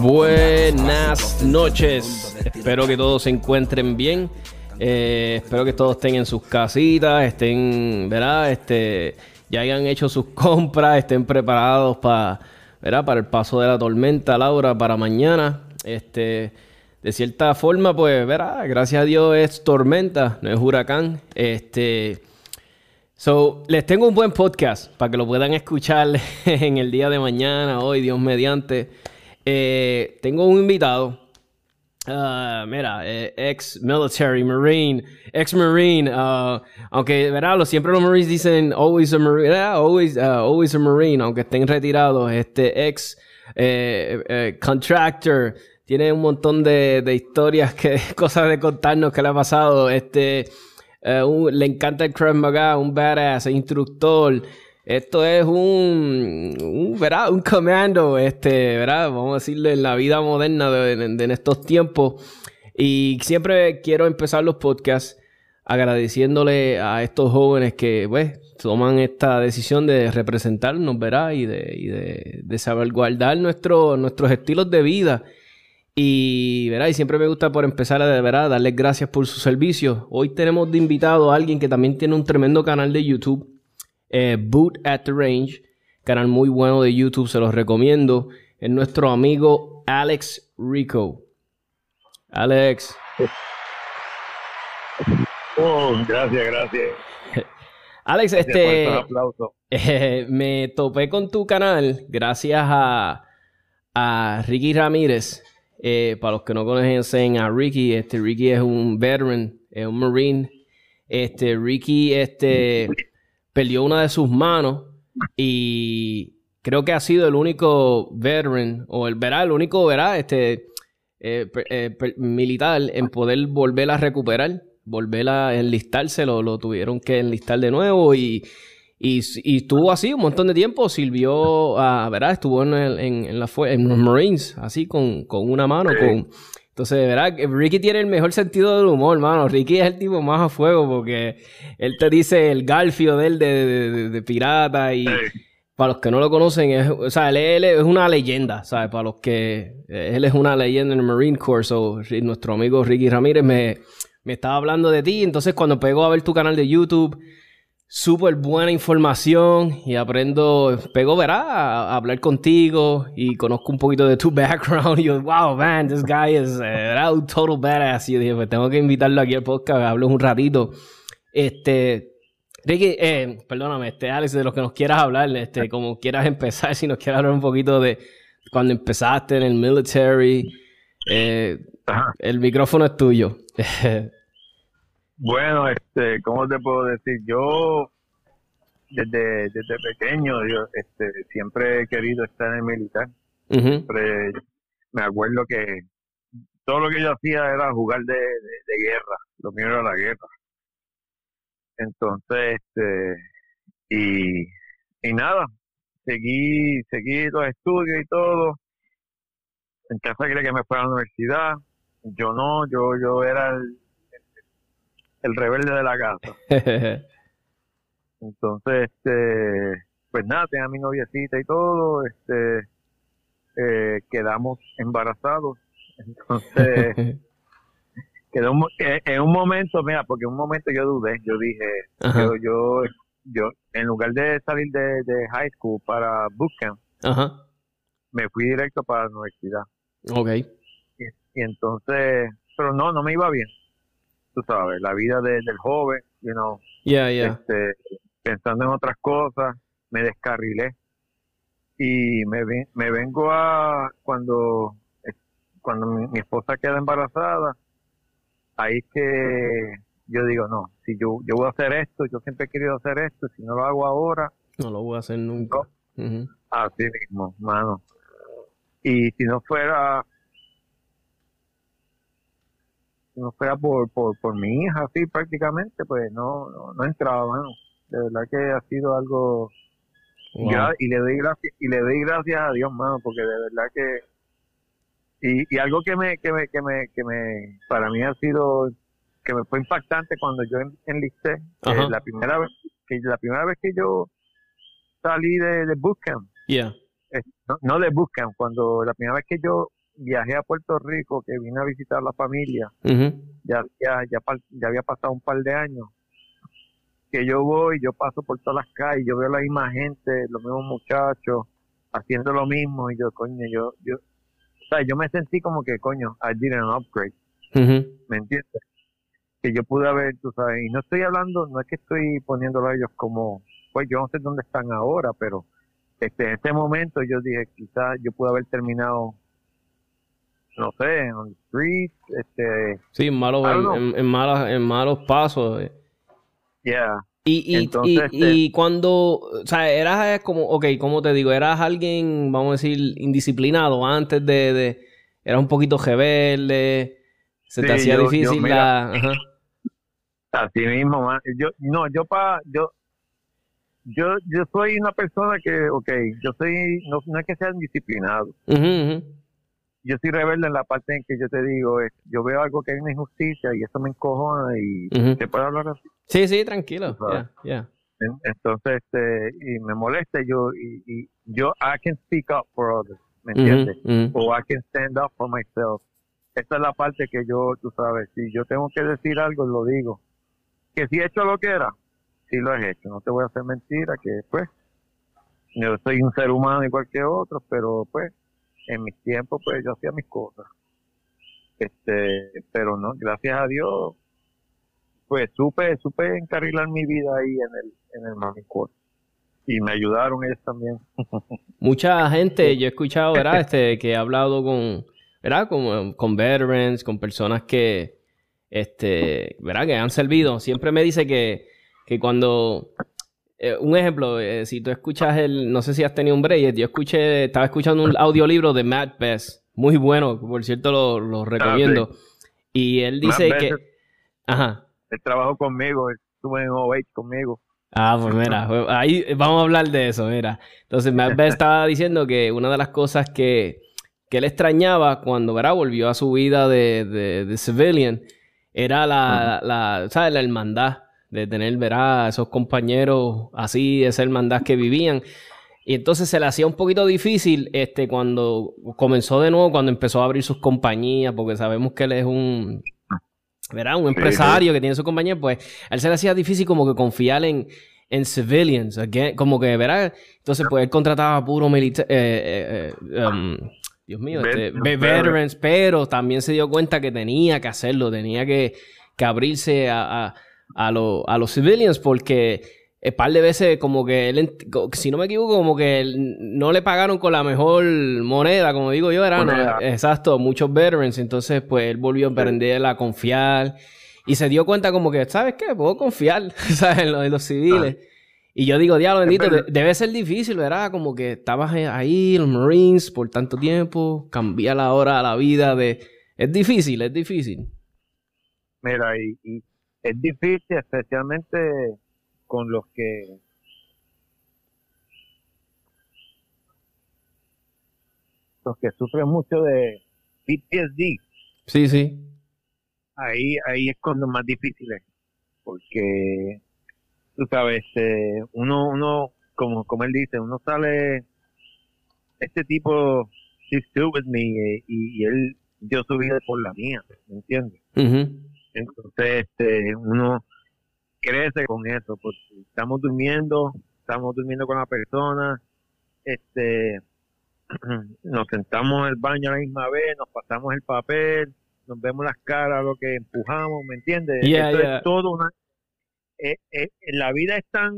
Buenas noches. Espero que todos se encuentren bien. Eh, espero que todos estén en sus casitas, estén, ¿verdad? Este, ya hayan hecho sus compras, estén preparados para, ¿verdad? Para el paso de la tormenta, Laura, para mañana. Este, de cierta forma, pues, ¿verdad? Gracias a Dios es tormenta, no es huracán. Este, So, les tengo un buen podcast para que lo puedan escuchar en el día de mañana, hoy, Dios mediante. Eh, tengo un invitado, uh, mira, eh, ex military, marine, ex marine, uh, aunque, ¿verdad? siempre los marines dicen always a marine, always, uh, always a marine, aunque estén retirados, este ex eh, contractor, tiene un montón de, de historias, que, cosas de contarnos que le ha pasado, este eh, le encanta el Krav Maga, un badass, instructor. Esto es un, un, ¿verdad? Un comando, este, ¿verdad? Vamos a decirle en la vida moderna de, en estos tiempos. Y siempre quiero empezar los podcasts agradeciéndole a estos jóvenes que, pues, toman esta decisión de representarnos, ¿verdad? Y de, y de saber guardar nuestro, nuestros estilos de vida y, ¿verdad? y siempre me gusta por empezar a de verdad darles gracias por su servicio. Hoy tenemos de invitado a alguien que también tiene un tremendo canal de YouTube, eh, Boot at the Range, canal muy bueno de YouTube, se los recomiendo. Es nuestro amigo Alex Rico. Alex. Oh, gracias, gracias. Alex, este. Eh, me topé con tu canal gracias a, a Ricky Ramírez. Eh, para los que no conocen a Ricky, este Ricky es un veteran, es un marine. Este Ricky este perdió una de sus manos y creo que ha sido el único veteran o el verá el único verá este eh, eh, militar en poder volver a recuperar, volver a enlistarse, lo, lo tuvieron que enlistar de nuevo y y, estuvo así un montón de tiempo, sirvió a, ¿verdad? Estuvo en, en, la, en los Marines, así con, una mano, con... Entonces, ¿verdad? Ricky tiene el mejor sentido del humor, mano. Ricky es el tipo más a fuego porque él te dice el galfio de él de, pirata y... Para los que no lo conocen, es, o sea, él, es una leyenda, ¿sabes? Para los que... Él es una leyenda en el Marine Corps, o nuestro amigo Ricky Ramírez me, me estaba hablando de ti. Entonces, cuando pegó a ver tu canal de YouTube súper buena información y aprendo, pego, verá, a, hablar contigo y conozco un poquito de tu background y yo, wow, man, this guy is uh, un total badass. Y yo dije, pues tengo que invitarlo aquí al podcast, hablo un ratito. Este, Ricky, eh, perdóname, este, Alex, de lo que nos quieras hablar, este, como quieras empezar, si nos quieres hablar un poquito de cuando empezaste en el military, eh, el micrófono es tuyo. Bueno, este, ¿cómo te puedo decir? Yo desde, desde pequeño yo, este, siempre he querido estar en el militar. Siempre me acuerdo que todo lo que yo hacía era jugar de, guerra. Lo mío era la guerra. Entonces, este, y, y nada, seguí, seguí los estudios y todo. En casa quería que me fuera a la universidad. Yo no, yo, yo era el, el rebelde de la casa. Entonces, este, pues nada, tenía mi noviecita y todo, este, eh, quedamos embarazados. Entonces, quedó eh, en un momento, mira, porque en un momento yo dudé, yo dije, yo, yo, yo, en lugar de salir de, high school para bootcamp, me fui directo para la universidad. Ok. y entonces, pero no, no me iba bien tú sabes, la vida del joven, you know, yeah, yeah. Este, pensando en otras cosas, me descarrilé y me, me vengo a cuando cuando mi, esposa queda embarazada, ahí es que yo digo, no, si yo, yo voy a hacer esto, yo siempre he querido hacer esto, si no lo hago ahora, no lo voy a hacer nunca. Así mismo, mano. Y si no fuera si no fuera por, por, por mi hija, así prácticamente, pues no, no, no entraba, mano. De verdad que ha sido algo y le doy gracias y le doy gracias a Dios, mano, porque de verdad que y, y algo que me, que me que me que me para mí ha sido que me fue impactante cuando yo enlisté eh, la primera vez que la primera vez que yo salí de, de bootcamp yeah. no, de bootcamp cuando la primera vez que yo viajé a Puerto Rico que vine a visitar a la familia ya, ya ya ya había pasado un par de años que yo voy, yo paso por todas las calles, yo veo la misma gente, los mismos muchachos haciendo lo mismo y yo, coño, yo, yo, o sea, yo me sentí como que, coño, I did an upgrade, ¿me entiendes? Que yo pude haber, tú sabes, y no estoy hablando, no es que estoy poniéndolo a ellos como, pues yo no sé dónde están ahora, pero este, en este momento yo dije, quizás yo pude haber terminado no sé, en el street, este... Sí, en malos, en, en, malas, en malos pasos. Eh. Y, y, y, este cuando, o sea, eras como, ok, ¿cómo te digo? Eras alguien, vamos a decir, indisciplinado antes de, de eras un poquito rebelde, se te hacía difícil la... Así mismo, yo, no, yo pa, yo, yo, yo soy una persona que, ok, yo soy, no, no es que sea indisciplinado yo soy rebelde en la parte en que yo te digo, es, yo veo algo que hay una injusticia y eso me encojona y te puedo hablar así. Sí, sí, tranquilo. Entonces, este, y me molesta yo, y, y, yo, I can speak up for others, ¿me entiendes? O I can stand up for myself. Esta es la parte que yo, tú sabes, si yo tengo que decir algo, lo digo. Que si he hecho lo que era, sí lo he hecho. No te voy a hacer mentira, que pues, yo soy un ser humano igual que otros, pero pues, en mis tiempos pues yo hacía mis cosas. Este, pero no, gracias a Dios, pues supe, supe encarrilar mi vida ahí en el, en el Y me ayudaron ellos también. Mucha gente, yo he escuchado, ¿verdad? Este, que he hablado con, ¿verdad? Con, con veterans, con personas que, este, ¿verdad? Que han servido. Siempre me dice que, que cuando eh, un ejemplo, eh, si tú escuchas el, no sé si has tenido un break, yo escuché, estaba escuchando un audiolibro de Matt Best, muy bueno, por cierto lo, lo recomiendo. y él dice que... Ajá. Él trabajó conmigo, estuvo en OH conmigo. Ah, pues mira, pues, ahí vamos a hablar de eso, mira. Entonces Matt Best estaba diciendo que una de las cosas que, que él extrañaba cuando ¿verdad? volvió a su vida de, de, de civilian era la, la, ¿sabes? la hermandad de tener, verá, a esos compañeros así, esa hermandad que vivían. Y entonces se le hacía un poquito difícil este, cuando comenzó de nuevo, cuando empezó a abrir sus compañías, porque sabemos que él es un, ¿verdad? Un empresario que tiene su compañía, pues a él se le hacía difícil como que confiar en, en civilians, como que, ¿verdad? Entonces, pues él contrataba puro militar, eh, eh, eh, um, Dios mío, este, veterans, pero también se dio cuenta que tenía que hacerlo, tenía que, que abrirse a a, a los civilians porque un par de veces como que él, si no me equivoco, como que no le pagaron con la mejor moneda, como digo yo, era, exacto, muchos veterans, entonces pues él volvió a emprender a confiar y se dio cuenta como que, ¿sabes qué? Puedo confiar, ¿sabes? En los, civiles. Ah. Y yo digo, diablo bendito, debe ser difícil, ¿verdad? Como que estabas ahí, los Marines, por tanto tiempo, cambiar la hora a la vida de... Es difícil, es difícil. Mira, y es difícil, especialmente con los que los que sufren mucho de PTSD. Sí, sí. Ahí, ahí es cuando más difícil es, porque tú sabes, eh, uno, uno, como, como él dice, uno sale, este tipo, with me, eh, y, él dio su vida por la mía, ¿me entiendes? Entonces, este, uno crece con eso, porque estamos durmiendo, estamos durmiendo con la persona, este, nos sentamos en el baño a la misma vez, nos pasamos el papel, nos vemos las caras, lo que empujamos, ¿me entiendes? Yeah, Esto yeah. es todo una... eh, eh, la vida es tan,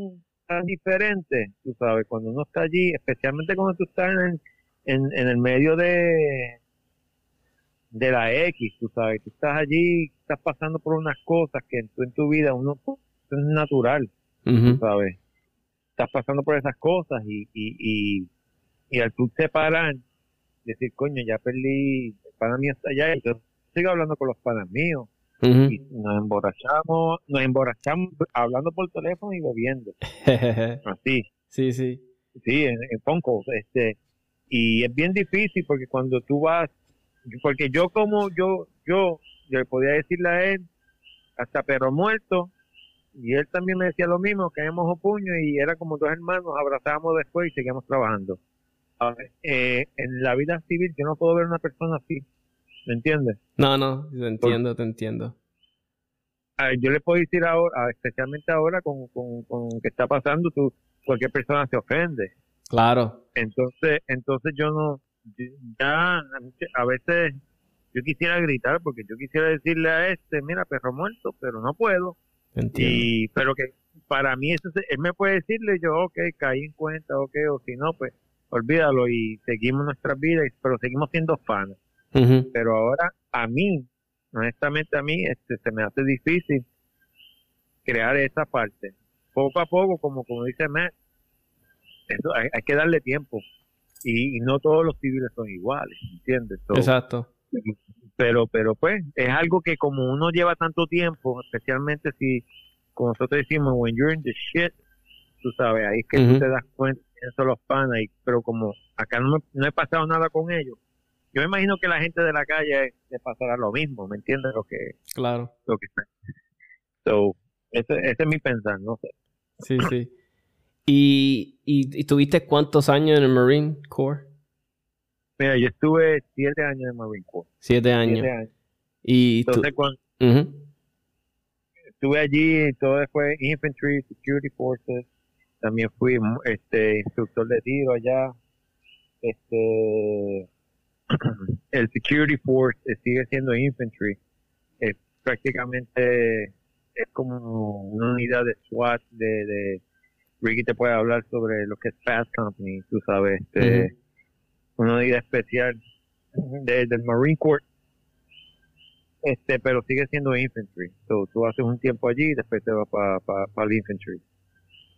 tan diferente, tú sabes, cuando uno está allí, especialmente cuando tú estás en, en, en el medio de de la X, tú sabes, tú estás allí, estás pasando por unas cosas que tú en tu vida uno pues, es natural, Ujú. ¿sabes? Estás pasando por esas cosas y, y, y, y al tú separar, decir, coño, ya perdí, el pana mío está allá, y yo sigo hablando con los panas míos, Ujú. y nos emborrachamos, nos emborrachamos hablando por teléfono y bebiendo, así, sí, sí. sí, en, en calls, este, y es bien difícil porque cuando tú vas, porque yo como yo, yo, yo le podía decirle a él, hasta perro muerto, y él también me decía lo mismo, que habíamos puño y era como dos hermanos, abrazábamos después y seguíamos trabajando. A ver, eh, en la vida civil yo no puedo ver una persona así, ¿me entiendes? No, no, te entiendo, te entiendo. A ver, yo le puedo decir ahora, a- especialmente ahora con, con, con que está pasando, tú, cualquier persona se ofende. Claro. Entonces, entonces yo no, ya a veces yo quisiera gritar porque yo quisiera decirle a este, mira, perro muerto, pero no puedo. entiendo. Y, pero que para mí eso, se- él me puede decirle yo, ok, caí en cuenta, ok, o si no, pues olvídalo y seguimos nuestras vidas, pero seguimos siendo fans. Pero ahora a mí, honestamente a mí, este, se me hace difícil crear esa parte. Poco a poco, como, como dice Matt, eso hay, hay que darle tiempo. Y, y no todos los civiles son iguales, ¿entiendes? So, Exacto. pero, pero pues, es algo que como uno lleva tanto tiempo, especialmente si, como nosotros decimos, when you're in the shit, tú sabes, ahí es que Ujú. tú te das cuenta quiénes son los panas, y, pero como acá no, me- no he pasado nada con ellos, yo me imagino que la gente de la calle le pasará lo mismo, ¿me entiendes? Lo que, Claro. lo que So, ese, ese es mi pensar, no sé. Sí, sí. ¿Y, y, y tuviste cuántos años en el Marine Corps? Mira, yo estuve siete años en Marine Corps. Siete años. Siete años. Y tú... Entonces, Ujú. estuve allí, todo fue Infantry, Security Forces, también fui este instructor de tiro allá. Este el Security Force eh, sigue siendo Infantry. Es prácticamente es como una unidad de SWAT de, de Ricky te puede hablar sobre lo que es Fast Company, tú sabes, este, Ujú. una unidad especial de- del Marine Corps. Este pero sigue siendo infantry. So, tú haces un tiempo allí y después te vas para el infantry.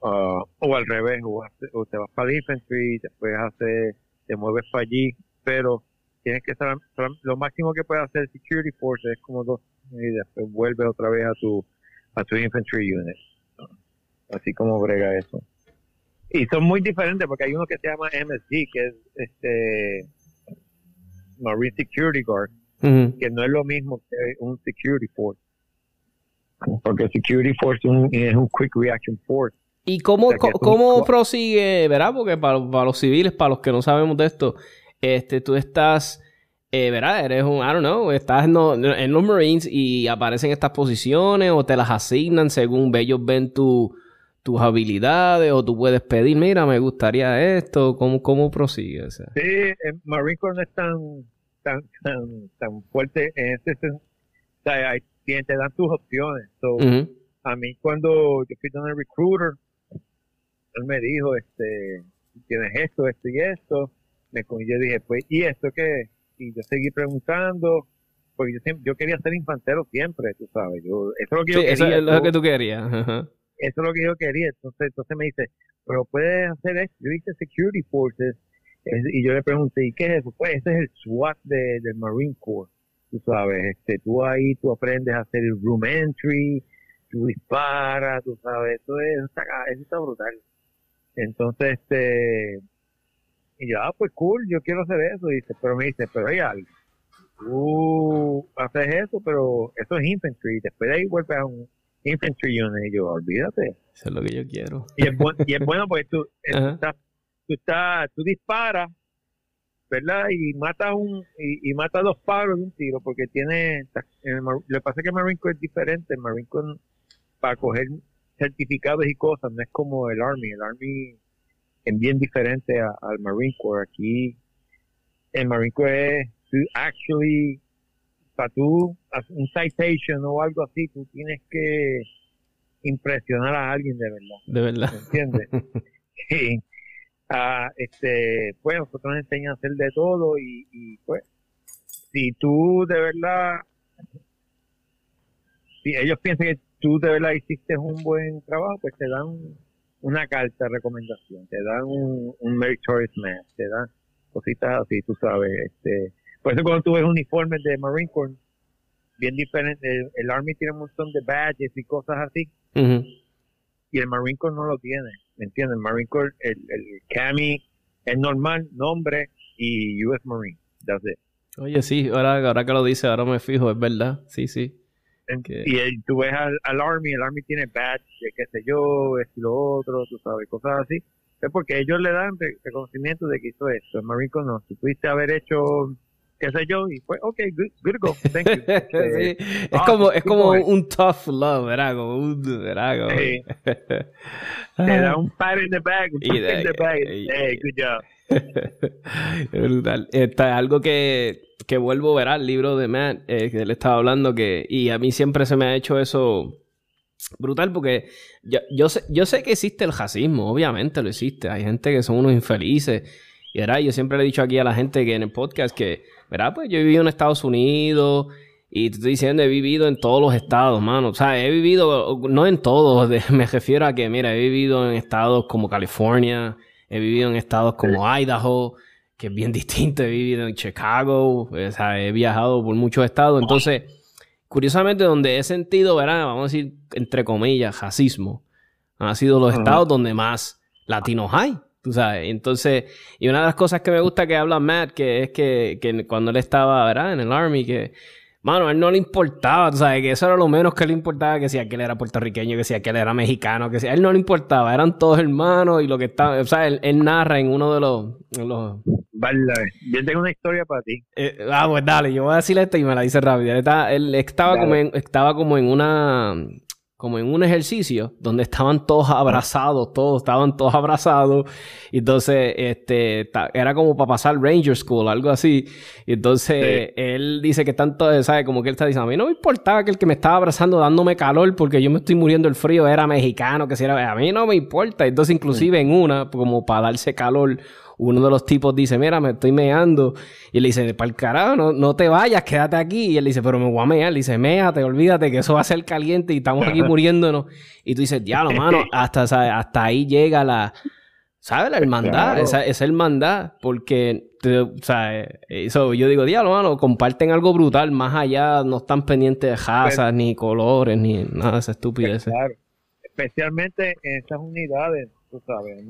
Ah, o al revés o, hace- o te vas para el infantry después haces te mueves para allí pero tienes que saber- lo máximo que puede hacer security force es como dos y después vuelve otra vez a tu a tu infantry unit así como brega eso y son muy diferentes porque hay uno que se llama MSG que es este Marine Security Guard que no es lo mismo que un security force. Porque security force es un, es un quick reaction force. ¿Y cómo, O sea, cómo prosigue, verdad? Porque para, para los civiles, para los que no sabemos de esto, este, tú estás, eh, ¿verdad? Eres un, I don't know, estás en, en los Marines y aparecen estas posiciones o te las asignan según ellos ven tu- tus habilidades o tú puedes pedir, mira, me gustaría esto, ¿cómo, cómo prosigue? O sea, Sí, el Marine Corps no es tan, tan, tan, tan fuerte en ese sen- O sea, hay, te te dan tus opciones. So, A mí cuando yo fui con el recruiter, él me dijo, este, tienes esto, esto y esto. Me, con- yo dije, pues, ¿y esto qué? Y yo seguí preguntando, porque yo, siempre, yo quería ser infantero siempre, tú sabes. Yo, eso es lo que Sí, yo eso quería. es lo que tú querías. ajá. Eso es lo que yo quería. Entonces, entonces me dice, pero puedes hacer esto. Yo hice Security Forces es- y yo le pregunté, ¿y qué es eso? Pues ese es el SWAT de, del Marine Corps. Tú sabes, este, tú ahí tú aprendes a hacer el room entry, tú disparas, tú sabes, eso, es, eso, está, eso está brutal. Entonces, este, y yo, ah, pues cool, yo quiero hacer eso. Y dice, pero me dice, pero hay algo. Tú haces eso, pero eso es infantry. Después de ahí vuelves a un infantry unit. Y yo, olvídate. Eso es lo que yo quiero. Y es, bu- y es bueno porque tú, estás, tú, estás, tú disparas, ¿verdad? Y matas un y, y matas dos paros de un tiro porque tiene... el lo que pasa es que el Marine Corps es diferente. El Marine Corps, para coger certificados y cosas, no es como el Army. El Army es bien diferente a- al Marine Corps. Aquí el Marine Corps es to actually para tú, un citation o algo así, tú tienes que impresionar a alguien de verdad. De verdad. ¿Entiendes? sí. Ah, este, pues nosotros nos enseñan a hacer de todo y, y pues, si tú de verdad, si ellos piensan que tú de verdad hiciste un buen trabajo, pues te dan una carta de recomendación, te dan un, un meritorious match, te dan cositas así, tú sabes. Este, por eso cuando tú ves uniformes de Marine Corps, bien diferente, el, Army tiene un montón de badges y cosas así, y el Marine Corps no lo tiene, ¿me entiendes? El Marine Corps, el, el CAMI es normal, nombre y US Marine, that's it. Oye, sí, ahora, ahora que lo dice, ahora me fijo, es verdad, sí, sí. Y tú ves al, Army, el Army tiene badge, qué sé yo, esto y lo otro, tú sabes, cosas así. Es porque ellos le dan reconocimiento de que hizo esto. El Marine Corps no. Si pudiste haber hecho qué sé yo, y fue, ok, good, good go, thank you. sí. Es ah, como, es como un tough love, ¿verdad? Como un, ¿verdad? Como... Sí. Te da un pat in the back, un pat in the back. Hey, good job. Brutal. Está algo que, que vuelvo a ver al libro de Matt, eh, que él estaba hablando, que, y a mí siempre se me ha hecho eso brutal porque yo, yo, sé, yo sé que existe el racismo, obviamente lo existe. Hay gente que son unos infelices. Y ¿verdad? yo siempre le he dicho aquí a la gente que en el podcast que, ¿verdad? Pues yo he vivido en Estados Unidos y te estoy diciendo, he vivido en todos los estados, mano. O sea, he vivido, no en todos, me refiero a que, mira, he vivido en estados como California, he vivido en estados como Idaho, que es bien distinto, he vivido en Chicago, o sea, he viajado por muchos estados. Entonces, curiosamente, donde he sentido, ¿verdad? Vamos a decir, entre comillas, racismo, han sido los estados donde más latinos hay. Tú sabes, entonces, y una de las cosas que me gusta que habla Matt, que es que, que cuando él estaba, ¿verdad? En el Army, que Mano, a él no le importaba, tú sabes, que eso era lo menos que le importaba, que si aquel era puertorriqueño, que si aquel era mexicano, que si a él no le importaba, eran todos hermanos y lo que estaba, o sea, él, narra en uno de los... los... Vale, yo tengo una historia para ti. Eh, ah, pues dale, yo voy a decirle esto y me la dice rápido. Él, estaba, él estaba, como estaba como en una como en un ejercicio donde estaban todos abrazados, todos estaban todos abrazados. Y entonces, este, era como para pasar Ranger School, algo así. Y entonces, él dice que tanto, ¿sabes? Como que él está diciendo, a mí no me importaba que el que me estaba abrazando dándome calor porque yo me estoy muriendo el frío era mexicano, que si era, a mí no me importa. Entonces, inclusive en una, como para darse calor, uno de los tipos dice, mira, me estoy meando. Y él dice, para el carajo, no, no, te vayas, quédate aquí. Y él dice, pero me voy a mear. Le dice, méate, olvídate que eso va a ser caliente y estamos aquí muriéndonos. Y tú dices, ya, mano, hasta, hasta ahí llega la... ¿Sabes? La hermandad, esa, esa hermandad, porque, o sea, eso, yo digo, diablo, mano, comparten algo brutal, más allá, no están pendientes de razas, ni colores, ni nada de esa estupidez. Claro, especialmente en esas unidades, tú sabes,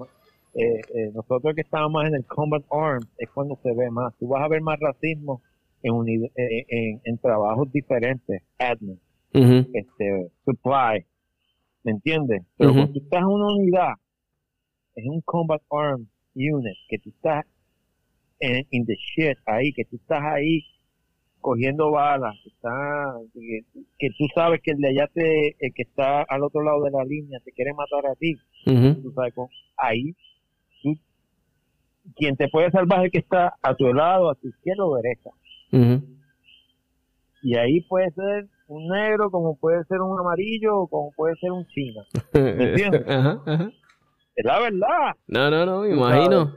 eh, eh, nosotros que estamos más en el Combat Arms es cuando se ve más. Tú vas a ver más racismo en, eh, en, en, trabajos diferentes, admin, este, supply, ¿me entiendes? Pero cuando tú estás en una unidad, en un Combat Arms unit, que tú estás en in the shit ahí, que tú estás ahí cogiendo balas, que, está, que, tú sabes que el de allá te, el que está al otro lado de la línea te quiere matar a ti, tú sabes, ahí quien te puede salvar es el que está a tu lado, a tu izquierda o derecha. Y ahí puede ser un negro, como puede ser un amarillo, o como puede ser un chino. ¿Me entiendes? Es la verdad. No, no, no, me imagino.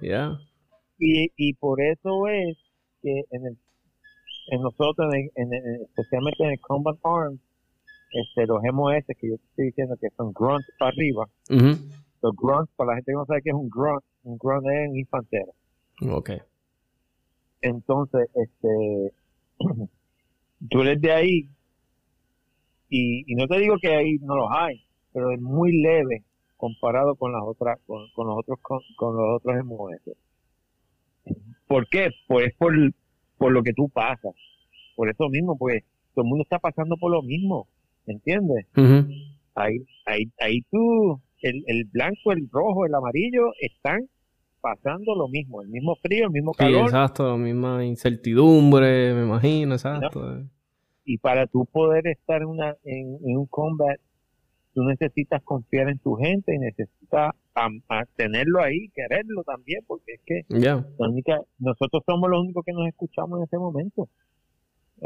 Y, y por eso es que en el en nosotros, en, especialmente en el Combat Arms, este, los MOS que yo estoy diciendo que son grunts para arriba, los grunts, para la gente que no sabe qué es un grunt, un grunt es un infantero. Ok. Entonces, este, tú eres de ahí, y, y no te digo que ahí no los hay, pero es muy leve comparado con las otras, con, los otros, con, los otros MOS. ¿Por qué? Pues por, por lo que tú pasas. Por eso mismo, pues, todo el mundo está pasando por lo mismo, ¿entiendes? Ahí, ahí, ahí tú, el, el blanco, el rojo, el amarillo están pasando lo mismo, el mismo frío, el mismo calor. Sí, exacto, la misma incertidumbre, me imagino, exacto. Y para tú poder estar en, una, en, un combat, tú necesitas confiar en tu gente y necesitas tenerlo ahí, quererlo también, porque es que nosotros somos los únicos que nos escuchamos en ese momento.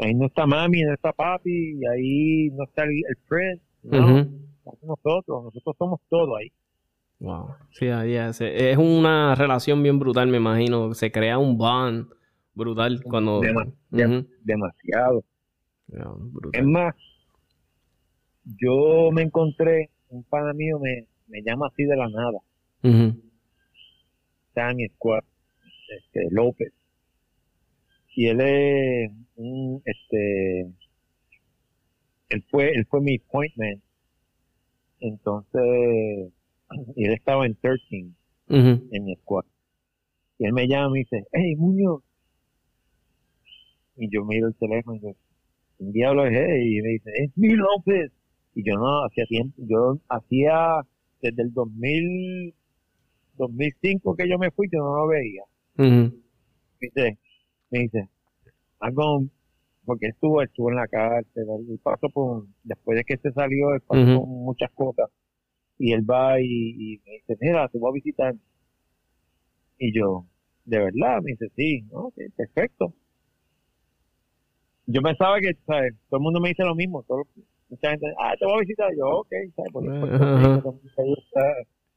ahí no está mami, no está papi, y ahí no está el, el friend, no, nosotros, nosotros somos todo ahí. Wow. Sí, es una relación bien brutal, me imagino. Se crea un bond brutal cuando. Demasiado. Es más, yo me encontré, un pana mío me, me llama así de la nada. Sammy Squad, este, López. Y él es un, este, él fue, él fue mi appointment. Entonces, y él estaba en 13 en mi squad. Y él me llama y dice, hey Muñoz. Y yo miro el teléfono y digo, un diablo es él? Y me dice, es mi López. Y yo no, hacía tiempo, yo hacía desde el 2000, 2005 que yo me fui, yo no lo veía. me dice, me dice, algo, porque estuvo, estuvo en la cárcel, él pasó por, después de que se salió, él pasó muchas cosas y él va y, me dice, mira, te voy a visitar. Y yo, ¿de verdad? Me dice, sí, ¿no? perfecto. Yo pensaba que, ¿sabes? Todo el mundo me dice lo mismo. Todo, mucha gente, ah, te voy a visitar. Yo, ok, ¿sabes? Por gusta,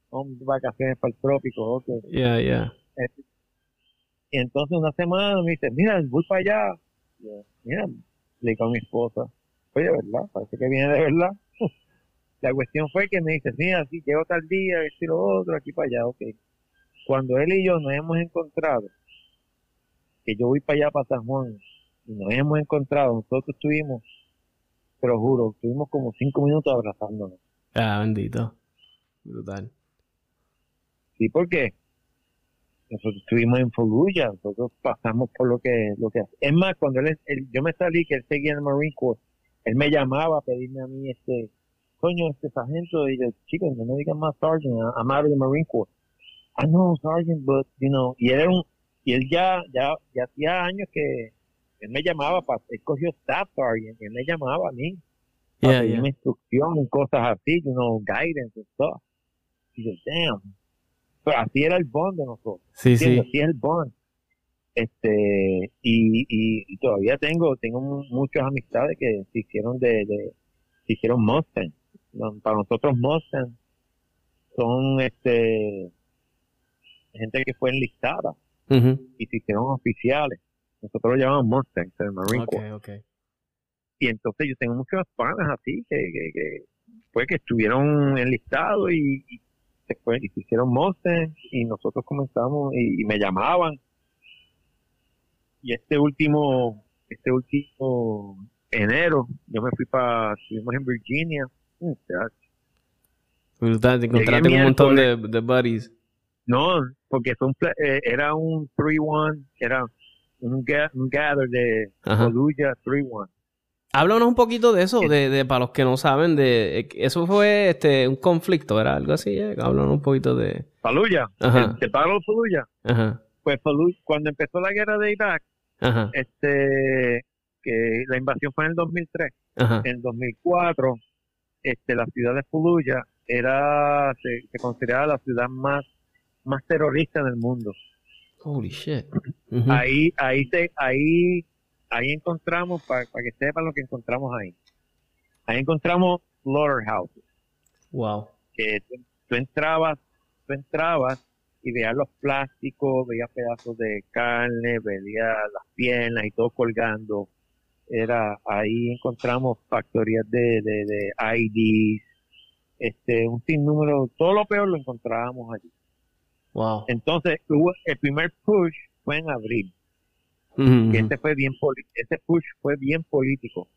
son vacaciones para el trópico, ok. Ya, ya. Y entonces una semana me dice, mira, voy para allá. Mira, le digo a mi esposa, oye, ¿de verdad? Parece que viene de verdad. La cuestión fue que me dice, mira, sí, llego tal día, esto y lo otro, aquí para allá, ok. Cuando él y yo nos hemos encontrado, que yo voy para allá, para San Juan, y nos hemos encontrado, nosotros estuvimos, pero juro, estuvimos como cinco minutos abrazándonos. Ah, bendito. Brutal. Sí, porque nosotros estuvimos en Fallujah, nosotros pasamos por lo que, lo que es más, cuando él, yo me salí, que él seguía en el Marine Corps, él me llamaba a pedirme a mí este coño, este sargento, y yo, chicos, no me digan más sergeant, I'm out of the Marine Corps. I know, sergeant, but, you know, y él era un, y él ya, ya, ya hacía años que él me llamaba para, él cogió staff sergeant, y él me llamaba a mí, para yeah, pedirme instrucción, cosas así, you know, guidance and stuff. Y yo, damn. Pero así era el bond de nosotros. Sí, sí. Así es el bond. Este, y, y, y, todavía tengo, tengo muchas amistades que se hicieron de, de se hicieron Mustang para nosotros Mustang son este gente que fue enlistada y se hicieron oficiales. Nosotros lo llamamos Mustang, el Marine Corps. Y entonces yo tengo muchos panas así que, que, fue que estuvieron enlistados y, se, fue, y se hicieron Mustang y nosotros comenzamos y, me llamaban. Y este último, este último enero, yo me fui para, estuvimos en Virginia Brutal, te encontraste con un montón de, de buddies. No, porque son, eh, era un 3-1, era un, un gather de Fallujah 3-1. Háblanos un poquito de eso, de, de, para los que no saben, de eh, eso fue este un conflicto, ¿era algo así? Eh? Háblanos un poquito de... Fallujah, Ajá. el, paro Fallujah. Ajá. Pues Fallujah, cuando empezó la guerra de Irak, Ajá. este que la invasión fue en el 2003. Ajá. En 2004 este, la ciudad de Fallujah era, se, consideraba la ciudad más, más terrorista del mundo. Holy shit. Ahí, ahí, te, ahí, ahí encontramos, para, que sepan lo que encontramos ahí. Ahí encontramos slaughterhouses. Wow. Que tú, entrabas, tú entrabas y veías los plásticos, veías pedazos de carne, veías las piernas y todo colgando era ahí encontramos factorías de, de, de IDs, este, un sinnúmero, todo lo peor lo encontrábamos allí. Wow. Entonces, hubo, el primer push fue en abril. Y este fue bien este push fue bien político.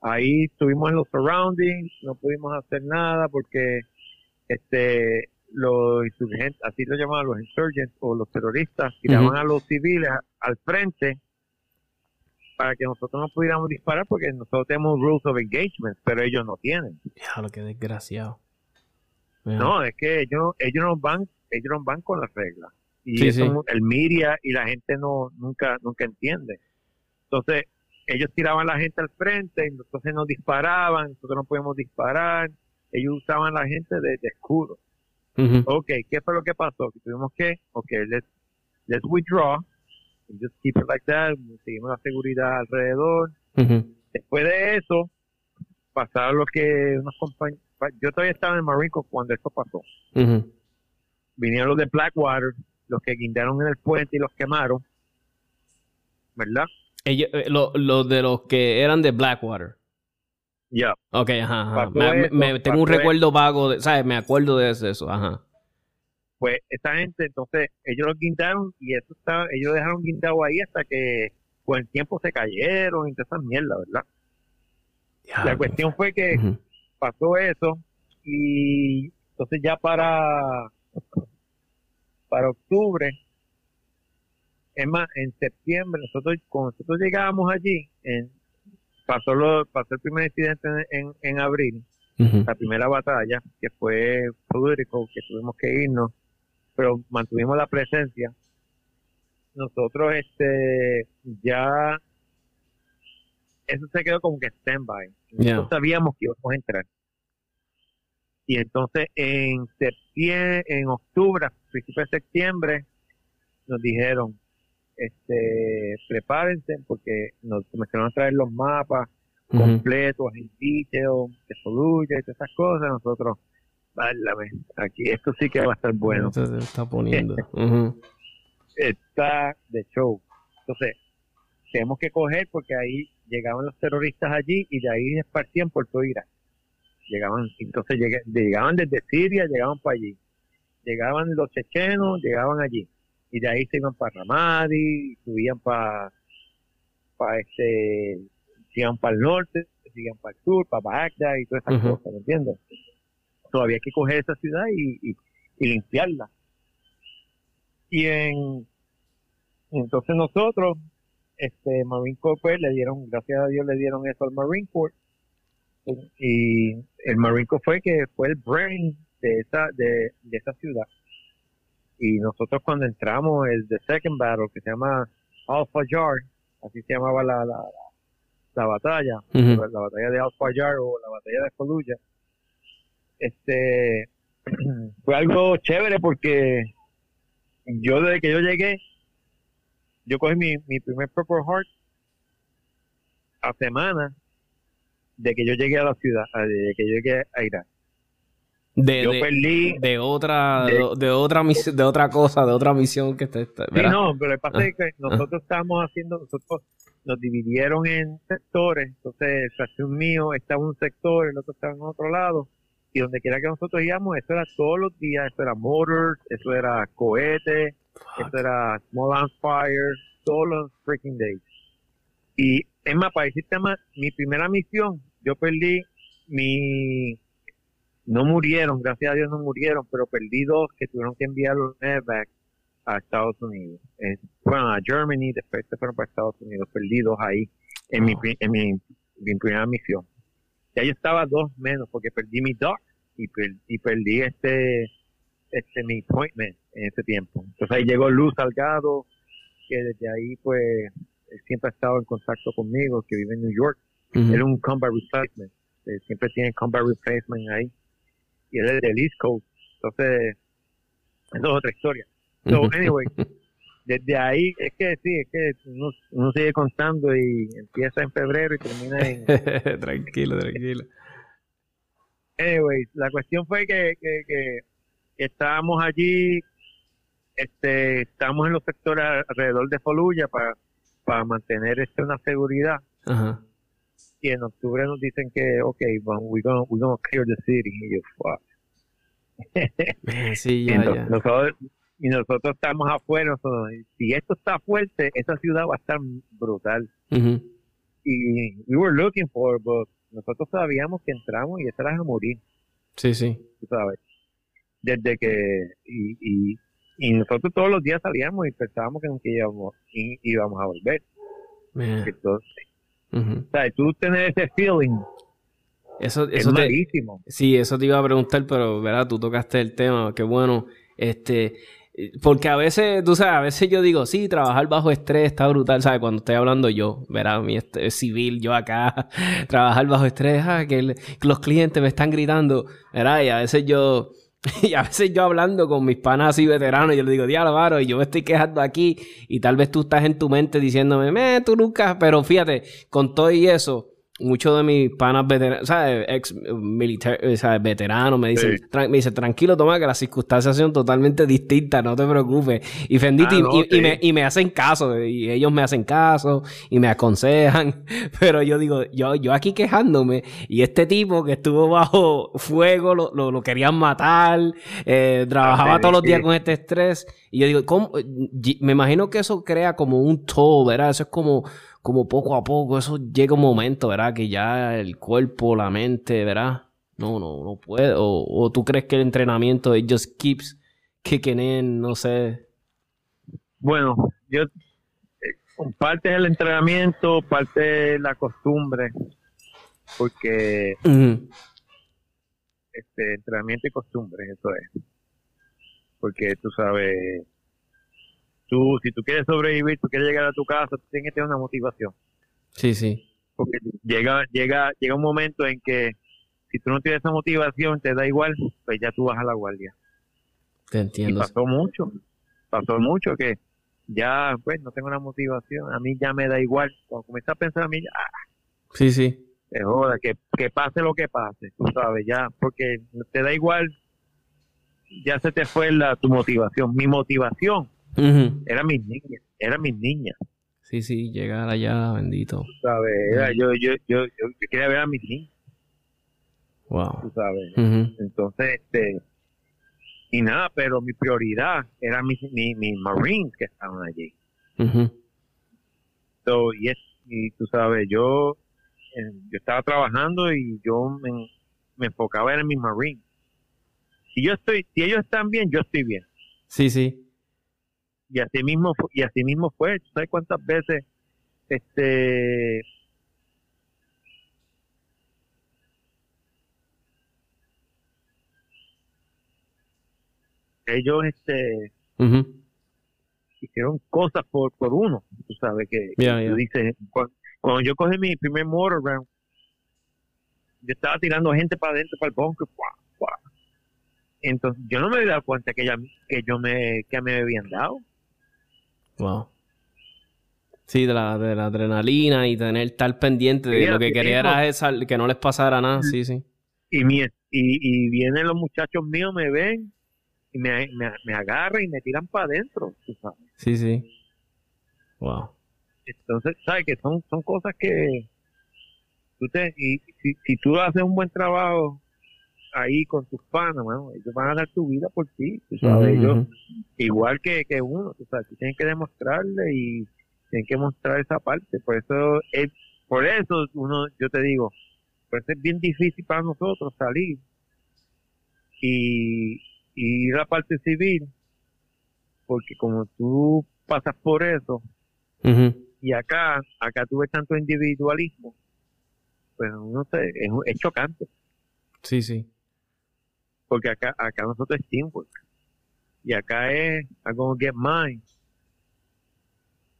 Ahí estuvimos en los surroundings, no pudimos hacer nada porque este los insurgentes, así lo llamaban los insurgents o los terroristas, tiraban a los civiles al frente para que nosotros no pudiéramos disparar porque nosotros tenemos rules of engagement, pero ellos no tienen. Ya, lo que desgraciado. No, es que ellos, ellos no van, ellos no van con las reglas. Y el media y la gente no nunca nunca entiende. Entonces, ellos tiraban a la gente al frente, y entonces nos disparaban, nosotros no podíamos disparar, ellos usaban a la gente de, escudo. Ok, ¿qué fue lo que pasó? Que tuvimos que, ok, let's, let's withdraw, just keep it like that, seguimos la seguridad alrededor. Después de eso, pasaron lo que unos compañeros, yo todavía estaba en Marico cuando esto pasó. Vinieron los de Blackwater, los que guindaron en el puente y los quemaron, ¿verdad? Ellos, eh, los de los que eran de Blackwater. Ya. Ok, ajá. Me, tengo un recuerdo vago, de, ¿sabes? Me acuerdo de eso, ajá. Pues esta gente, entonces, ellos lo guindaron y eso está, ellos dejaron guindado ahí hasta que con el tiempo se cayeron y toda esa mierda, ¿verdad? La cuestión fue que pasó eso y entonces ya para para octubre es más en septiembre nosotros cuando nosotros llegábamos allí en, pasó lo, pasó el primer incidente en, en, abril la primera batalla que fue político que tuvimos que irnos pero mantuvimos la presencia nosotros este ya eso se quedó como que stand-by. No sabíamos que íbamos a entrar. Y entonces en septiembre, en octubre, principio de septiembre, nos dijeron, este, prepárense porque nos comenzaron a traer los mapas completos, en detail, de Fallujah y todas esas cosas. Nosotros, válame, aquí esto sí que va a estar bueno. Se está poniendo. está de show. Entonces, tenemos que coger porque ahí llegaban los terroristas allí y de ahí esparcían por todo Irak. Llegaban, entonces llegaban desde Siria, llegaban para allí. Llegaban los chechenos, llegaban allí. Y de ahí se iban para Ramadi, subían para, para este, iban para el norte, iban para el sur, para Bagdad y todas esas cosas, ¿me entiendes? Todavía hay que coger esa ciudad y, y, limpiarla. Y en, entonces nosotros este Marine Corps pues, le dieron, gracias a Dios le dieron eso al Marine Corps y el Marine Corps fue que fue el brain de esa de, esa ciudad y nosotros cuando entramos el the second battle que se llama Al Fajar así se llamaba la la, la batalla la batalla de Al Fajar o la batalla de Fallujah este fue algo chévere porque yo desde que yo llegué yo cogí mi, mi primer Purple Heart a semana de que yo llegué a la ciudad, de que yo llegué a Irak. De, yo perdí de otra de, otra misión de otra cosa de otra misión que te sí no pero el pasa es que ah, ah. nosotros estábamos haciendo nosotros nos dividieron en sectores entonces el mío estaba en un sector el otro estaba en otro lado y donde quiera que nosotros íbamos eso era todos los días eso era motors eso era cohetes eso era Small Fire, todos los freaking days. Y es más, para decirte más, mi primera misión, yo perdí mi... No murieron, gracias a Dios no murieron, pero perdí dos que tuvieron que enviar los back a Estados Unidos. bueno, a Germany, después se fueron para Estados Unidos. Perdí dos ahí en, mi, en mi, primera misión. Ya yo estaba dos menos porque perdí mi dog y, y perdí este este mi appointment en ese tiempo. Entonces ahí llegó Luz Salgado, que desde ahí pues siempre ha estado en contacto conmigo, que vive en New York. Él es un combat replacement, siempre tiene combat replacement ahí. Y él es del East Coast. Entonces, eso es otra historia. So, anyway, desde ahí es que sí, es que uno, sigue contando y empieza en febrero y termina en... tranquilo, tranquilo. Anyway, la cuestión fue que, que, que estábamos allí, este, estamos en los sectores alrededor de Foluya para, para mantener este, una seguridad. Y en octubre nos dicen que, ok, we're gonna, we're gonna clear the city. Y yo, fuck. sí, ya, ya. Nosotros, y nosotros estamos afuera. si esto está fuerte, esa ciudad va a estar brutal. Y we were looking for, but nosotros sabíamos que entramos y era a morir. Sí, sí. Tú sabes desde que y, y, nosotros todos los días salíamos y pensábamos que nunca íbamos, íbamos a volver. Entonces, o sea, tú tener ese feeling eso, eso es malísimo. Sí, eso te iba a preguntar, pero verdad, tú tocaste el tema, qué bueno, este, porque a veces, tú sabes, a veces yo digo, sí, trabajar bajo estrés está brutal, ¿sabes? Cuando estoy hablando yo, ¿verdad? Mi civil, yo acá, trabajar bajo estrés, ah, que los clientes me están gritando, ¿verdad? Y a veces yo, Y a veces yo hablando con mis panas así veteranos, yo le digo, diablo, varo, y yo me estoy quejando aquí, y tal vez tú estás en tu mente diciéndome, me, tú nunca, pero fíjate, con todo y eso, muchos de mis panas veteranos, ¿sabes? Ex militar, ¿sabes? veteranos me dicen, me dice, tranquilo, toma, que las circunstancias son totalmente distintas, no te preocupes. Y Fenditi, ah, y, me, y, me, hacen caso, y ellos me hacen caso, y me aconsejan, pero yo digo, yo, yo aquí quejándome, y este tipo que estuvo bajo fuego, lo, lo, querían matar, eh, trabajaba todos los días con este estrés, y yo digo, ¿cómo? me imagino que eso crea como un todo, ¿verdad? Eso es como como poco a poco, eso llega un momento, ¿verdad? Que ya el cuerpo, la mente, ¿verdad? No, no, no puede. O, tú crees que el entrenamiento it just keeps kicking in, no sé. Bueno, yo eh, parte del entrenamiento, parte de la costumbre, porque este entrenamiento y costumbre, eso es. Porque tú sabes, tú, si tú quieres sobrevivir, tú quieres llegar a tu casa, tú tienes que tener una motivación. Sí, sí. Porque llega, llega, llega un momento en que si tú no tienes esa motivación, te da igual, pues ya tú vas a la guardia. Te entiendo. pasó mucho, pasó mucho que ya, pues, no tengo una motivación, a mí ya me da igual. Cuando comienza a pensar a mí, ah, sí, sí. Te joda, que, que pase lo que pase, tú sabes, ya, porque te da igual, ya se te fue la, tu motivación. Mi motivación era mis niñas, era mis niñas. Sí, sí, llegar allá, bendito. sabes, yo, yo, yo, yo, quería ver a mis niñas. Wow. Tú sabes. Entonces, este, y nada, pero mi prioridad era mis, mis, Marines que estaban allí. so, y, es, y tú sabes, yo, yo estaba trabajando y yo me, me enfocaba en mis Marines. Si yo estoy, si ellos están bien, yo estoy bien. Sí, sí y así mismo y así mismo fue. Sabes cuántas veces este ellos este hicieron cosas por por uno tú sabes que, dices cuando, yo cogí mi primer motor round yo estaba tirando gente para adentro para el bunker entonces yo no me había dado cuenta que, ella, que yo me que me habían dado Wow. Sí, de la, de la adrenalina y tener tal pendiente de lo que quería era esa, que no les pasara nada, sí, sí. Y, mi, y, y vienen los muchachos míos, me ven y me, me, agarran y me tiran para adentro, Sí, sí. Wow. Entonces, ¿sabes? Que son, son cosas que tú te, y si, si tú haces un buen trabajo ahí con tus panas, ellos van a dar tu vida por ti, tú sabes, ellos, igual que, que uno, tú sabes, tú tienes que demostrarle y tienes que mostrar esa parte, por eso es, por eso uno, yo te digo, pues es bien difícil para nosotros salir y, y ir a la parte civil, porque como tú pasas por eso, y acá, acá tú ves tanto individualismo, pues no sé, es, es chocante. Sí, sí porque acá, acá nosotros es teamwork. Y acá es, I'm gonna get mine.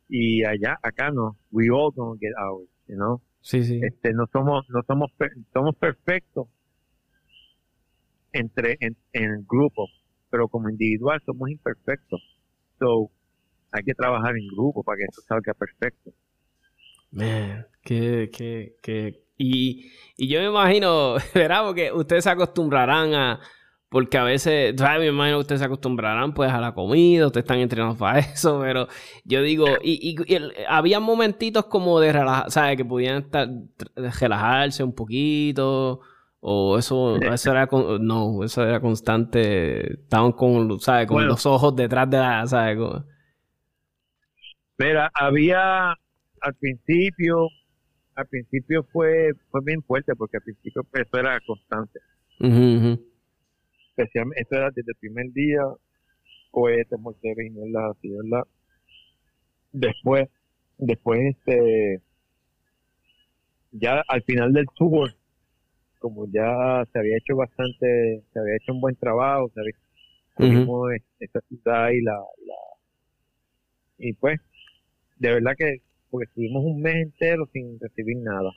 Y allá, acá no, we all gonna get ours, you know. Sí, sí. Este, no somos, no somos, somos perfectos entre, en, en el grupo, pero como individual somos imperfectos. So, hay que trabajar en grupo para que esto salga perfecto. Man, que, que, que, y, y yo me imagino, ¿verdad? Porque ustedes se acostumbrarán a, porque a veces, ¿sabes? Me imagino que ustedes se acostumbrarán pues a la comida, ustedes están entrenados para eso, pero yo digo, y, había momentitos como de relajar, ¿sabes? Que podían estar, relajarse un poquito, o eso, eso era, no, eso era constante, estaban con, ¿sabes? Con los ojos detrás de la, ¿sabes? Mira, había al principio, al principio fue, fue bien fuerte, porque al principio pues, eso era constante especialmente, esto era desde el primer día, cohetes, morteros y mierdas así, ¿verdad? Después, después, este, ya al final del tour, como ya se había hecho bastante, se había hecho un buen trabajo, se había esta ciudad y la, la, y pues, de verdad que, porque estuvimos un mes entero sin recibir nada.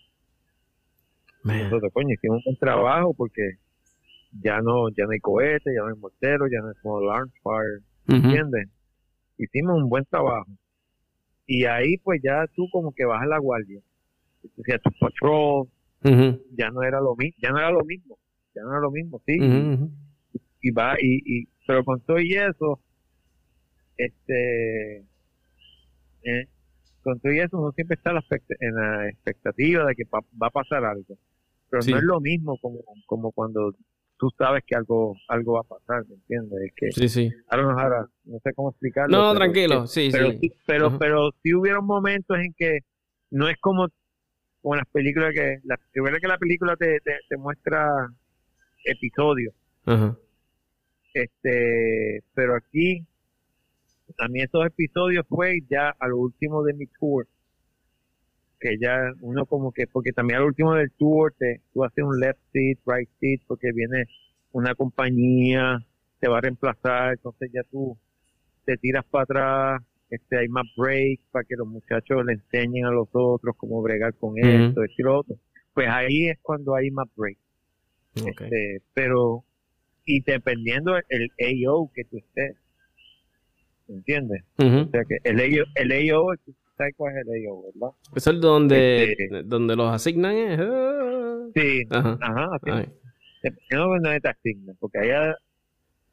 Nosotros, coño, hicimos un buen trabajo porque ya no, ya no hay cohetes, ya no hay morteros, ya no hay small arms fire, ¿entiendes? Hicimos un buen trabajo. Y ahí pues ya tú como que bajas la guardia. O sea, tu patrol ya no era lo mismo, ya no era lo mismo, ya no era lo mismo, sí. Y va, y, y, pero con todo y eso, este, eh, con todo y eso uno siempre está en la expectativa de que va a pasar algo. Pero no es lo mismo como, como cuando tú sabes que algo algo va a pasar, ¿me entiendes? Es que, sí, sí. Ahora, no sé cómo explicarlo. No, tranquilo, sí, pero, sí. Pero, pero, sí hubieron momentos en que no es como, como las películas que, la, que la película te, te, muestra episodios. Este, pero aquí, a mí esos episodios fue ya al último de mi tour que ya uno como que, porque también al último del tour te, tú haces un left seat, right seat, porque viene una compañía, te va a reemplazar, entonces ya tú te tiras para atrás, este, hay más break para que los muchachos le enseñen a los otros cómo bregar con esto, esto y lo otro. Pues ahí es cuando hay más break. Este, pero, y dependiendo el AO que tú estés, ¿entiendes? O sea que el AO, el AO ¿Sabes cuál es el AO, verdad? Es el donde, este, donde los asignan. ¿eh? Sí, ajá, ajá así. De donde te asignan, porque hay,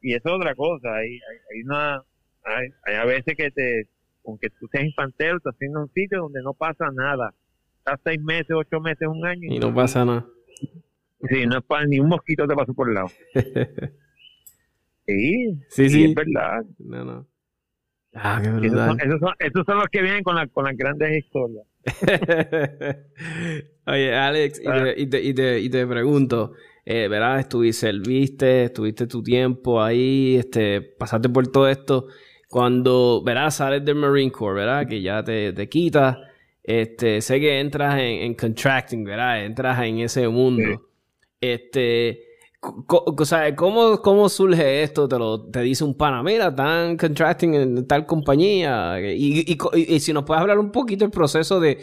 y eso es otra cosa, hay, hay, una, hay, hay, a veces que te, aunque tú seas infantero, te asignan un sitio donde no pasa nada. Estás seis meses, ocho meses, un año. Y, no pasa nada. Sí, no es para, ni un mosquito te pasó por el lado. sí, sí, sí. Es verdad. No, no. Ah, esos, son, los que vienen con, con las grandes historias. Oye, Alex, y, te, y, te, y, te, pregunto, eh, ¿verdad? Estuviste, serviste, estuviste tu tiempo ahí, este, pasaste por todo esto. Cuando, ¿verdad? Sales del Marine Corps, ¿verdad? Que ya te, te quitas. Este, sé que entras en, contracting, ¿verdad? Entras en ese mundo. Este, o sea, ¿cómo, ¿cómo surge esto? Te lo te dice un pana, mira, están contracting en tal compañía. Y, y, si nos puedes hablar un poquito el proceso de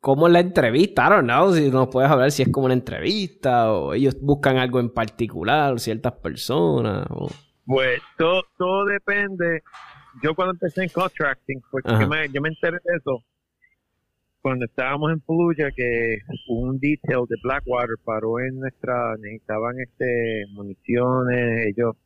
cómo es la entrevista, I don't know, si nos puedes hablar si es como una entrevista o ellos buscan algo en particular, ciertas personas. Pues todo, todo depende. Yo cuando empecé en contracting, porque yo me, yo me enteré de eso, cuando estábamos en Fallujah que un detail de Blackwater paró en nuestra, necesitaban este municiones, ellos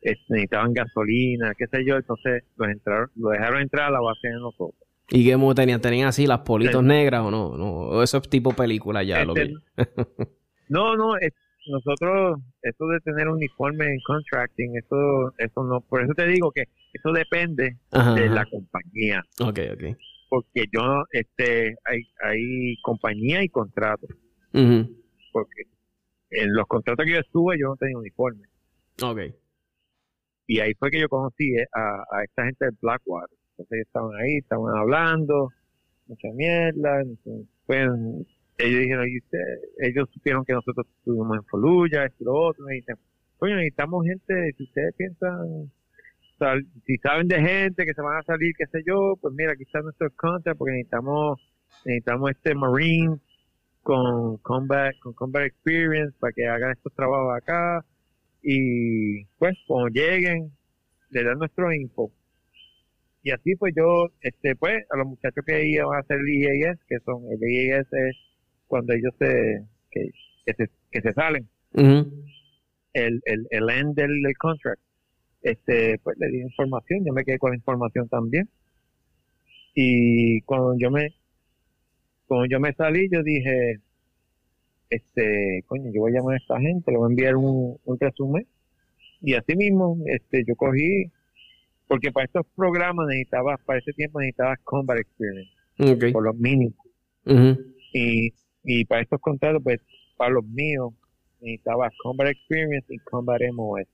este, necesitaban gasolina, qué sé yo, entonces los entraron, lo dejaron entrar a la base de nosotros. ¿Y qué tenían? ¿Tenían así las politos negras o no? no? eso es tipo película ya, lo que... no, no, nosotros, eso de tener uniforme en contracting, eso, eso no, por eso te digo que eso depende de la compañía. Ok, ok porque yo, este, hay, hay compañía y contratos. Porque en los contratos que yo estuve yo no tenía uniforme. Ok. Y ahí fue que yo conocí a, a esta gente de Blackwater. Entonces estaban ahí, estaban hablando, mucha mierda. pues, ellos dijeron, ellos supieron que nosotros estuvimos en Foluya, esto y lo otro. Me dicen, coño, necesitamos gente, si ustedes piensan si saben de gente que se van a salir, qué sé yo, pues mira, aquí está nuestro contact porque necesitamos, necesitamos este Marine con combat, con combat experience para que hagan estos trabajos acá. Y pues cuando lleguen le dan nuestro info. Y así pues yo este pues a los muchachos que iban a hacer el IAS que son el IAS es cuando ellos se que, se, que se salen. El, el, el end del contract este, pues le di información, yo me quedé con la información también. Y cuando yo me, cuando yo me salí, yo dije, este, coño, yo voy a llamar a esta gente, le voy a enviar un, un resumen. Y así mismo, este, yo cogí, porque para estos programas necesitabas, para ese tiempo necesitabas combat experience, por los mínimos. y, y para estos contratos, pues, para los míos, necesitabas combat experience y combat MOS.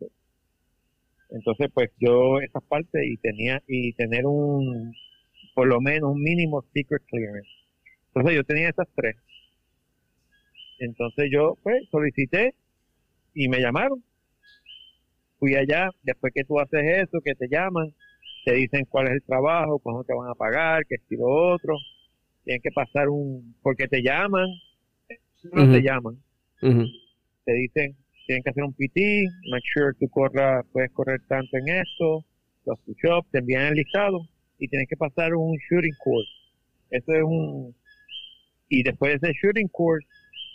Entonces, pues yo esa parte y tenía y tener un, por lo menos un mínimo secret clearance. Entonces yo tenía esas tres. Entonces yo, pues, solicité y me llamaron. Fui allá, después que tú haces eso, que te llaman, te dicen cuál es el trabajo, cuándo te van a pagar, qué estilo otro. Tienen que pasar un, porque te llaman, no te llaman. Te dicen, tienen que hacer un PT, make sure tú corras, puedes correr tanto en esto, los push-ups, te envían el listado y tienes que pasar un shooting course. Eso es un... Y después de ese shooting course,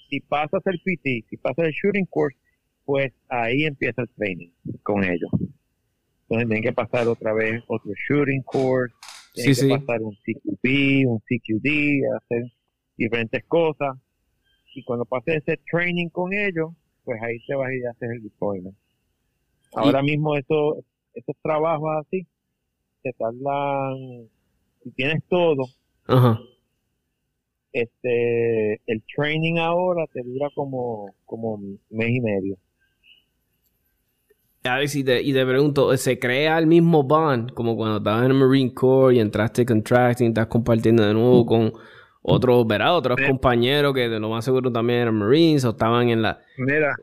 si pasas el PT, si pasas el shooting course, pues ahí empieza el training con ellos. Entonces tienen que pasar otra vez otro shooting course, tienen que pasar un CQB, un CQD, hacer diferentes cosas. Y cuando pases ese training con ellos, pues ahí te vas y haces el deployment. Ahora mismo eso, esos trabajos así, te tardan, si tienes todo, este el training ahora te dura como, como mes y medio. A ver, si te, y te pregunto, ¿se crea el mismo bond como cuando estabas en el Marine Corps y entraste contracting, estás compartiendo de nuevo con otros, ¿verdad? Otros compañeros que de lo más seguro también eran Marines o estaban en la... Mira,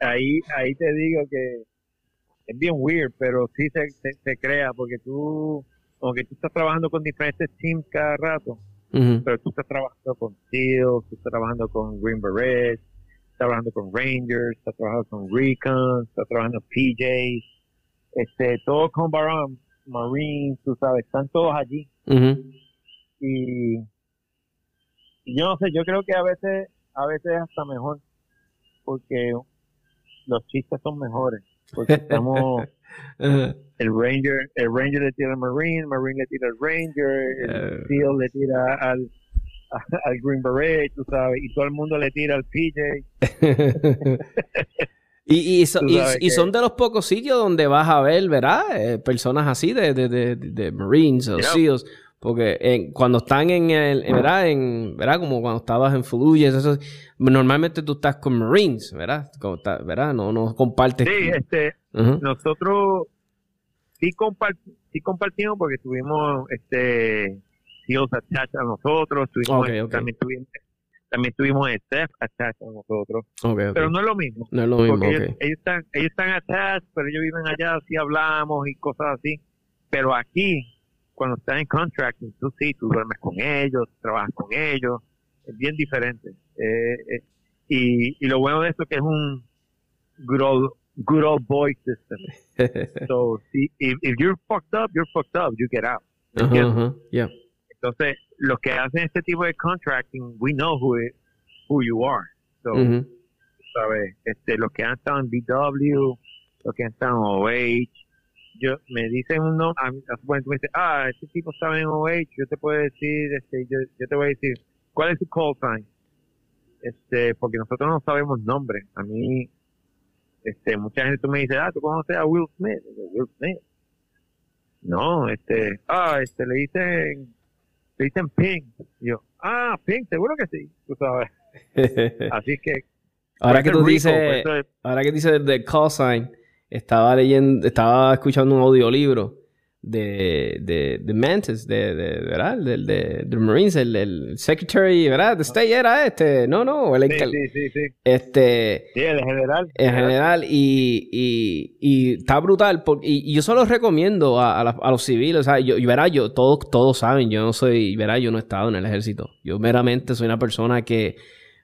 ahí, ahí te digo que es bien weird, pero sí se, se, crea porque tú, aunque tú estás trabajando con diferentes teams cada rato, pero tú estás trabajando con SEALs, tú estás trabajando con Green Berets, estás trabajando con Rangers, estás trabajando con Recon, estás trabajando con PJ, este, todo con Baron, Marines, tú sabes, están todos allí. Y yo no sé, yo creo que a veces, a veces hasta mejor, porque los chistes son mejores, porque estamos el Ranger, el Ranger le tira al Marine, el Marine le tira al Ranger, el Seal le tira al, al Green Beret, tú sabes, y todo el mundo le tira al PJ. y, y, y, son de los pocos sitios donde vas a ver, ¿verdad? Eh, personas así de, de, de, de Marines o SEALs porque cuando están en el, ¿verdad? En, ¿verdad? Como cuando estabas en Fallujah, eso, normalmente tú estás con Marines, ¿verdad? ¿verdad? No, no compartes. Sí, este, nosotros sí, compartimos porque tuvimos, este, CEOs attached a nosotros, tuvimos, también tuvimos, también tuvimos staff attached a nosotros. pero no es lo mismo. No es lo mismo, ellos, están, ellos están attached, pero ellos viven allá, así hablamos y cosas así. Pero aquí, cuando estás en contracting, tú sí, tú duermes con ellos, trabajas con ellos, es bien diferente. Eh, eh, y, y, lo bueno de esto es que es un good old, good old boy system. so, si, if, if, you're fucked up, you're fucked up, you get out. yeah. Entonces, los que hacen este tipo de contracting, we know who, who you are. So, ¿sabes? Este, los que han estado en BW, los que han estado en OH, yo me dicen un nombre, bueno, tú me dices, ah, este tipo está en OH, yo te puedo decir, este, yo, yo te voy a decir, ¿cuál es su call sign? Este, porque nosotros no sabemos nombre. A mí, este, mucha gente tú me dice, ah, tú conoces a Will Smith. Will Smith. No, este, ah, este, le dicen, le dicen Pink. yo, ah, Pink, seguro que sí, tú sabes. Así que. Ahora que tú dices, ahora que dices de call sign, estaba leyendo, estaba escuchando un audiolibro de, de, de Mantis, de, de, ¿verdad? De, de, de Marines, el, el, Secretary, ¿verdad? De State era este, no, no, el sí, sí, sí, sí, Este. Sí, el general. El general, y, y, y está brutal, y, yo solo recomiendo a, a, los civiles, o sea, yo, verá, yo, todos, todos saben, yo no soy, verá, yo no he estado en el ejército, yo meramente soy una persona que,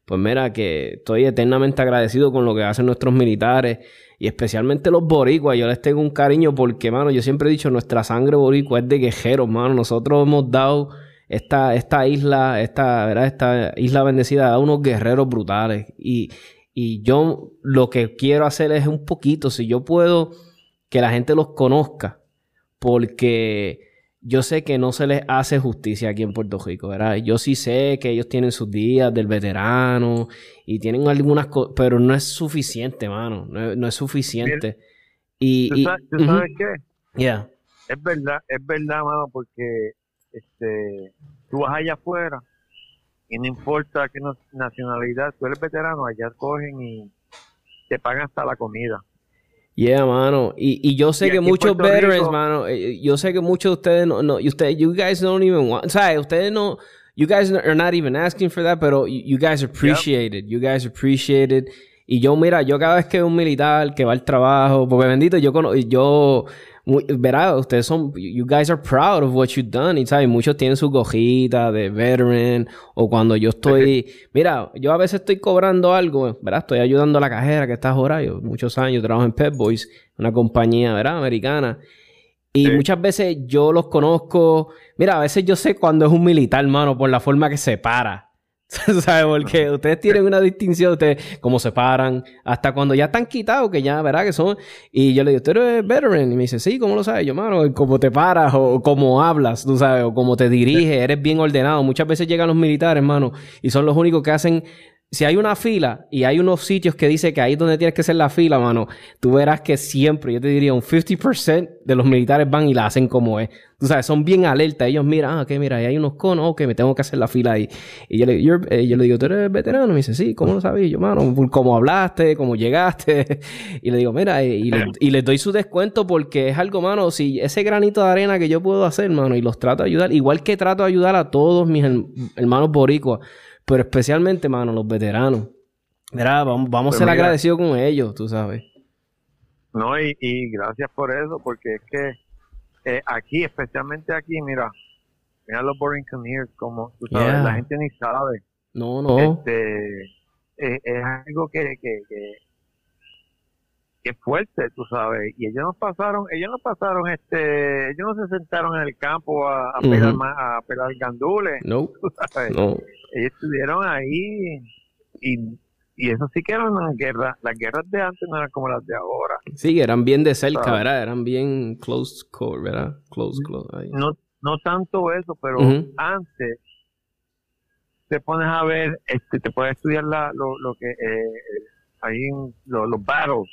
pues mira, que estoy eternamente agradecido con lo que hacen nuestros militares y especialmente los boricuas, yo les tengo un cariño porque, mano, yo siempre he dicho, nuestra sangre boricua es de guerreros, mano. Nosotros hemos dado esta, esta isla, esta, ¿verdad? esta isla bendecida a unos guerreros brutales. Y, y yo lo que quiero hacer es un poquito, si yo puedo que la gente los conozca, porque yo sé que no se les hace justicia aquí en Puerto Rico, ¿verdad? Yo sí sé que ellos tienen sus días del veterano y tienen algunas cosas, pero no es suficiente, mano. No, es suficiente. Y, ¿Tú, sabes, qué? Yeah. Es verdad, es verdad, mano, porque este, tú vas allá afuera y no importa qué nacionalidad, tú eres veterano, allá cogen y te pagan hasta la comida. Yeah, mano. Y, y yo sé que muchos veterans, mano, eh, yo sé que muchos de ustedes no, no, ustedes, you guys don't even want, o sea, ustedes no, you guys are not even asking for that, pero you, guys appreciate it, you guys appreciate it. Y yo, mira, yo cada vez que un militar que va al trabajo, porque bendito, yo, yo verá, ustedes son, you guys are proud of what you've done, y sabes, muchos tienen su gojita de veteran, o cuando yo estoy, mira, yo a veces estoy cobrando algo, ¿verdad? Estoy ayudando a la cajera que está ahora, yo muchos años trabajo en Pet Boys, una compañía, ¿verdad? Americana, y muchas veces yo los conozco, mira, a veces yo sé cuando es un militar, hermano, por la forma que se para. ¿Sabes? Porque ustedes tienen una distinción, ustedes cómo se paran, hasta cuando ya están quitados, que ya, ¿verdad? Que son. Y yo le digo, ¿tú eres veteran? Y me dice, sí, ¿cómo lo sabes? Yo, mano, cómo te paras, o cómo hablas, tú sabes, o cómo te diriges, eres bien ordenado. Muchas veces llegan los militares, hermano, y son los únicos que hacen si hay una fila y hay unos sitios que dice que ahí es donde tienes que hacer la fila, mano, tú verás que siempre, yo te diría, un 50% de los militares van y la hacen como es. Tú sabes, son bien alerta. Ellos miran, ah, que mira, ahí hay unos conos, ok, me tengo que hacer la fila ahí. Y yo le, eh, yo, le digo, ¿tú eres veterano? Y me dice, sí, ¿cómo lo sabes? yo, mano, ¿cómo hablaste? ¿Cómo llegaste? y le digo, mira, eh, y, y, les doy su descuento porque es algo, mano, si ese granito de arena que yo puedo hacer, mano, y los trato de ayudar, igual que trato de ayudar a todos mis hermanos boricuas pero especialmente, mano, los veteranos. Mira, vamos, vamos a ser agradecidos con ellos, tú sabes. No, y, y gracias por eso, porque es que eh, aquí, especialmente aquí, mira, mira los Boring Commuters, como tú sabes, la gente ni sabe. No, no. Este, eh, es algo que, que, que, es fuerte, tú sabes. Y ellos no pasaron, ellos no pasaron, este, ellos no se sentaron en el campo a, a, pelar, a pelar gandules. No. no ellos estuvieron ahí y, y eso sí que eran una guerra. Las guerras de antes no eran como las de ahora. Sí, eran bien de cerca, ¿verdad? Eran bien close core, ¿verdad? Close, close. No, no tanto eso, pero antes te pones a ver, este, te puedes estudiar la, lo, lo que eh, ahí los battles.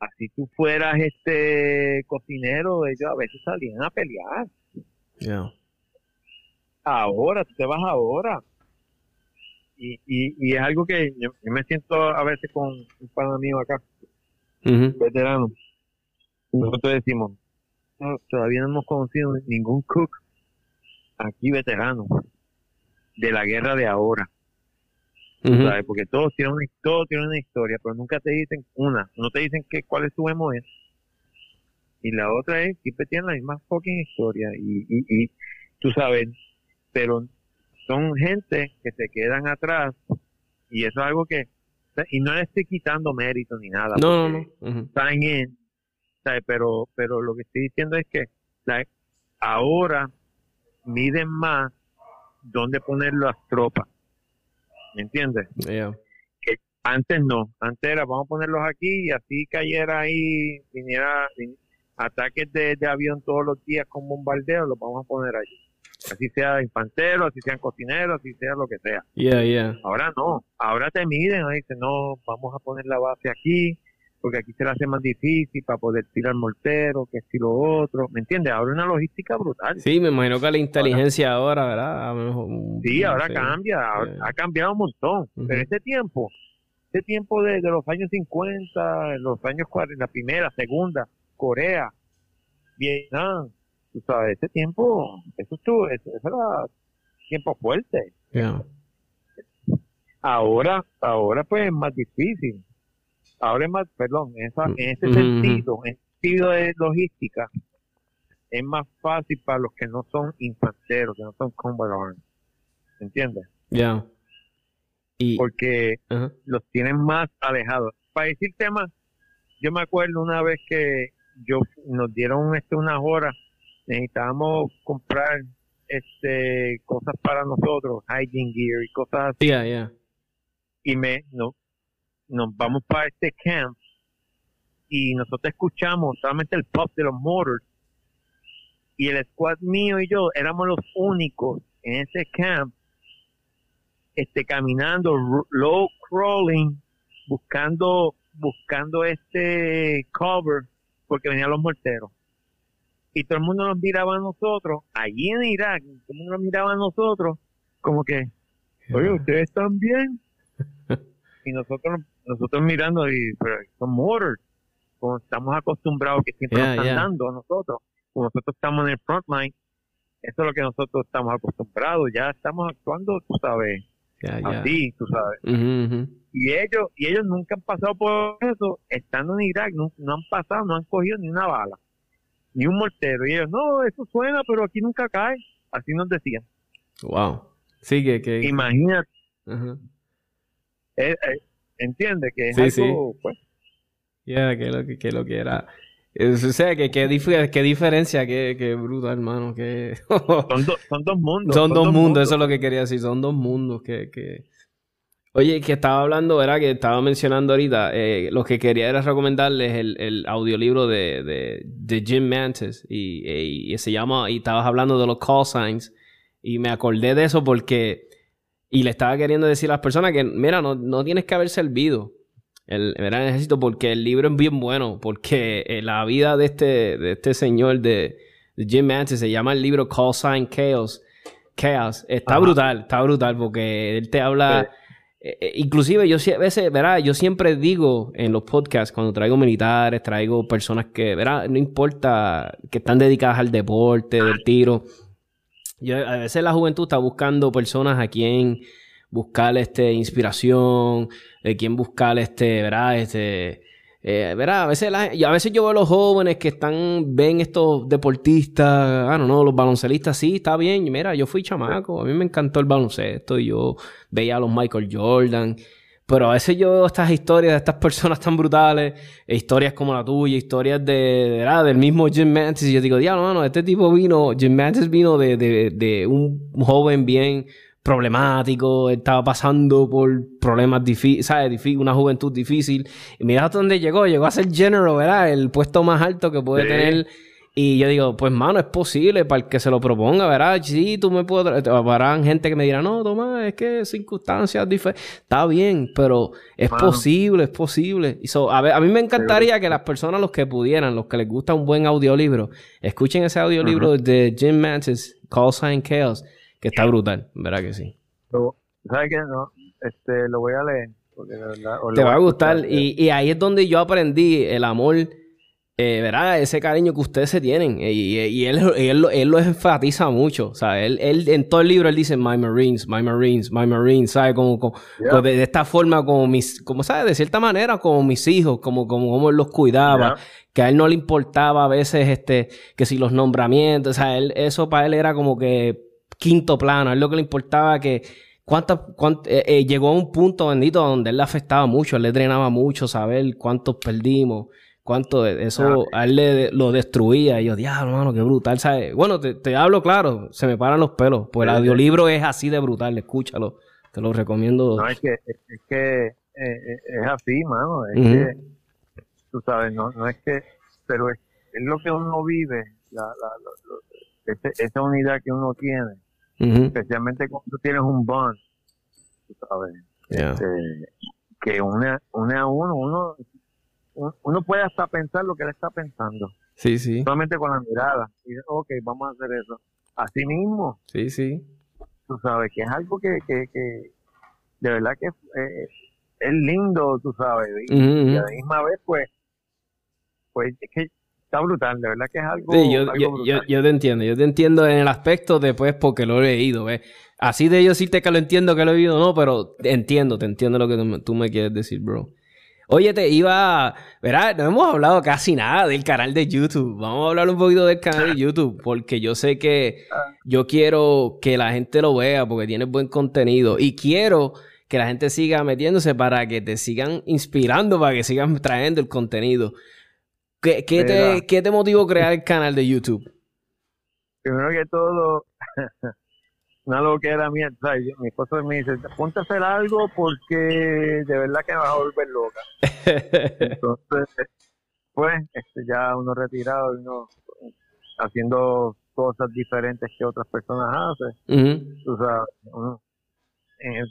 Así tú fueras este cocinero, ellos a veces salían a pelear. Yeah ahora, tú te vas ahora. Y, y, y es algo que yo, me siento a veces con un pana mío acá, veterano. Nosotros decimos, todavía no hemos conocido ningún cook aquí veterano de la guerra de ahora. Porque todos tienen, una, todos tienen una historia, pero nunca te dicen una, no te dicen que, cuál es tu memoria. Y la otra es, siempre tienen la misma fucking historia. Y, y, y tú sabes, pero son gente que se quedan atrás y eso es algo que y no le estoy quitando mérito ni nada no no no. Están en pero pero lo que estoy diciendo es que ahora miden más dónde poner las tropas ¿me entiendes? que antes no antes era vamos a ponerlos aquí y así cayera ahí viniera ataques de, de avión todos los días con bombardeo los vamos a poner allí así sea infantero, así sean cocineros, así sea lo que sea. Yeah, yeah. Ahora no, ahora te miden, dicen, no, vamos a poner la base aquí, porque aquí se la hace más difícil para poder tirar mortero, que si lo otro, ¿me entiendes? Ahora una logística brutal. Sí, me imagino que la inteligencia ahora, ¿verdad? sí, ahora cambia, ha cambiado un montón, pero ese tiempo, ese tiempo de, los años 50, los años 40, la primera, segunda, Corea, Vietnam, tú sabes, ese tiempo, eso estuvo, eso, era tiempo fuerte. Ahora, ahora pues es más difícil. Ahora es más, perdón, en, esa, en ese mm-hmm. sentido, en sentido de logística, es más fácil para los que no son infanteros, que no son combat arms. ¿Entiendes? Ya. Y, Porque los tienen más alejados. Para decir temas, yo me acuerdo una vez que yo nos dieron este unas horas necesitábamos comprar este cosas para nosotros, hygiene gear y cosas así. Y me no, nos vamos para este camp y nosotros escuchamos solamente el pop de los motors. Y el squad mío y yo éramos los únicos en ese camp este caminando low crawling buscando buscando este cover porque venían los morteros. Y todo el mundo nos miraba a nosotros, allí en Irak, todo el mundo nos miraba a nosotros como que, oye, ustedes están bien. y nosotros nosotros mirando y pero son mortars, como estamos acostumbrados que siempre nos están dando a nosotros, como nosotros estamos en el front line, eso es lo que nosotros estamos acostumbrados, ya estamos actuando, tú sabes, así, tú sabes. Y ellos y ellos nunca han pasado por eso, estando en Irak, no, han pasado, no han cogido ni una bala, ni un mortero. Y ellos, no, eso suena, pero aquí nunca cae. Así nos decían. Wow. Sí, que... Imagínate. Eh, eh, entiende que es algo, pues. Ya, que lo que, que lo que era. O sea, que qué diferencia, qué, brutal, hermano. Que... son, son, dos mundos. Son, dos, mundos, eso es lo que quería decir. Son dos mundos que... que... Oye, que estaba hablando, era que estaba mencionando ahorita, eh, lo que quería era recomendarles el, el audiolibro de, de, de Jim Mantis y, y, se llama, y estabas hablando de los call signs y me acordé de eso porque, y le estaba queriendo decir a las personas que, mira, no, no tienes que haber servido el, ejército porque el libro es bien bueno, porque eh, la vida de este, de este señor de, Jim Mantis se llama el libro Call Sign Chaos. Chaos. Está brutal, está brutal porque él te habla... Eh, eh, inclusive yo a veces, verá, yo siempre digo en los podcasts, cuando traigo militares, traigo personas que, verá, no importa, que están dedicadas al deporte, del tiro. Yo, a veces la juventud está buscando personas a quien buscar este, inspiración, de quién buscar este, ¿verdad? Este, eh, ¿verdad? A veces, a veces yo veo a los jóvenes que están, ven estos deportistas, ah, no, los baloncelistas, sí, está bien. Mira, yo fui chamaco, a mí me encantó el baloncesto y yo veía a los Michael Jordan. Pero a veces yo veo estas historias de estas personas tan brutales, e historias como la tuya, historias de, ¿verdad? del mismo Jim Mantis, y yo digo, diablo, no, este tipo vino, Jim Mantis vino de, de, de un joven bien problemático, estaba pasando por problemas difíciles, ¿sabes? Una juventud difícil. Y mira hasta dónde llegó, llegó a ser general, ¿verdad? El puesto más alto que puede tener. Y yo digo, pues mano, es posible para el que se lo proponga, ¿verdad? Sí, tú me puedes... Habrán gente que me dirá, no, toma, es que circunstancias diferentes. Está bien, pero es posible, es posible. Y a, a, mí me encantaría que las personas, los que pudieran, los que les gusta un buen audiolibro, escuchen ese audiolibro de Jim Mantis, Call Sign Chaos que está brutal, ¿verdad que sí? ¿Sabes qué? No, este, lo voy a leer. Te va a gustar. Y, y, ahí es donde yo aprendí el amor, eh, ¿verdad? Ese cariño que ustedes se tienen. Y, y él, él, él, lo enfatiza mucho. O sea, él, él, en todo el libro él dice, My Marines, My Marines, My Marines, ¿sabes? Como, como de, esta forma, como mis, como, ¿sabes? De cierta manera, como mis hijos, como, como, como él los cuidaba. Que a él no le importaba a veces, este, que si los nombramientos, o sea, él, eso para él era como que quinto plano. A él lo que le importaba que cuánto, eh, eh, llegó a un punto bendito donde él le afectaba mucho, él le drenaba mucho saber cuántos perdimos, cuánto eso a él le, lo destruía. Y yo, diablo, hermano, qué brutal, ¿sabes? Bueno, te, hablo claro, se me paran los pelos. Pues el audiolibro es así de brutal, escúchalo. Te lo recomiendo. No, es que, es, que eh, es así, mano. Es que, tú sabes, no, no es que, pero es, lo que uno vive, la, la, esa unidad que uno tiene especialmente cuando tú tienes un bond, tú sabes, este, que una, una a uno, uno, uno puede hasta pensar lo que él está pensando. Sí, sí. Solamente con la mirada. Y ok, vamos a hacer eso. Así mismo. Sí, sí. Tú sabes que es algo que, que, que de verdad que eh, es lindo, tú sabes. Y, a la misma vez, pues, pues es que está brutal, de verdad que es algo. Sí, yo, yo, yo, te entiendo, yo te entiendo en el aspecto después porque lo he leído, ¿ves? Así de yo sí te que lo entiendo que lo he leído, no, pero entiendo, te entiendo lo que tú me quieres decir, bro. Oye, te iba, ¿verdad? No hemos hablado casi nada del canal de YouTube. Vamos a hablar un poquito del canal de YouTube, porque yo sé que yo quiero que la gente lo vea, porque tiene buen contenido. Y quiero que la gente siga metiéndose para que te sigan inspirando, para que sigan trayendo el contenido. ¿Qué, qué te, ¿Qué te motivó crear el canal de YouTube? Primero que todo, una loquera mía, ¿sabes? mi esposo me dice, ponte a hacer algo porque de verdad que me vas a volver loca. Entonces, pues, este, ya uno retirado, uno haciendo cosas diferentes que otras personas hacen. Tú sabes, uno, en,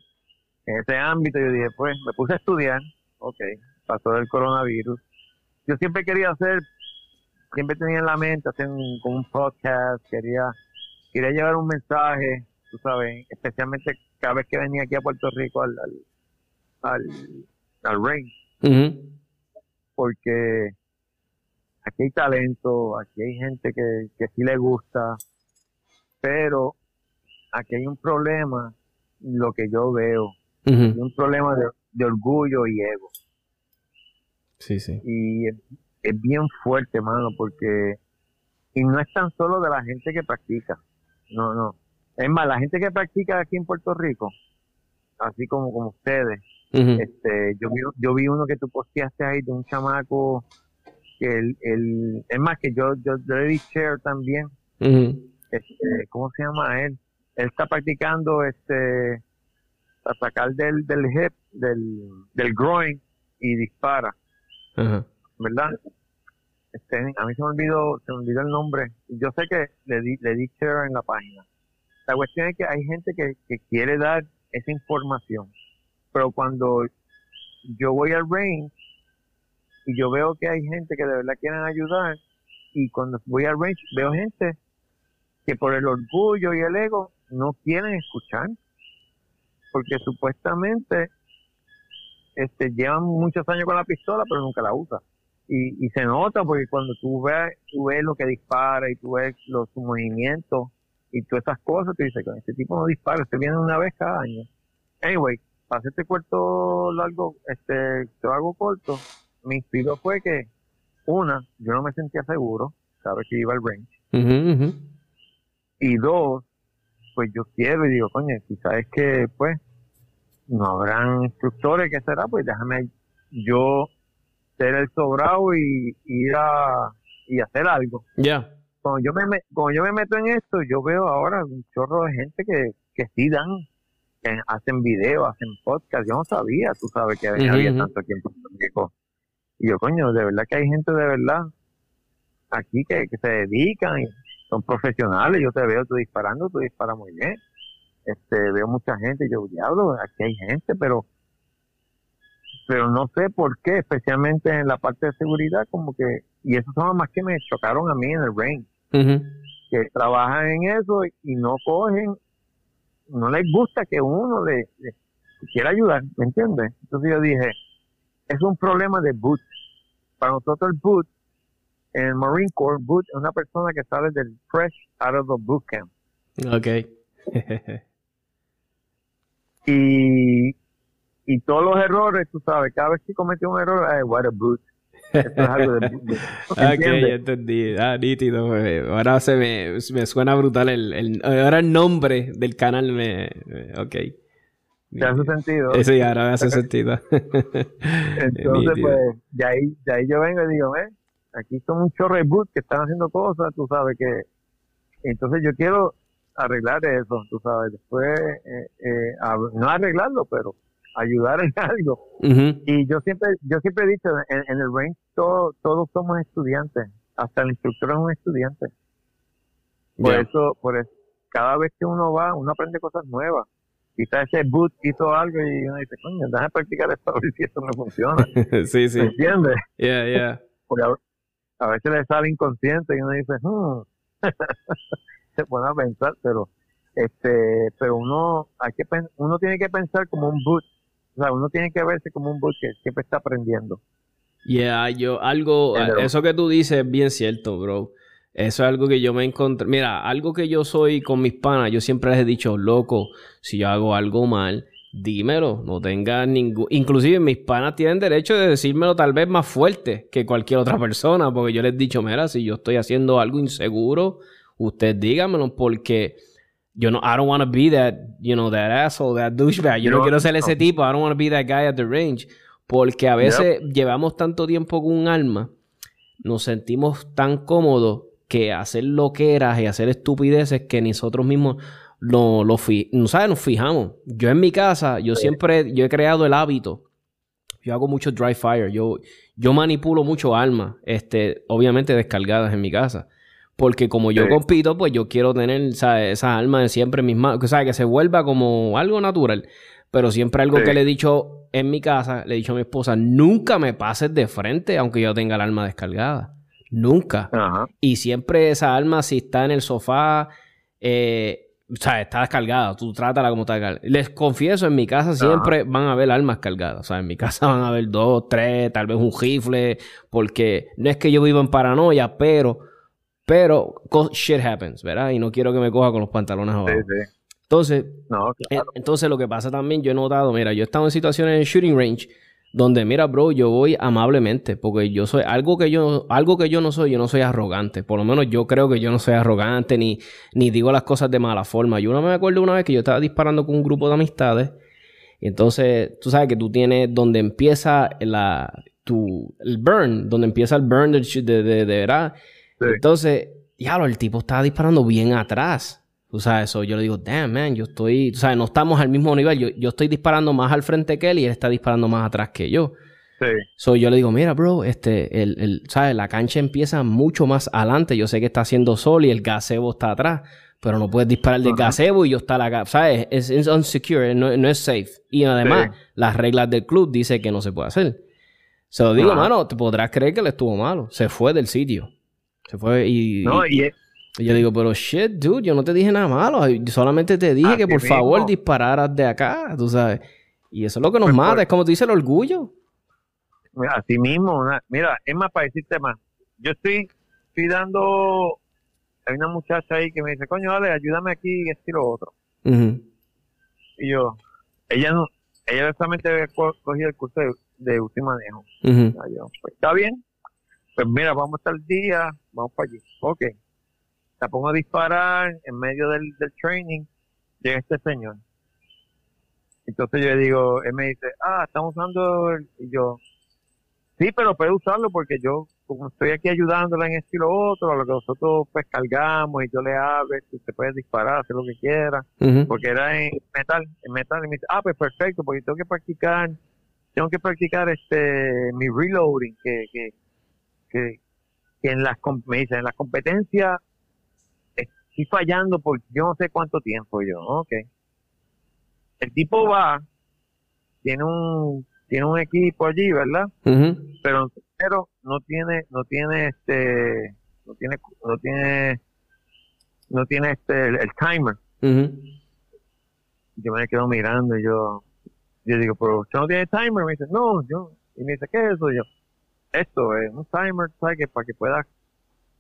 en, ese ámbito yo dije, pues, me puse a estudiar, ok, pasó el coronavirus, yo siempre quería hacer, siempre tenía en la mente hacer un, un podcast, quería, quería llevar un mensaje, tú sabes, especialmente cada vez que venía aquí a Puerto Rico al, al, al, Rain. Porque aquí hay talento, aquí hay gente que, que sí le gusta, pero aquí hay un problema lo que yo veo. Un problema de, orgullo y ego. Sí, sí. Y es, bien fuerte, mano, porque... Y no es tan solo de la gente que practica. No, no. Es más, la gente que practica aquí en Puerto Rico, así como, como ustedes, este, yo, vi, yo vi uno que tú posteaste ahí de un chamaco que el, el es más que yo, yo, le di share también. este, ¿Cómo se llama él? Él está practicando este a sacar del, del hip, del, del groin y dispara. ¿Verdad? Este, a mí se me olvidó, se me olvidó el nombre. Yo sé que le di, le di share en la página. La cuestión es que hay gente que, que quiere dar esa información pero cuando yo voy al range y yo veo que hay gente que de verdad quieren ayudar y cuando voy al range veo gente que por el orgullo y el ego no quieren escuchar porque supuestamente este llevan muchos años con la pistola pero nunca la usan. Y, y se nota porque cuando tú ves tú ves lo que dispara y tú ves los movimientos y todas esas cosas tú dices que este tipo no dispara este viene una vez cada año anyway para este cuarto largo, este, yo hago corto, mi inspiró fue que, una, yo no me sentía seguro, sabes que iba al range. Y dos, pues yo quiero y digo, coño, quizás es que, pues, no habrán instructores, que será? Pues déjame yo ser el sobrado y, ir a y hacer algo. Ya. Cuando yo me cuando yo me meto en esto, yo veo ahora un chorro de gente que, que sí dan hacen videos, hacen podcast. Yo no sabía, tú sabes que había tanto aquí en Puerto Rico. Y yo, coño, de verdad que hay gente de verdad aquí que, se dedican y son profesionales. Yo te veo tú disparando, tú disparas muy bien. Este, veo mucha gente, yo, diablo, aquí hay gente, pero pero no sé por qué, especialmente en la parte de seguridad, como que, y esos son los más que me chocaron a mí en el range, que trabajan en eso y no cogen no les gusta que uno le, quiera ayudar, ¿me entiendes? Entonces yo dije, es un problema de boot. Para nosotros el boot, en el Marine Corps, boot es una persona que sale del fresh out of the boot camp. Ok. y, y todos los errores, tú sabes, cada vez que comete un error, ay, what a boot. Esto es algo de, ok, ya entendí. Ah, nítido. Ahora se me, me suena brutal el, el, Ahora el nombre del canal me... Ok. ¿Te hace sentido? Sí, ahora me hace sentido. Entonces, pues, de ahí, de ahí yo vengo y digo, eh, aquí son de boot que están haciendo cosas, tú sabes que... Entonces yo quiero arreglar eso, tú sabes. Después, eh, eh, no arreglarlo, pero ayudar en algo. Y yo siempre, yo siempre he dicho, en, el range todos somos estudiantes, hasta el instructor es un estudiante. Por eso, por eso, cada vez que uno va, uno aprende cosas nuevas. Quizás ese boot hizo algo y uno dice, coño, déjame practicar esto a ver si esto me funciona. sí, sí. ¿Me entiendes? Yeah, yeah. a, veces le sale inconsciente y uno dice, hmm. se pone a pensar, pero este, pero uno hay que uno tiene que pensar como un boot o sea, uno tiene que verse como un que siempre está aprendiendo. Yeah, yo algo, eso que tú dices es bien cierto, bro. Eso es algo que yo me encontré. Mira, algo que yo soy con mis panas, yo siempre les he dicho, loco, si yo hago algo mal, dímelo, no tengas ningún... Inclusive mis panas tienen derecho de decírmelo tal vez más fuerte que cualquier otra persona, porque yo les he dicho, mira, si yo estoy haciendo algo inseguro, usted dígamelo, porque yo no, I don't want to be that, you know, that asshole, that douchebag. Yo no, quiero ser ese tipo. I don't want to be that guy at the range. Porque a veces llevamos tanto tiempo con un alma, nos sentimos tan cómodos que hacer loqueras y hacer estupideces que nosotros mismos no, lo no sabes, nos fijamos. Yo en mi casa, yo siempre, yo he creado el hábito. Yo hago mucho dry fire. Yo, yo manipulo mucho almas, este, obviamente descargadas en mi casa. Porque como yo compito, pues yo quiero tener esa alma de siempre en mis manos. O sea, que se vuelva como algo natural. Pero siempre algo que le he dicho en mi casa, le he dicho a mi esposa, nunca me pases de frente aunque yo tenga el alma descargada. Nunca. Y siempre esa alma, si está en el sofá, eh, o sea, está descargada. Tú trátala como está Les confieso, en mi casa siempre van a haber almas cargadas. O sea, en mi casa van a haber dos, tres, tal vez un rifle. Porque no es que yo viva en paranoia, pero pero shit happens, ¿verdad? Y no quiero que me coja con los pantalones abajo. Entonces, entonces lo que pasa también, yo he notado, mira, yo he estado en situaciones en shooting range donde, mira, bro, yo voy amablemente, porque yo soy algo que yo, algo que yo no soy, yo no soy arrogante. Por lo menos yo creo que yo no soy arrogante ni, ni digo las cosas de mala forma. Yo no me acuerdo una vez que yo estaba disparando con un grupo de amistades. Y entonces, tú sabes que tú tienes donde empieza la, tu, el burn, donde empieza el burn de, de, de, verdad. Entonces, diablo, el tipo estaba disparando bien atrás. Tú sabes, eso yo le digo, damn, man, yo estoy, tú sabes, no estamos al mismo nivel. Yo, yo estoy disparando más al frente que él y él está disparando más atrás que yo. Sí. So yo le digo, mira, bro, este, el, el, ¿sabes? La cancha empieza mucho más adelante. Yo sé que está haciendo sol y el gazebo está atrás, pero no puedes disparar del gazebo y yo estar acá, ¿sabes? Es, unsecure, no, no, es safe. Y además, las reglas del club dicen que no se puede hacer. Se lo digo, mano, te podrás creer que le estuvo malo. Se fue del sitio. Se fue y. No, y, yo digo, pero shit, dude, yo no te dije nada malo. Solamente te dije que por favor dispararas de acá, tú sabes. Y eso es lo que nos pues mata, es como te dice el orgullo. Así mismo, mira, es más para decirte más. Yo estoy, estoy dando. Hay una muchacha ahí que me dice, coño, dale, ayúdame aquí, esto y lo otro. Y yo, ella no, ella solamente había cogido el curso de, última manejo. Pues, está bien, pues mira, vamos a estar el día, vamos para allí. Ok. La pongo a disparar en medio del, del training, llega este señor. Entonces yo le digo, él me dice, ah, estamos usando, el... y yo, sí, pero puede usarlo porque yo, como estoy aquí ayudándola en este y lo otro, a lo que nosotros pues cargamos y yo le hablo, usted puede disparar, hacer lo que quiera, porque era en metal, en metal, y me dice, ah, pues perfecto, porque tengo que practicar, tengo que practicar este, mi reloading, que, que en las, me dice, en las competencias y fallando por yo no sé cuánto tiempo. yo, ok. El tipo va, tiene un tiene un equipo allí, ¿verdad? Pero pero no tiene no tiene este no tiene no tiene no tiene este el, timer. Yo me quedo mirando y yo yo digo, pero usted no tiene timer, me dice, no, yo y me dice, ¿qué es eso? yo, esto es un timer, ¿sabes? Que para que puedas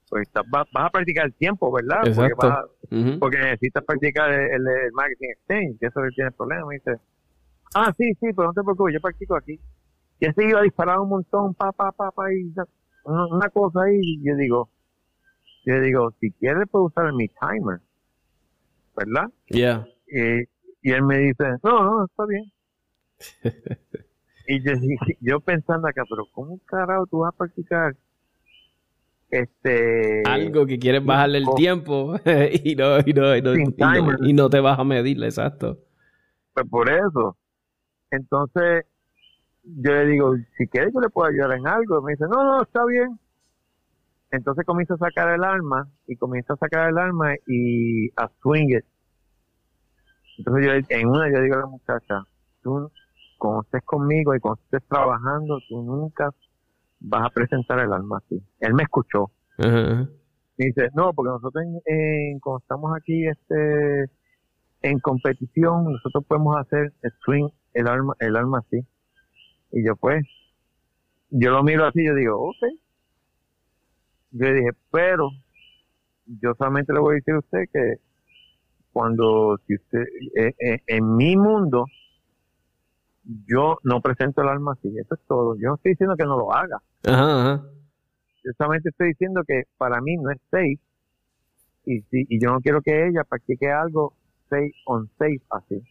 pues vas, a practicar el tiempo, ¿verdad? Porque, porque, necesitas practicar el, el, marketing exchange, que eso es tiene el problema. Dice, ah, sí, sí, pero no te preocupes, yo practico aquí. Y así iba a disparar un montón, pa, pa, pa, pa, y una, cosa ahí, y yo digo, yo digo, si quieres puedo usar mi timer, ¿verdad? Yeah. Y, y él me dice, no, no, está bien. y yo, yo pensando acá, pero ¿cómo carajo tú vas a practicar este algo que quieres bajarle el tiempo y no y no, y no, y no, te vas a medir exacto. Pues por eso. Entonces yo le digo si quieres yo le puedo ayudar en algo. Me dice no no está bien entonces comienza a sacar el arma y comienza a sacar el arma y a swing it. Entonces yo en una yo digo a la muchacha tú cuando estés conmigo y cuando estés trabajando tú nunca vas a presentar el alma así. Él me escuchó. dice, no, porque nosotros en, cuando estamos aquí este en competición, nosotros podemos hacer el swing, el alma, el alma así. Y yo pues, yo lo miro así, yo digo, ok. Yo le dije, pero yo solamente le voy a decir a usted que cuando, si usted, eh, eh, en mi mundo, yo no presento el alma así, eso es todo. Yo no estoy diciendo que no lo haga. Ajá, Yo solamente estoy diciendo que para mí no es safe y, si, y yo no quiero que ella practique algo safe on safe así.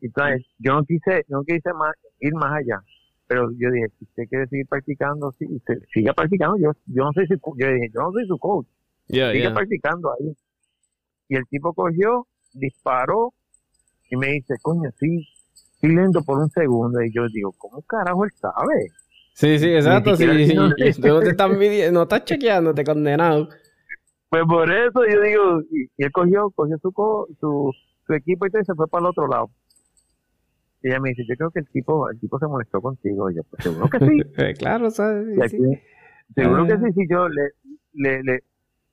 Entonces, yo no quise, no quise más, ir más allá. Pero yo dije, si usted quiere seguir practicando, sí, usted siga practicando. Yo, yo no soy su, yo dije, yo no soy su coach. sigue practicando ahí. Y el tipo cogió, disparó y me dice, coño, sí, lento por un segundo y yo digo, ¿cómo carajo él sabe? Sí, sí, exacto, sí. No, te estás no estás chequeando, te condenado. Pues por eso yo digo, y, él cogió, cogió su, su, su equipo y se fue para el otro lado. Y ella me dice, yo creo que el tipo, el tipo se molestó contigo. Y yo, pues seguro que sí. Eh, claro, ¿sabes? Seguro que sí, si yo le, le, le,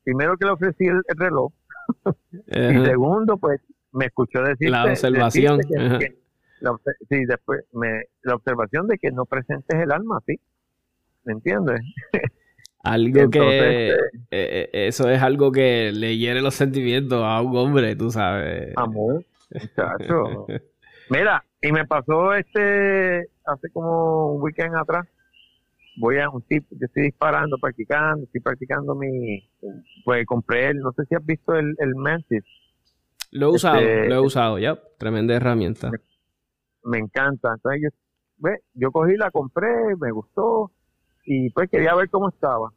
primero que le ofrecí el, reloj, y segundo, pues me escuchó decir la observación la, sí, después me, la observación de que no presentes el alma, ¿sí? ¿Me entiendes? Algo que... Este, eh, eh, eso es algo que le hiere los sentimientos a un hombre, tú sabes. Amor, muchacho. Mira, y me pasó este hace como un weekend atrás. Voy a un tipo, yo estoy disparando, practicando, estoy practicando mi, pues compré el, no sé si has visto el, el Mantis. Lo he usado, este, lo he usado, ya, tremenda herramienta. Me, encanta. Entonces yo, ve, yo cogí, la compré, me gustó y pues quería ver cómo estaba.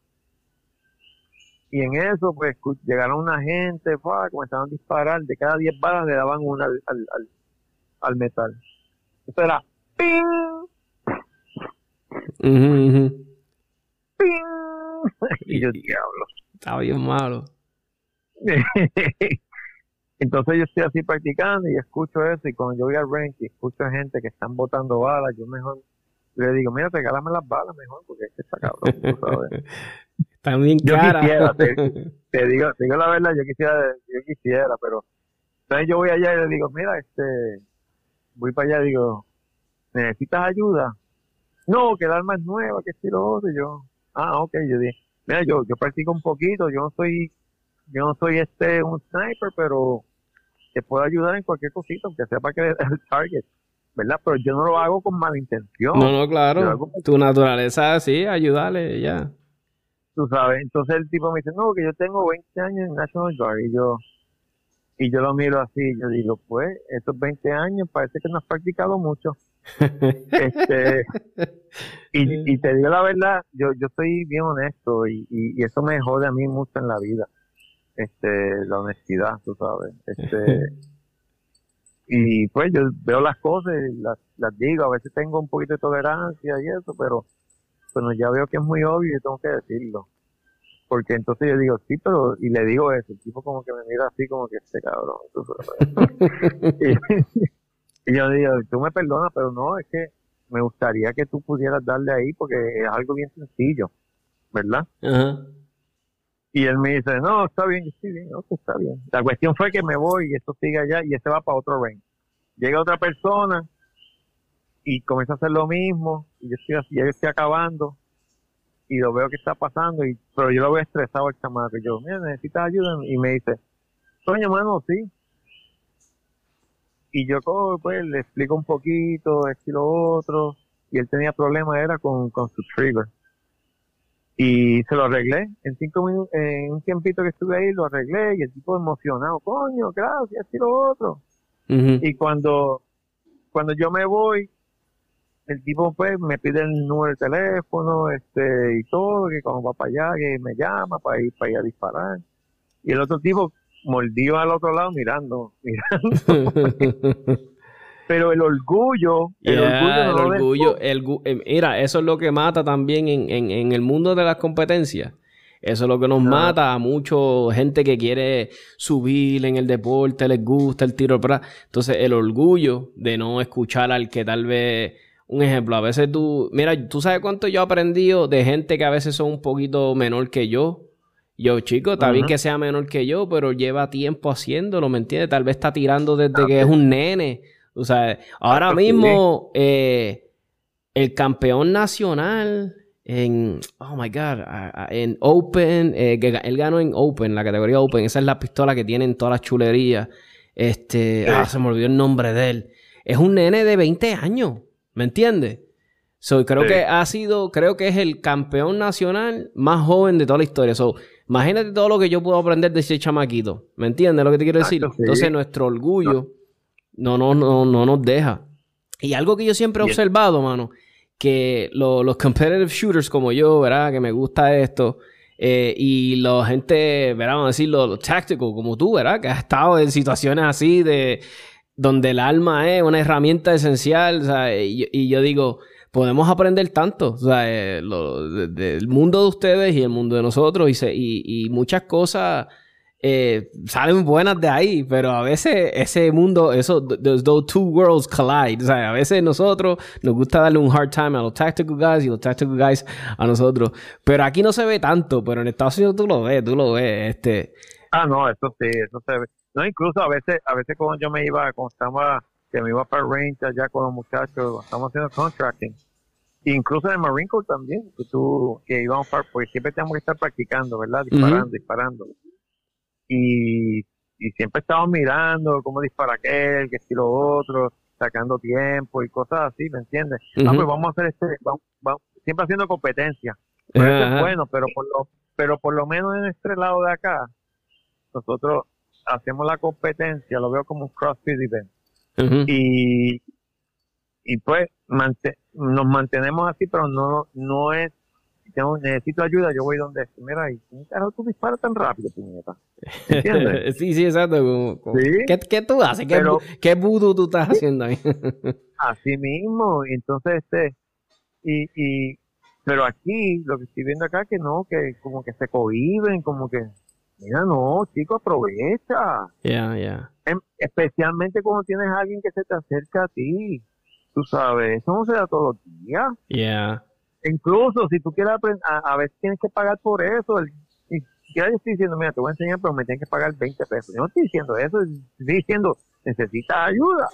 Y en eso, pues llegaron una gente, comenzaron a disparar, de cada 10 balas le daban una al, al, al metal. Eso era ¡ping! ¡ping! y yo, diablo. Estaba bien malo. Entonces yo estoy así practicando y escucho eso y cuando yo voy al rank y escucho a gente que están botando balas, yo mejor le digo, mira, regálame las balas mejor porque es que está cabrón, tú sabes. Están bien yo quisiera, te, digo, te digo la verdad, yo quisiera, yo quisiera, pero entonces yo voy allá y le digo, mira, este, voy para allá y digo, ¿necesitas ayuda? No, que el arma es nueva, que es lo otro. Y yo, ah, ok, yo dije, mira, yo, yo practico un poquito, yo no soy, yo no soy este, un sniper, pero te puedo ayudar en cualquier cosita, aunque sea para que el target. ¿verdad? Pero yo no lo hago con mala intención. No, no, claro. Tu naturaleza, sí, ayudarle, ya. Tú sabes, entonces el tipo me dice, no, que yo tengo 20 años en National Guard. Y yo, y yo lo miro así, yo digo, pues, estos 20 años parece que no has practicado mucho. este, y, y, te digo la verdad, yo, yo soy bien honesto y, y, eso me jode a mí mucho en la vida. Este, la honestidad, tú sabes. Este, y pues yo veo las cosas y las, las digo, a veces tengo un poquito de tolerancia y eso, pero bueno, ya veo que es muy obvio y tengo que decirlo porque entonces yo digo, sí, pero, y le digo eso, el tipo como que me mira así como que este cabrón. y, yo digo, tú me perdonas, pero no, es que me gustaría que tú pudieras darle ahí porque es algo bien sencillo, ¿verdad? Y él me dice, no, está bien, estoy bien, no, está bien. La cuestión fue que me voy y esto sigue allá y este va para otro range. Llega otra persona y comienza a hacer lo mismo y yo estoy así, yo estoy acabando y lo veo que está pasando, y pero yo lo veo estresado el chamaco. Y yo, mira, necesitas ayuda. Y me dice, coño, mano, sí. Y yo, pues, le explico un poquito, esto y lo otro. Y él tenía problemas, era con, con su trigger. Y se lo arreglé. En cinco minutos, en un tiempito que estuve ahí, lo arreglé. Y el tipo emocionado, coño, gracias, y lo otro. Y cuando, cuando yo me voy, el tipo pues me pide el número de teléfono este y todo que cuando va para allá que me llama para ir para ir a disparar y el otro tipo mordió al otro lado mirando mirando pero el orgullo el orgullo, el orgullo eh, mira eso es lo que mata también en, en, en el mundo de las competencias eso es lo que nos mata a mucha gente que quiere subir en el deporte, les gusta el tiro. Entonces, el orgullo de no escuchar al que tal vez un ejemplo, a veces tú, mira, tú sabes cuánto yo he aprendido de gente que a veces son un poquito menor que yo. Yo, chico, está bien que sea menor que yo, pero lleva tiempo haciéndolo, ¿me entiendes? Tal vez está tirando desde que es un nene. O sea, ahora mismo, eh, el campeón nacional en, oh my God, en Open, eh, él ganó en Open, la categoría Open, esa es la pistola que tienen todas las chulerías. Este, ah, se me olvidó el nombre de él. Es un nene de 20 años. ¿Me entiendes? So, creo que ha sido, creo que es el campeón nacional más joven de toda la historia. So, imagínate todo lo que yo puedo aprender de ese chamaquito. ¿Me entiendes lo que te quiero decir? Entonces, nuestro orgullo no. No, no, no, nos deja. Y algo que yo siempre he observado, mano, que los competitive shooters como yo, ¿verdad? Que me gusta esto. Eh, y la gente, ¿verdad? Vamos a decirlo, los tactical, como tú, ¿verdad? Que has estado en situaciones así de donde el alma es una herramienta esencial, y, yo digo, podemos aprender tanto, o sea, eh, del mundo de ustedes y el mundo de nosotros, y, y, muchas cosas eh, salen buenas de ahí, pero a veces ese mundo, eso, those, two worlds collide, o sea, a veces nosotros nos gusta darle un hard time a los tactical guys y los tactical guys a nosotros, pero aquí no se ve tanto, pero en Estados Unidos tú lo ves, tú lo ves, este... Ah, no, eso sí, eso se ve. No, incluso a veces, a veces cuando yo me iba, cuando estaba, que me iba para el range allá con los muchachos, estamos haciendo contracting, incluso en el Marine Corps también, que tú, que íbamos, porque siempre tenemos que estar practicando, ¿verdad? Disparando, disparando. Y, y siempre estamos mirando cómo dispara aquel, que si lo otro, sacando tiempo y cosas así, ¿me entiendes? Ah, pues vamos a hacer este, vamos, siempre haciendo competencia. bueno, pero por lo, pero por lo menos en este lado de acá, nosotros hacemos la competencia, lo veo como un CrossFit event. Y y pues nos mantenemos así, pero no no es tengo, necesito ayuda, yo voy donde mira, y carajo tú disparas tan rápido, puñeta. ¿Entiendes? sí, sí, exacto. ¿Qué, ¿Qué, tú haces? ¿Qué, ¿Qué vudú tú estás haciendo ahí? así mismo, entonces este, y, y, pero aquí, lo que estoy viendo acá, que no, que como que se cohiben, como que, mira, no, chico, aprovecha. Ya, ya. Em, especialmente cuando tienes a alguien que se te acerca a ti Tú sabes, eso no se da todos los días. Yeah. Incluso si tú quieres aprender, a, veces tienes que pagar por eso. El, y yo estoy diciendo, mira, te voy a enseñar, pero me tienes que pagar 20 pesos. Yo no estoy diciendo eso, estoy diciendo, necesitas ayuda.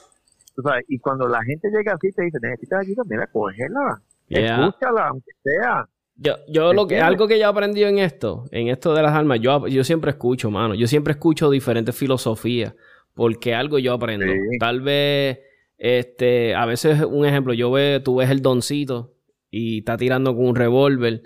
Y cuando la gente llega así te dice, necesitas ayuda, mira, cógela. Escúchala, aunque sea. Yo, yo lo que, algo que yo he aprendido en esto, en esto de las armas, yo, yo siempre escucho, mano. Yo siempre escucho diferentes filosofías. Porque algo yo aprendo. Tal vez este, a veces, un ejemplo, yo veo, tú ves el doncito y está tirando con un revólver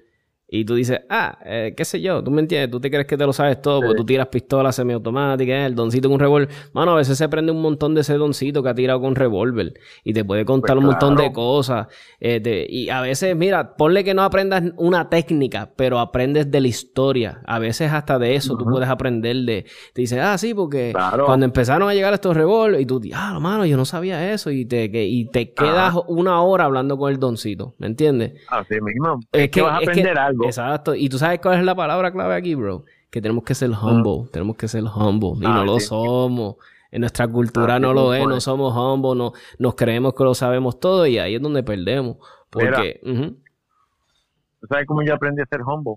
y tú dices, ah, eh, qué sé yo, tú me entiendes, tú te crees que te lo sabes todo, porque tú tiras pistolas semiautomáticas, el doncito con un revólver. Mano, a veces se prende un montón de ese doncito que ha tirado con revólver y te puede contar pues un montón de cosas. Eh, y a veces, mira, ponle que no aprendas una técnica, pero aprendes de la historia. A veces hasta de eso tú puedes aprender de. Te dices, ah, sí, porque cuando empezaron a llegar estos revólveres y tú, ah, mano, yo no sabía eso y te, y te quedas una hora hablando con el doncito, ¿me entiendes? Así mismo. Es, que, vas a aprender algo. Exacto. Y tú sabes cuál es la palabra clave aquí, bro. Que tenemos que ser humble. Tenemos que ser humble. Y no ah, lo somos. En nuestra cultura ah, no lo es. No somos humble. No, nos creemos que lo sabemos todo. Y ahí es donde perdemos. Porque... ¿Tú sabes cómo yo aprendí a ser humble?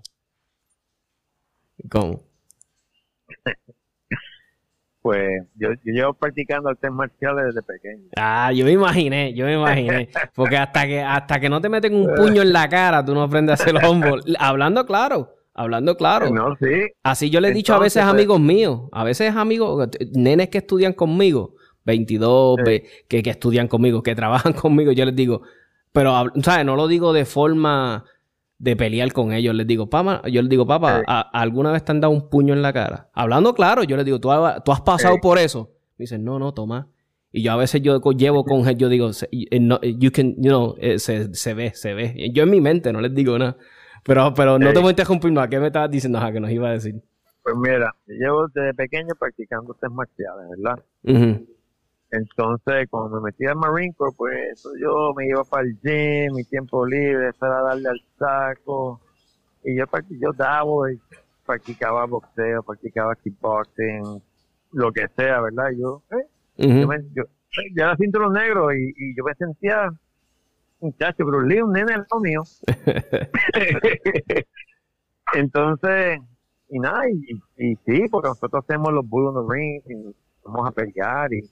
¿Cómo? Pues yo, yo, llevo practicando artes marciales desde pequeño. Ah, yo me imaginé, yo me imaginé. Porque hasta que, hasta que no te meten un puño en la cara, tú no aprendes a hacer hombro. Hablando claro, hablando claro. No, sí. Así yo le he dicho a veces a pues amigos míos, a veces amigos, nenes que estudian conmigo, 22, que, que estudian conmigo, que trabajan conmigo, yo les digo, pero, ¿sabes? No lo digo de forma de pelear con ellos. Les digo, papá, yo les digo, papá, ¿alguna vez te han dado un puño en la cara? Hablando claro, yo les digo, ¿tú, has pasado por eso? Me dicen, no, no, toma. Y yo a veces yo llevo con él, yo digo, you can, you know, eh, se, se, ve, se ve. Yo en mi mente no les digo nada. Pero, pero no te voy a interrumpir más. ¿Qué me estabas diciendo? Ajá, que nos iba a decir. Pues mira, llevo desde pequeño practicando artes marciales, ¿verdad? Entonces, cuando me metí al Marine Corps, pues yo me iba para el gym, mi tiempo libre, para darle al saco. Y yo, yo daba y practicaba boxeo, practicaba kickboxing, lo que sea, ¿verdad? Yo, eh, yo, me, yo, yo, era cinturón negro y, y yo me sentía muchacho, pero un un nene al mío. Entonces, y nada, y, y, sí, porque nosotros hacemos los Bull on the Ring y vamos a pelear y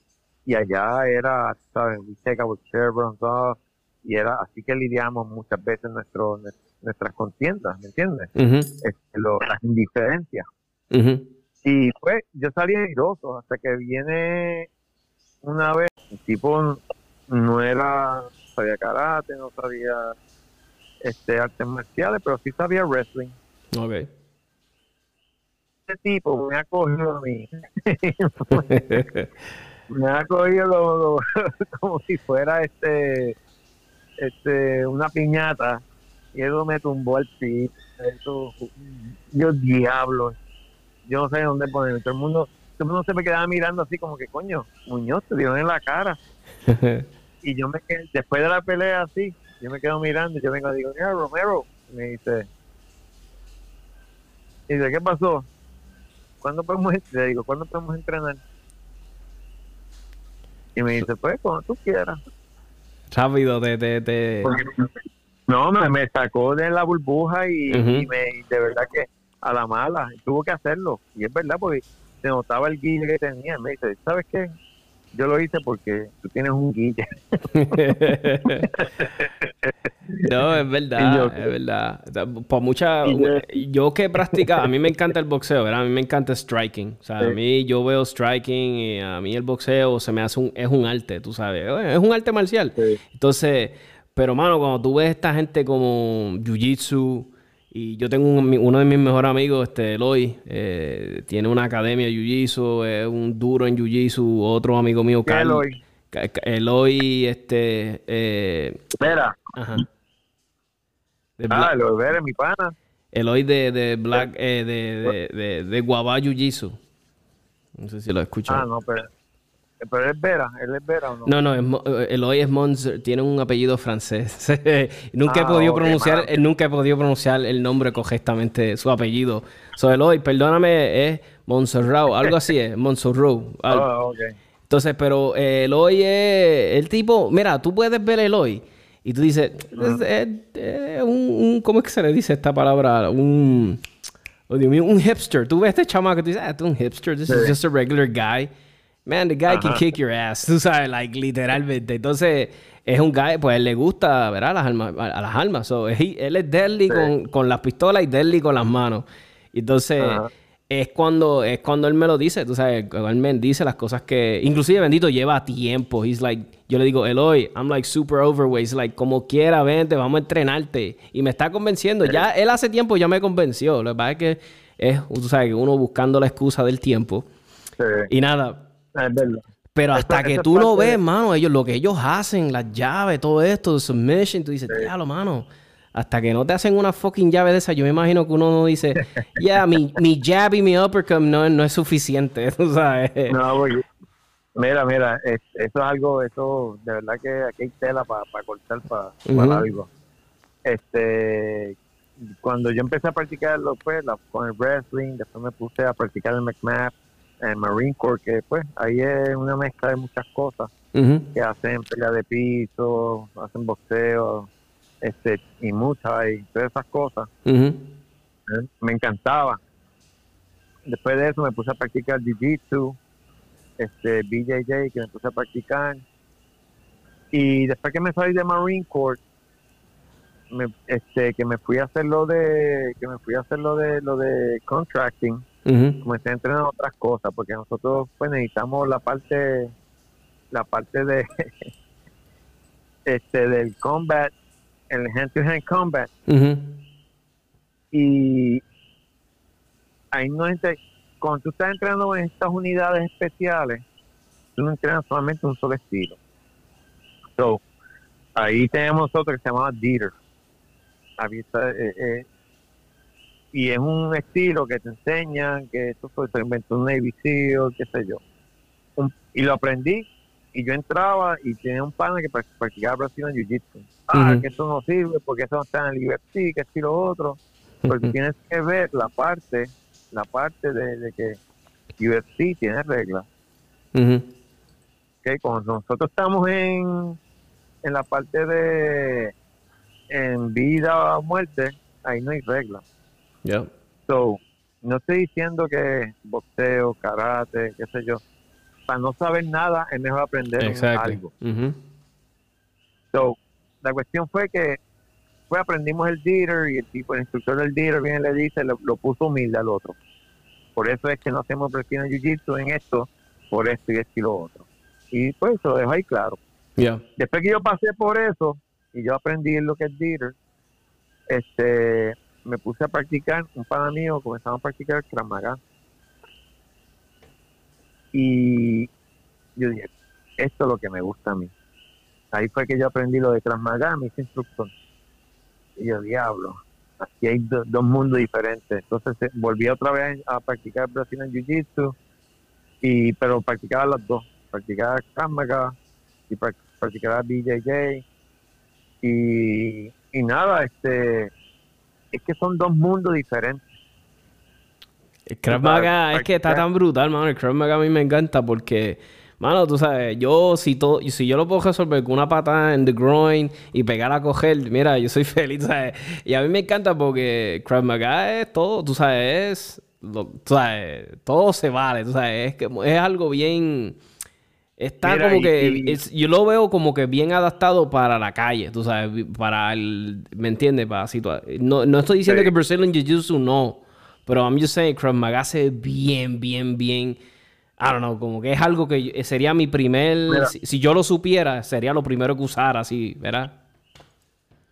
y allá era, ¿sabes? We take our chevrons off, y era así que lidiamos muchas veces nuestro, nuestras contiendas, ¿me entiendes? Este, las indiferencias. Y pues yo salí airoso hasta que viene una vez, el tipo no era, sabía karate, no sabía este artes marciales, pero sí sabía wrestling. Okay. Ese tipo me ha cogido a mí. me ha cogido como, si fuera este este una piñata y eso me tumbó el piso eso yo diablo yo no sé dónde ponerme todo el mundo todo el mundo se me quedaba mirando así como que coño Muñoz te dieron en la cara y yo me quedé, después de la pelea así yo me quedo mirando y yo vengo y digo mira Romero y me dice y dice ¿qué pasó? ¿cuándo podemos le digo ¿cuándo podemos entrenar? Y me dice, pues, cuando tú quieras. Rápido, te... te, No, me, me, sacó de la burbuja y, me, de verdad que a la mala, tuvo que hacerlo. Y es verdad, porque se notaba el guille que tenía. Me dice, ¿sabes qué? Yo lo hice porque tú tienes un guille. No, es verdad, es verdad. Por mucha... Yo, que practica, a mí me encanta el boxeo, ¿verdad? A mí me encanta striking. O sea, a mí yo veo striking y a mí el boxeo se me hace un... Es un arte, tú sabes. Es un arte marcial. Entonces, pero mano, cuando tú ves esta gente como Jiu-Jitsu... Y yo tengo uno de mis mejores amigos, este Eloy, eh, tiene una academia de Jiu-Jitsu, es un duro en Jiu-Jitsu. Otro amigo mío, Carlos. Eloy, este... Eh, Espera. Ajá. ah, Eloy Vera, mi pana. Eloy de, de Black, eh, de, de, de, Guabá Jiu-Jitsu. No sé si lo escuchado. Ah, no, pero... Pero es Vera, él es Vera o no? No, no, eh, Eloy es Mons, tiene un apellido francés. nunca he ah, podido pronunciar, nunca he podido pronunciar el nombre correctamente, su apellido. So Eloy, perdóname, es Montserrat, algo así es, Montserrat. Oh, okay. Entonces, pero eh, Eloy es el tipo, mira, tú puedes ver Eloy y tú dices, es, un, ¿cómo es que se le dice esta palabra? Un, oh Dios mío, un hipster. Tú ves este chamaco y tú dices, ah, tú un hipster, this is just a regular guy. Man, the guy can kick your ass, tú sabes, like, literalmente. Entonces, es un guy, pues él le gusta, ¿verdad? Las almas. A las almas. So, él es deadly con, con las pistolas y deadly con las manos. Entonces es cuando, es cuando él me lo dice, tú sabes, él me dice las cosas que, inclusive bendito lleva tiempo, he's like, yo le digo, Eloy, I'm like super overweight, he's like, como quiera, vente, vamos a entrenarte, y me está convenciendo, ya, él hace tiempo ya me convenció, lo que pasa es que es, tú sabes, uno buscando la excusa del tiempo, y nada. Pero hasta que tú no ves, mano, ellos, lo que ellos hacen, las llaves, todo esto, submission, tú dices, lo mano, hasta que no te hacen una fucking llave de esa, yo me imagino que uno no dice, ya, yeah, mi, mi jab y mi uppercut no, no es suficiente, tú sabes. No, porque, mira, mira, eso es algo, eso, de verdad que aquí hay tela para cortar para, algo. Este, cuando yo empecé a practicar lo, pues, con el wrestling, después me puse a practicar el McMap, el Marine Corps, que pues ahí es una mezcla de muchas cosas, que hacen pelea de piso, hacen boxeo, este, y mucha y todas esas cosas. ¿Eh? Me encantaba. Después de eso me puse a practicar Jiu-Jitsu, este, BJJ, que me puse a practicar. Y después que me salí de Marine Corps, me, este, que me fui a hacer lo de, que me fui a hacer lo de, lo de contracting, comencé a entrenar otras cosas, porque nosotros pues necesitamos la parte, la parte de, este, del combat el hand-to-hand combat. Y ahí no cuando tú estás entrenando en estas unidades especiales, tú no entrenas solamente un solo estilo. So, ahí tenemos otro que se llama Dieter. Eh, eh, y es un estilo que te enseña que esto fue, se inventó un Navy SEAL, qué sé yo. y lo aprendí y yo entraba y tenía un pana que practicaba Brazilian Jiu-Jitsu. Ah, que eso no sirve porque eso no está en el Liberty, que esto y lo otro. Porque tienes que ver la parte, la parte de, que Liberty tiene reglas. okay, cuando nosotros estamos en, en la parte de en vida o muerte, ahí no hay reglas. Yeah. So, no estoy diciendo que boxeo, karate, qué sé yo, para no saber nada es mejor aprender algo. So, la cuestión fue que fue aprendimos el dealer y el tipo, el instructor del dealer viene y le dice, lo, puso humilde al otro. Por eso es que no hacemos presión en jiu-jitsu en esto, por esto y esto y lo otro. Y pues eso lo dejo ahí claro. Después que yo pasé por eso y yo aprendí lo que es dealer, este, me puse a practicar, un pana mío comenzamos a practicar Kramaga y yo dije, esto es lo que me gusta a mí. Ahí fue que yo aprendí lo de Transmagar, mis instructor. Y yo, diablo, aquí hay dos mundos diferentes. Entonces eh, volví otra vez a practicar Brazilian Jiu-Jitsu, y, pero practicaba las dos. Practicaba Transmagar y practicaba BJJ. Y, y nada, este es que son dos mundos diferentes. El Krav Maga es que está tan brutal, mano. El Krav Maga a mí me encanta porque, mano, tú sabes, yo si, todo, si yo lo puedo resolver con una patada en the groin y pegar a coger, mira, yo soy feliz, ¿sabes? Y a mí me encanta porque Krav Maga es todo, tú sabes, es, tú sabes, todo se vale, tú sabes, es, que, es algo bien... Está como que, yo lo veo como que bien adaptado para la calle, tú sabes, para el, ¿me entiendes? Para situar. No, no estoy diciendo que Brazilian Jiu-Jitsu no, pero I'm just saying, Krav Maga hace bien, bien, bien, I don't know, como que es algo que sería mi primer, si, yo lo supiera, sería lo primero que usara, así, ¿verdad?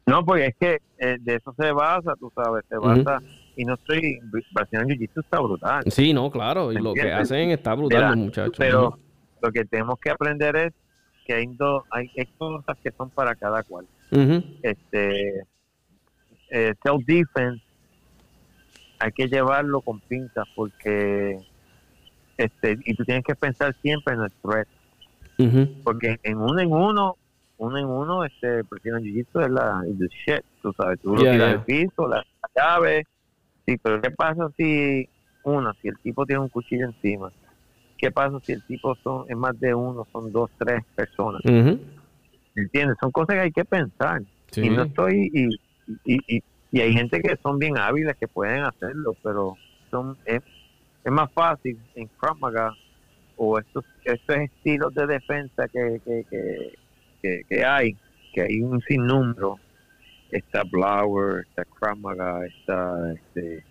No, porque es que eh, de eso se basa, tú sabes, se basa, y no estoy, Brazilian Jiu-Jitsu está brutal. Sí, no, claro, y lo que hacen está brutal, los muchachos. Pero lo que tenemos que aprender es que hay, dos, hay, cosas que son para cada cual. Este, eh, self defense hay que llevarlo con pinzas porque este y tú tienes que pensar siempre en el threat. Porque en uno en uno uno en uno este prefiero jiu es la the shit tú sabes tú lo tiras al piso la llave. Sí pero qué pasa si uno si el tipo tiene un cuchillo encima ¿Qué pasa si el tipo son, es más de uno, son dos, tres personas? ¿Entiendes? Son cosas que hay que pensar. Y no estoy, y, y, y, hay gente que son bien hábiles que pueden hacerlo, pero son es, más fácil en Krav o estos, estos estilos de defensa que, que, que, que, hay, que hay un sinnúmero. Está Blower, está Krav está este,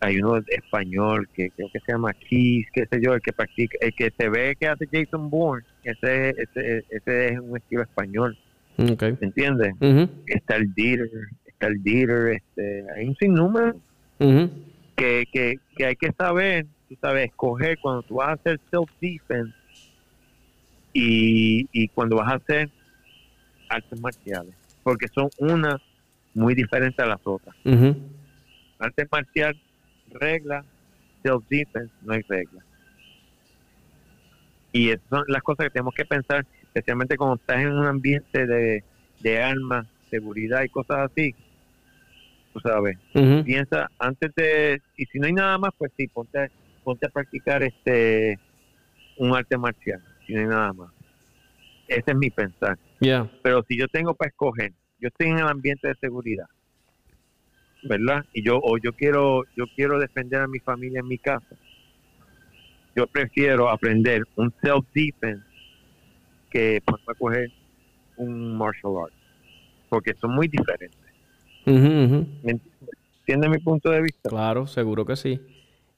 hay uno español que creo que se llama Keys, qué sé yo, el que practica, el que se ve que hace Jason Bourne, ese, ese, ese es un estilo español. Okay. ¿Me entiendes? Está el Dieter, está el Dieter, este, hay un sinnúmero que, que, que hay que saber, tú sabes, escoger cuando tú vas a hacer self-defense y, y cuando vas a hacer artes marciales, porque son unas muy diferentes a las otras. Arte marcial regla, self-defense, no hay regla. Y esas son las cosas que tenemos que pensar, especialmente cuando estás en un ambiente de, de armas, seguridad y cosas así. Tú sabes, piensa antes de, y si no hay nada más, pues sí, ponte, ponte a practicar este un arte marcial, si no hay nada más. Ese es mi pensar. Pero si yo tengo para escoger, yo estoy en el ambiente de seguridad ¿verdad? Y yo o yo quiero yo quiero defender a mi familia en mi casa. Yo prefiero aprender un self defense que para coger un martial art, porque son muy diferentes. ¿Entiendes mi punto de vista? Claro, seguro que sí.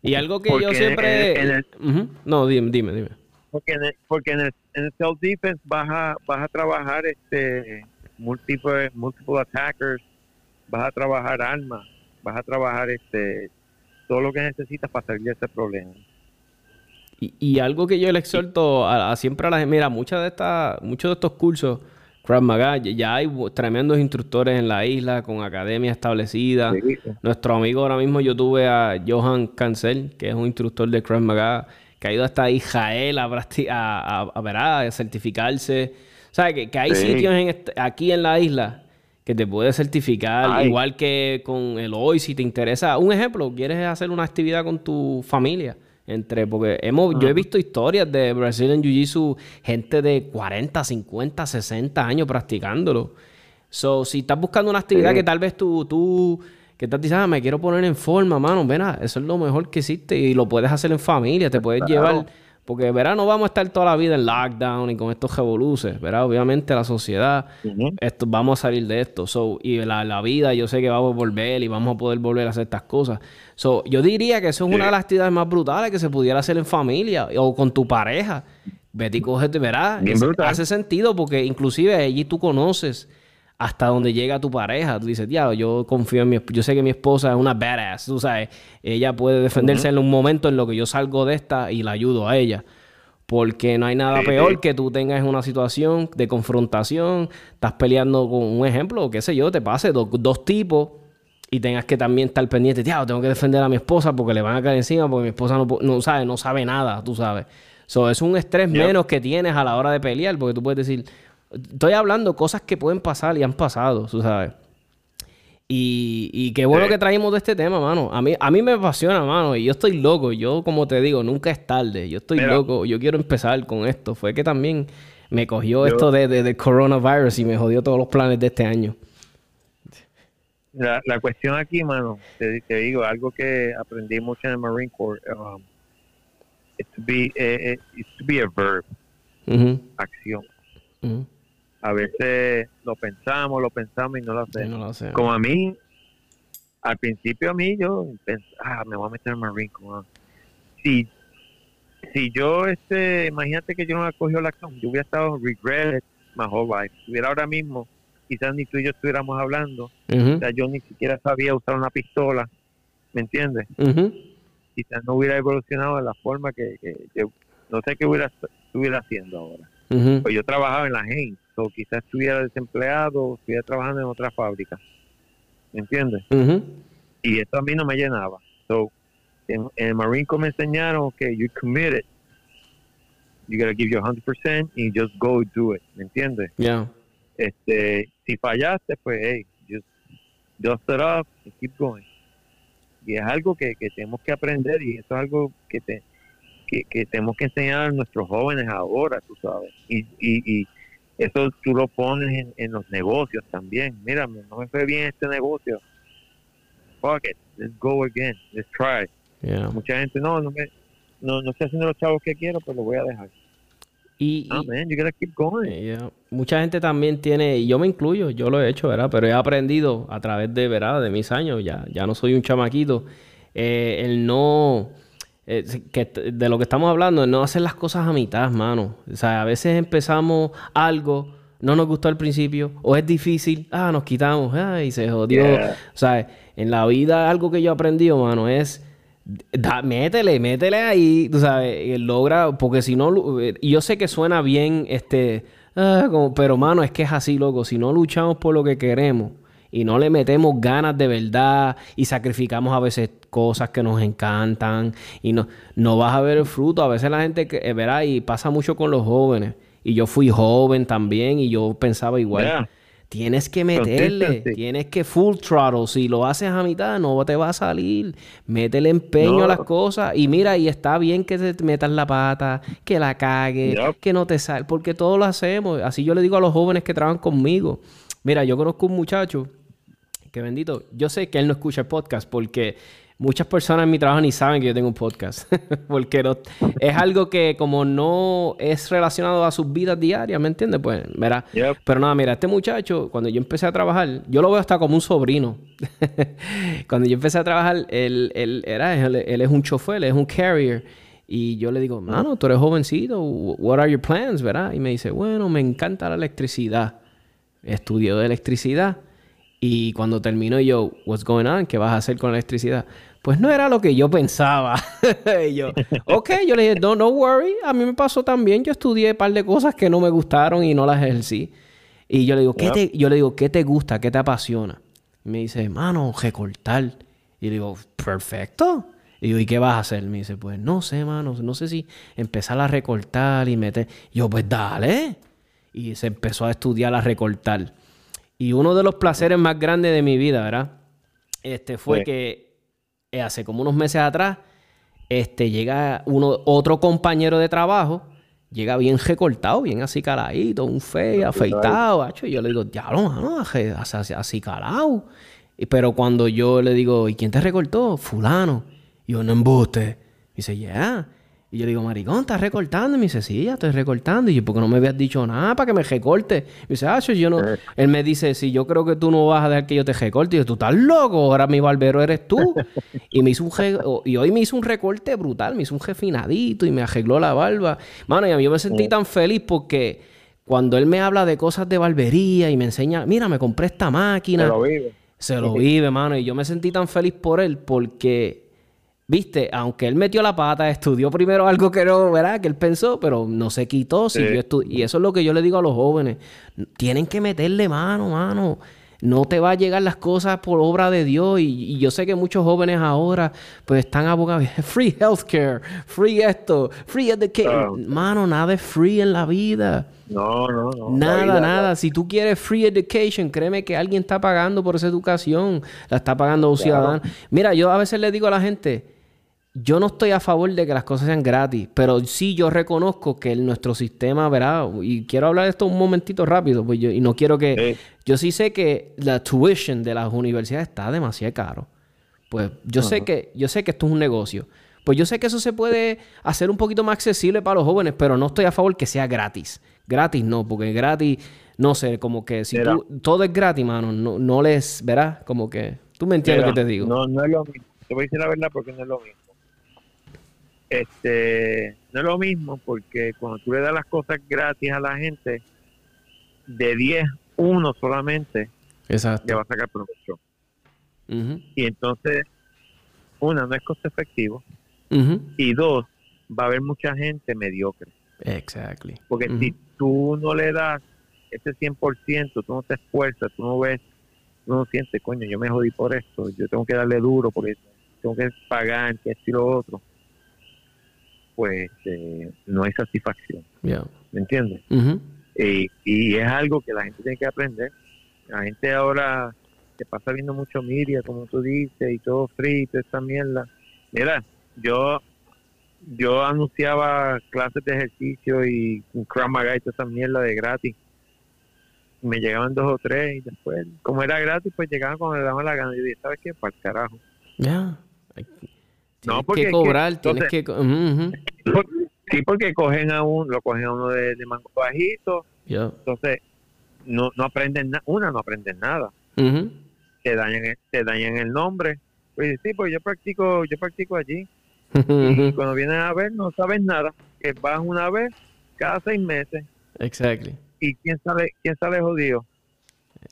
Y algo que yo siempre... No, dime, dime, dime. Porque en el, porque en el, self defense vas a, vas a trabajar este múltiples multiple attackers vas a trabajar armas, vas a trabajar este todo lo que necesitas para salir de ese problema. Y, algo que yo le exhorto a, siempre a la gente, mira, muchas de estas, muchos de estos cursos, Krav Maga, ya hay tremendos instructores en la isla con academia establecida. Nuestro amigo ahora mismo, yo tuve a Johan Cancel, que es un instructor de Krav Maga, que ha ido hasta Israel a, a, a, a certificarse. O sea, que, hay sitios aquí en la isla que te puede certificar, igual que con el hoy, si te interesa. Un ejemplo, quieres hacer una actividad con tu familia, entre, porque hemos, yo he visto historias de Brazilian Jiu-Jitsu, gente de 40, 50, 60 años practicándolo. So, si estás buscando una actividad que tal vez tú, tú, que estás diciendo, ah, me quiero poner en forma, mano, ven, eso es lo mejor que existe y lo puedes hacer en familia, te puedes llevar porque, verá, no vamos a estar toda la vida en lockdown y con estos revoluces, ¿verdad? Obviamente la sociedad, esto, vamos a salir de esto. So, y la, vida, yo sé que vamos a volver y vamos a poder volver a hacer estas cosas. So, yo diría que eso es una de las actividades más brutales que se pudiera hacer en familia o con tu pareja. Betty, cógete, verá. Hace sentido porque inclusive allí tú conoces hasta donde llega tu pareja. Tú dices, diablo, yo confío en mi Yo sé que mi esposa es una badass, tú sabes. Ella puede defenderse en un momento en lo que yo salgo de esta y la ayudo a ella. Porque no hay nada peor que tú tengas una situación de confrontación, estás peleando con un ejemplo, qué sé yo, te pase dos tipos y tengas que también estar pendiente, diablo, tengo que defender a mi esposa porque le van a caer encima porque mi esposa no, no sabe, no sabe nada, tú sabes. So, es un estrés menos que tienes a la hora de pelear porque tú puedes decir, Estoy hablando cosas que pueden pasar y han pasado, tú sabes. Y, y qué bueno que traímos de este tema, mano. A mí, a mí me apasiona, mano. Y yo estoy loco. Yo, como te digo, nunca es tarde. Yo estoy loco. Yo quiero empezar con esto. Fue que también me cogió esto de, de, coronavirus y me jodió todos los planes de este año. La, la cuestión aquí, mano, te, digo, algo que aprendí mucho en el Marine Corps, um, to be, eh, eh, to be a verb. acción. A veces lo pensamos, lo pensamos y no lo hacemos. Como a mí, al principio a mí yo pensaba, ah, me voy a meter en Marine Si, si yo, este, imagínate que yo no había cogido la acción, yo hubiera estado regretted my whole life. Hubiera ahora mismo, quizás ni tú y yo estuviéramos hablando, o sea, yo ni siquiera sabía usar una pistola, ¿me entiendes? Quizás no hubiera evolucionado de la forma que, que, no sé qué hubiera estuviera haciendo ahora. Pues yo trabajaba en la gente o quizás estuviera desempleado o estuviera trabajando en otra fábrica. ¿Me entiendes? Y eso a mí no me llenaba. So, en, el Marine Corps me enseñaron, que you committed. You gotta give your 100% and just go do it. ¿Me entiendes? Yeah. Este, si fallaste, pues, hey, just dust it up and keep going. Y es algo que, que tenemos que aprender y eso es algo que te, que, tenemos que enseñar a nuestros jóvenes ahora, tú sabes. Y, y, y eso tú lo pones en, los negocios también. Mira, no me fue bien este negocio. Fuck it, let's go again, let's try. Mucha gente, no, no, me, no, no estoy haciendo los chavos que quiero, pero lo voy a dejar. Y, ah, man, you gotta keep going. Mucha gente también tiene, y yo me incluyo, yo lo he hecho, ¿verdad? Pero he aprendido a través de, ¿verdad? De mis años, ya, ya no soy un chamaquito, eh, el no eh, que de lo que estamos hablando es no hacer las cosas a mitad, mano. O sea, a veces empezamos algo, no nos gustó al principio, o es difícil, ah, nos quitamos, ah, y se jodió. O sea, en la vida algo que yo he aprendido, mano, es métele, métele ahí, tú sabes, logra, porque si no, y yo sé que suena bien, este, ah, pero mano, es que es así, loco, si no luchamos por lo que queremos y no le metemos ganas de verdad y sacrificamos a veces cosas que nos encantan y no, no vas a ver el fruto. A veces la gente, que, eh, verá, y pasa mucho con los jóvenes. Y yo fui joven también y yo pensaba igual. Tienes que meterle, tienes que full throttle. Si lo haces a mitad, no te va a salir. Métele empeño a las cosas. Y mira, y está bien que te metas la pata, que la cague, que no te sale, porque todos lo hacemos. Así yo le digo a los jóvenes que trabajan conmigo. Mira, yo conozco un muchacho que bendito. Yo sé que él no escucha el podcast porque muchas personas en mi trabajo ni saben que yo tengo un podcast. porque es algo que como no es relacionado a sus vidas diarias, ¿me entiendes? Pues, verá. Pero nada, mira, este muchacho, cuando yo empecé a trabajar, yo lo veo hasta como un sobrino. cuando yo empecé a trabajar, él, él era, él, es un chofer, él es un carrier. Y yo le digo, mano, tú eres jovencito, what are your plans, verdad? Y me dice, bueno, me encanta la electricidad. Estudió de electricidad. Y cuando terminó yo, what's going on? ¿Qué vas a hacer con la electricidad? Pues no era lo que yo pensaba. y yo, ok, yo le dije, no, no worry, a mí me pasó también. Yo estudié un par de cosas que no me gustaron y no las ejercí. Y yo le digo, ¿qué te, yo le digo, ¿qué te gusta? ¿Qué te apasiona? Y me dice, mano, recortar. Y le digo, perfecto. Y digo, ¿y qué vas a hacer? Me dice, pues no sé, mano, no sé si empezar a recortar y meter. Y yo, pues dale. Y se empezó a estudiar a recortar. Y uno de los placeres más grandes de mi vida, ¿verdad? Este fue que eh, hace como unos meses atrás, este, llega uno, otro compañero de trabajo, llega bien recortado, bien así caladito, un feo, afeitado, Y yo le digo, diablo, mano, así, así calado. Pero cuando yo le digo, ¿y quién te recortó? Fulano. Y yo, no embuste. Y dice, ya. Yeah. Y yo le digo, maricón, ¿estás recortando? Y me dice, sí, ya estoy recortando. Y yo, ¿por qué no me habías dicho nada para que me recorte? Y me dice, ah, yo no. Eh. Él me dice, sí, yo creo que tú no vas a dejar que yo te recorte. Y yo, tú estás loco, ahora mi barbero eres tú. y me hizo un y hoy me hizo un recorte brutal, me hizo un refinadito y me arregló la barba. Mano, y a mí yo me sentí tan feliz porque cuando él me habla de cosas de barbería y me enseña, mira, me compré esta máquina. Se lo vive. Se lo vive, mano. Y yo me sentí tan feliz por él porque Viste, aunque él metió la pata, estudió primero algo que no, ¿verdad? Que él pensó, pero no se quitó, siguió Y eso es lo que yo le digo a los jóvenes. Tienen que meterle mano, mano. No te va a llegar las cosas por obra de Dios. Y, yo sé que muchos jóvenes ahora, pues están abogados. Free healthcare, free esto, free education. Mano, nada es free en la vida. No, no, no. Nada, nada. Si tú quieres free education, créeme que alguien está pagando por esa educación. La está pagando un ciudadano. Mira, yo a veces le digo a la gente, yo no estoy a favor de que las cosas sean gratis, pero sí yo reconozco que nuestro sistema, ¿verdad? Y quiero hablar de esto un momentito rápido, pues yo, y no quiero que... Yo sí sé que la tuition de las universidades está demasiado caro. Pues yo sé que yo sé que esto es un negocio. Pues yo sé que eso se puede hacer un poquito más accesible para los jóvenes, pero no estoy a favor que sea gratis. Gratis no, porque gratis, no sé, como que si tú, todo es gratis, mano, no, no les, verás, como que, tú me entiendes lo que te digo. No, no es lo mismo. Te voy a decir la verdad porque no es lo mismo. Este, no es lo mismo porque cuando tú le das las cosas gratis a la gente, de 10, uno solamente Exacto. le va a sacar provecho. Y entonces, una, no es costo efectivo. Y dos, va a haber mucha gente mediocre. Exactly. Porque si tú no le das ese 100%, tú no te esfuerzas, tú no ves, tú no sientes, coño, yo me jodí por esto, yo tengo que darle duro porque tengo que pagar, que esto y lo otro, pues eh, no hay satisfacción. ¿Me entiendes? y es algo que la gente tiene que aprender. La gente ahora se pasa viendo mucho media, como tú dices, y todo frito, esa mierda. Mira, yo yo anunciaba clases de ejercicio y un Krav Maga y toda esa mierda de gratis. Me llegaban dos o tres y después, como era gratis, pues llegaban cuando le daban la gana. Y yo dije, ¿sabes qué? Para el carajo. Ya. No, porque que cobrar, tienes que... Sí, porque cogen a uno, lo cogen a uno de, mango bajito. Entonces, no, no aprenden nada. Una, no aprenden nada. Te dañan, te dañan el nombre. Pues sí, pues yo practico, yo practico allí. y cuando vienen a ver, no sabes nada. Que vas una vez cada seis meses. Exactly. ¿Y quién sale, quién sale jodido?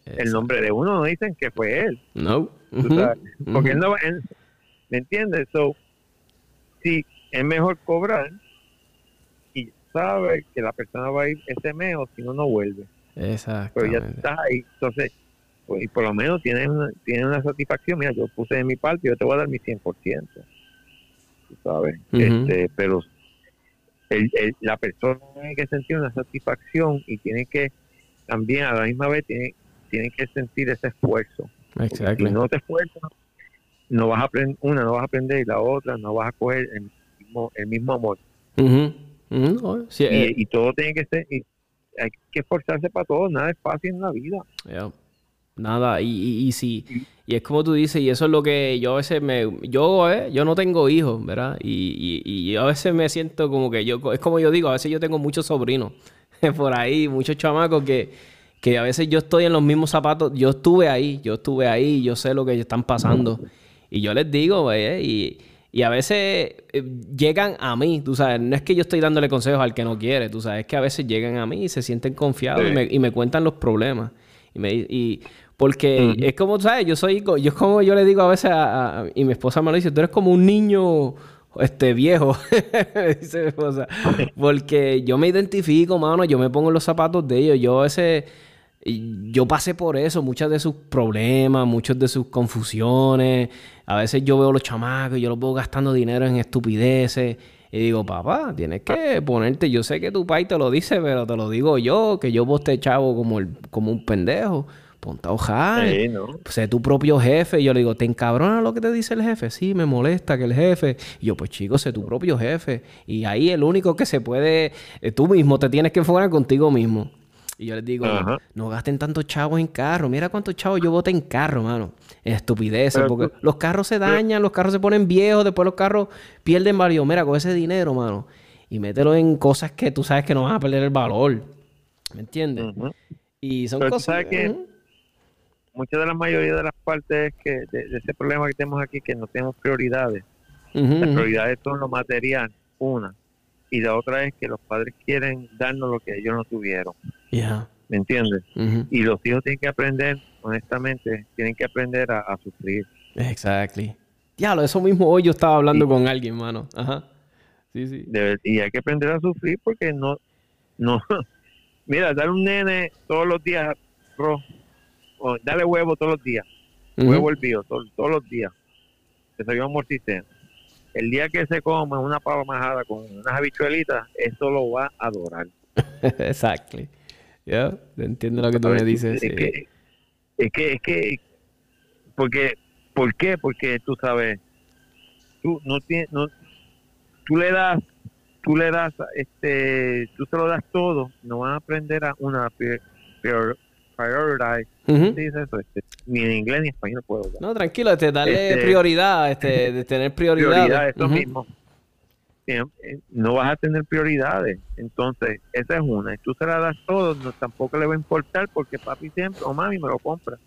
El nombre de uno no dicen que fue él. No. Porque él no ¿Me entiendes? So, sí, es mejor cobrar y sabe que la persona va a ir ese mes o si no, no vuelve. Exacto. Pero ya estás ahí. Entonces, pues, y por lo menos tienes una, tienes una satisfacción. Mira, yo puse de mi parte, yo te voy a dar mi 100%. ¿tú sabes? este, pero la persona tiene que sentir una satisfacción y tiene que también a la misma vez tiene, tiene que sentir ese esfuerzo. Exacto. Si no te esfuerzas, no vas a aprender, una no vas a aprender y la otra no vas a coger el mismo, el mismo amor. Oh, eh. y, todo tiene que ser, y hay que esforzarse para todo, nada es fácil en la vida. Nada, y, y, y sí, y es como tú dices, y eso es lo que yo a veces me, yo, eh, yo no tengo hijos, ¿verdad? Y, y, yo a veces me siento como que yo, es como yo digo, a veces yo tengo muchos sobrinos por ahí, muchos chamacos que, que a veces yo estoy en los mismos zapatos, yo estuve ahí, yo estuve ahí, yo sé lo que están pasando. Y yo les digo, eh, y, y a veces eh, llegan a mí, tú sabes, no es que yo estoy dándole consejos al que no quiere, tú sabes, es que a veces llegan a mí y se sienten confiados y, me, y, me, cuentan los problemas. Y, me, y porque es como, ¿sabes? Yo soy, yo como yo le digo a veces a, y mi esposa me lo dice, tú eres como un niño este viejo, dice mi esposa. Porque yo me identifico, mano, yo me pongo en los zapatos de ellos. Yo a veces, yo pasé por eso, muchos de sus problemas, muchas de sus confusiones. A veces yo veo los chamacos y yo los veo gastando dinero en estupideces. Y digo, papá, tienes que ponerte. Yo sé que tu pai te lo dice, pero te lo digo yo, que yo vos te chavo como, el, como un pendejo ponte a. Sé tu propio jefe. Y yo le digo, ¿te encabrona lo que te dice el jefe? Sí, me molesta que el jefe. Y yo, pues chico, sé tu propio jefe. Y ahí el único que se puede, eh, tú mismo te tienes que enfocar contigo mismo. Y yo les digo, no, gasten tantos chavos en carro. Mira cuántos chavos yo boté en carro, mano. Estupideces. Porque los carros se dañan, los carros se ponen viejos, después los carros pierden valor. Mira, con ese dinero, mano. Y mételo en cosas que tú sabes que no van a perder el valor. ¿Me entiendes? Y son cosas... que muchas de la mayoría de las partes que de, ese problema que tenemos aquí que no tenemos prioridades. Las prioridades son lo material, una. Y la otra es que los padres quieren darnos lo que ellos no tuvieron. ¿Me entiendes? Y los hijos tienen que aprender, honestamente, tienen que aprender a, sufrir. Exactly. Diablo, eso mismo hoy yo estaba hablando con alguien, mano. Ajá. Sí, sí. y hay que aprender a sufrir porque no, no, mira, dar un nene todos los días, bro, dale huevo todos los días. Huevo hervido todos los días. Desayuno amorticeno. El día que se coma una pava majada con unas habichuelitas, eso lo va a adorar. Exacto. Yo entiendo lo que tú me dices. Es, que, es que, es que, porque, ¿por qué? Porque tú sabes, tú no tienes, no, tú le das, tú le das, este, tú se lo das todo, no van a aprender a una peor, prioritize. eso? Este, ni en inglés ni en español puedo No, tranquilo, este, darle este, prioridad, este, de tener prioridad. Prioridad, eso mismo. no vas a tener prioridades. Entonces, esa es una. Y tú se la das todo, no, tampoco le va a importar porque papi siempre o mami me lo compra.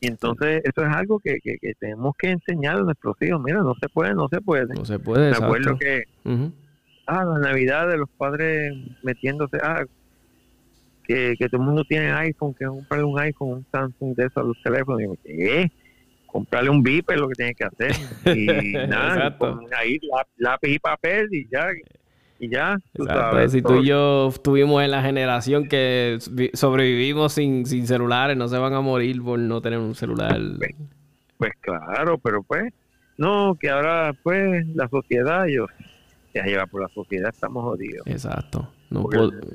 Y entonces eso es algo que, que, tenemos que enseñar a nuestros hijos. Mira, no se puede, no se puede. No se puede. Me acuerdo que, ah, la Navidad de los padres metiéndose, ah, que, que todo el mundo tiene iPhone, que comprarle un iPhone, un Samsung de esos a los teléfonos. Y. Comprarle un Viper lo que tiene que hacer. Y nada, ahí lápiz y papel y ya y ya. si tú y yo estuvimos en la generación que sobrevivimos sin, sin celulares, no se van a morir por no tener un celular. Pues, pues claro, pero pues, no, que ahora pues la sociedad, yo, se lleva por la sociedad, estamos jodidos. Exacto. No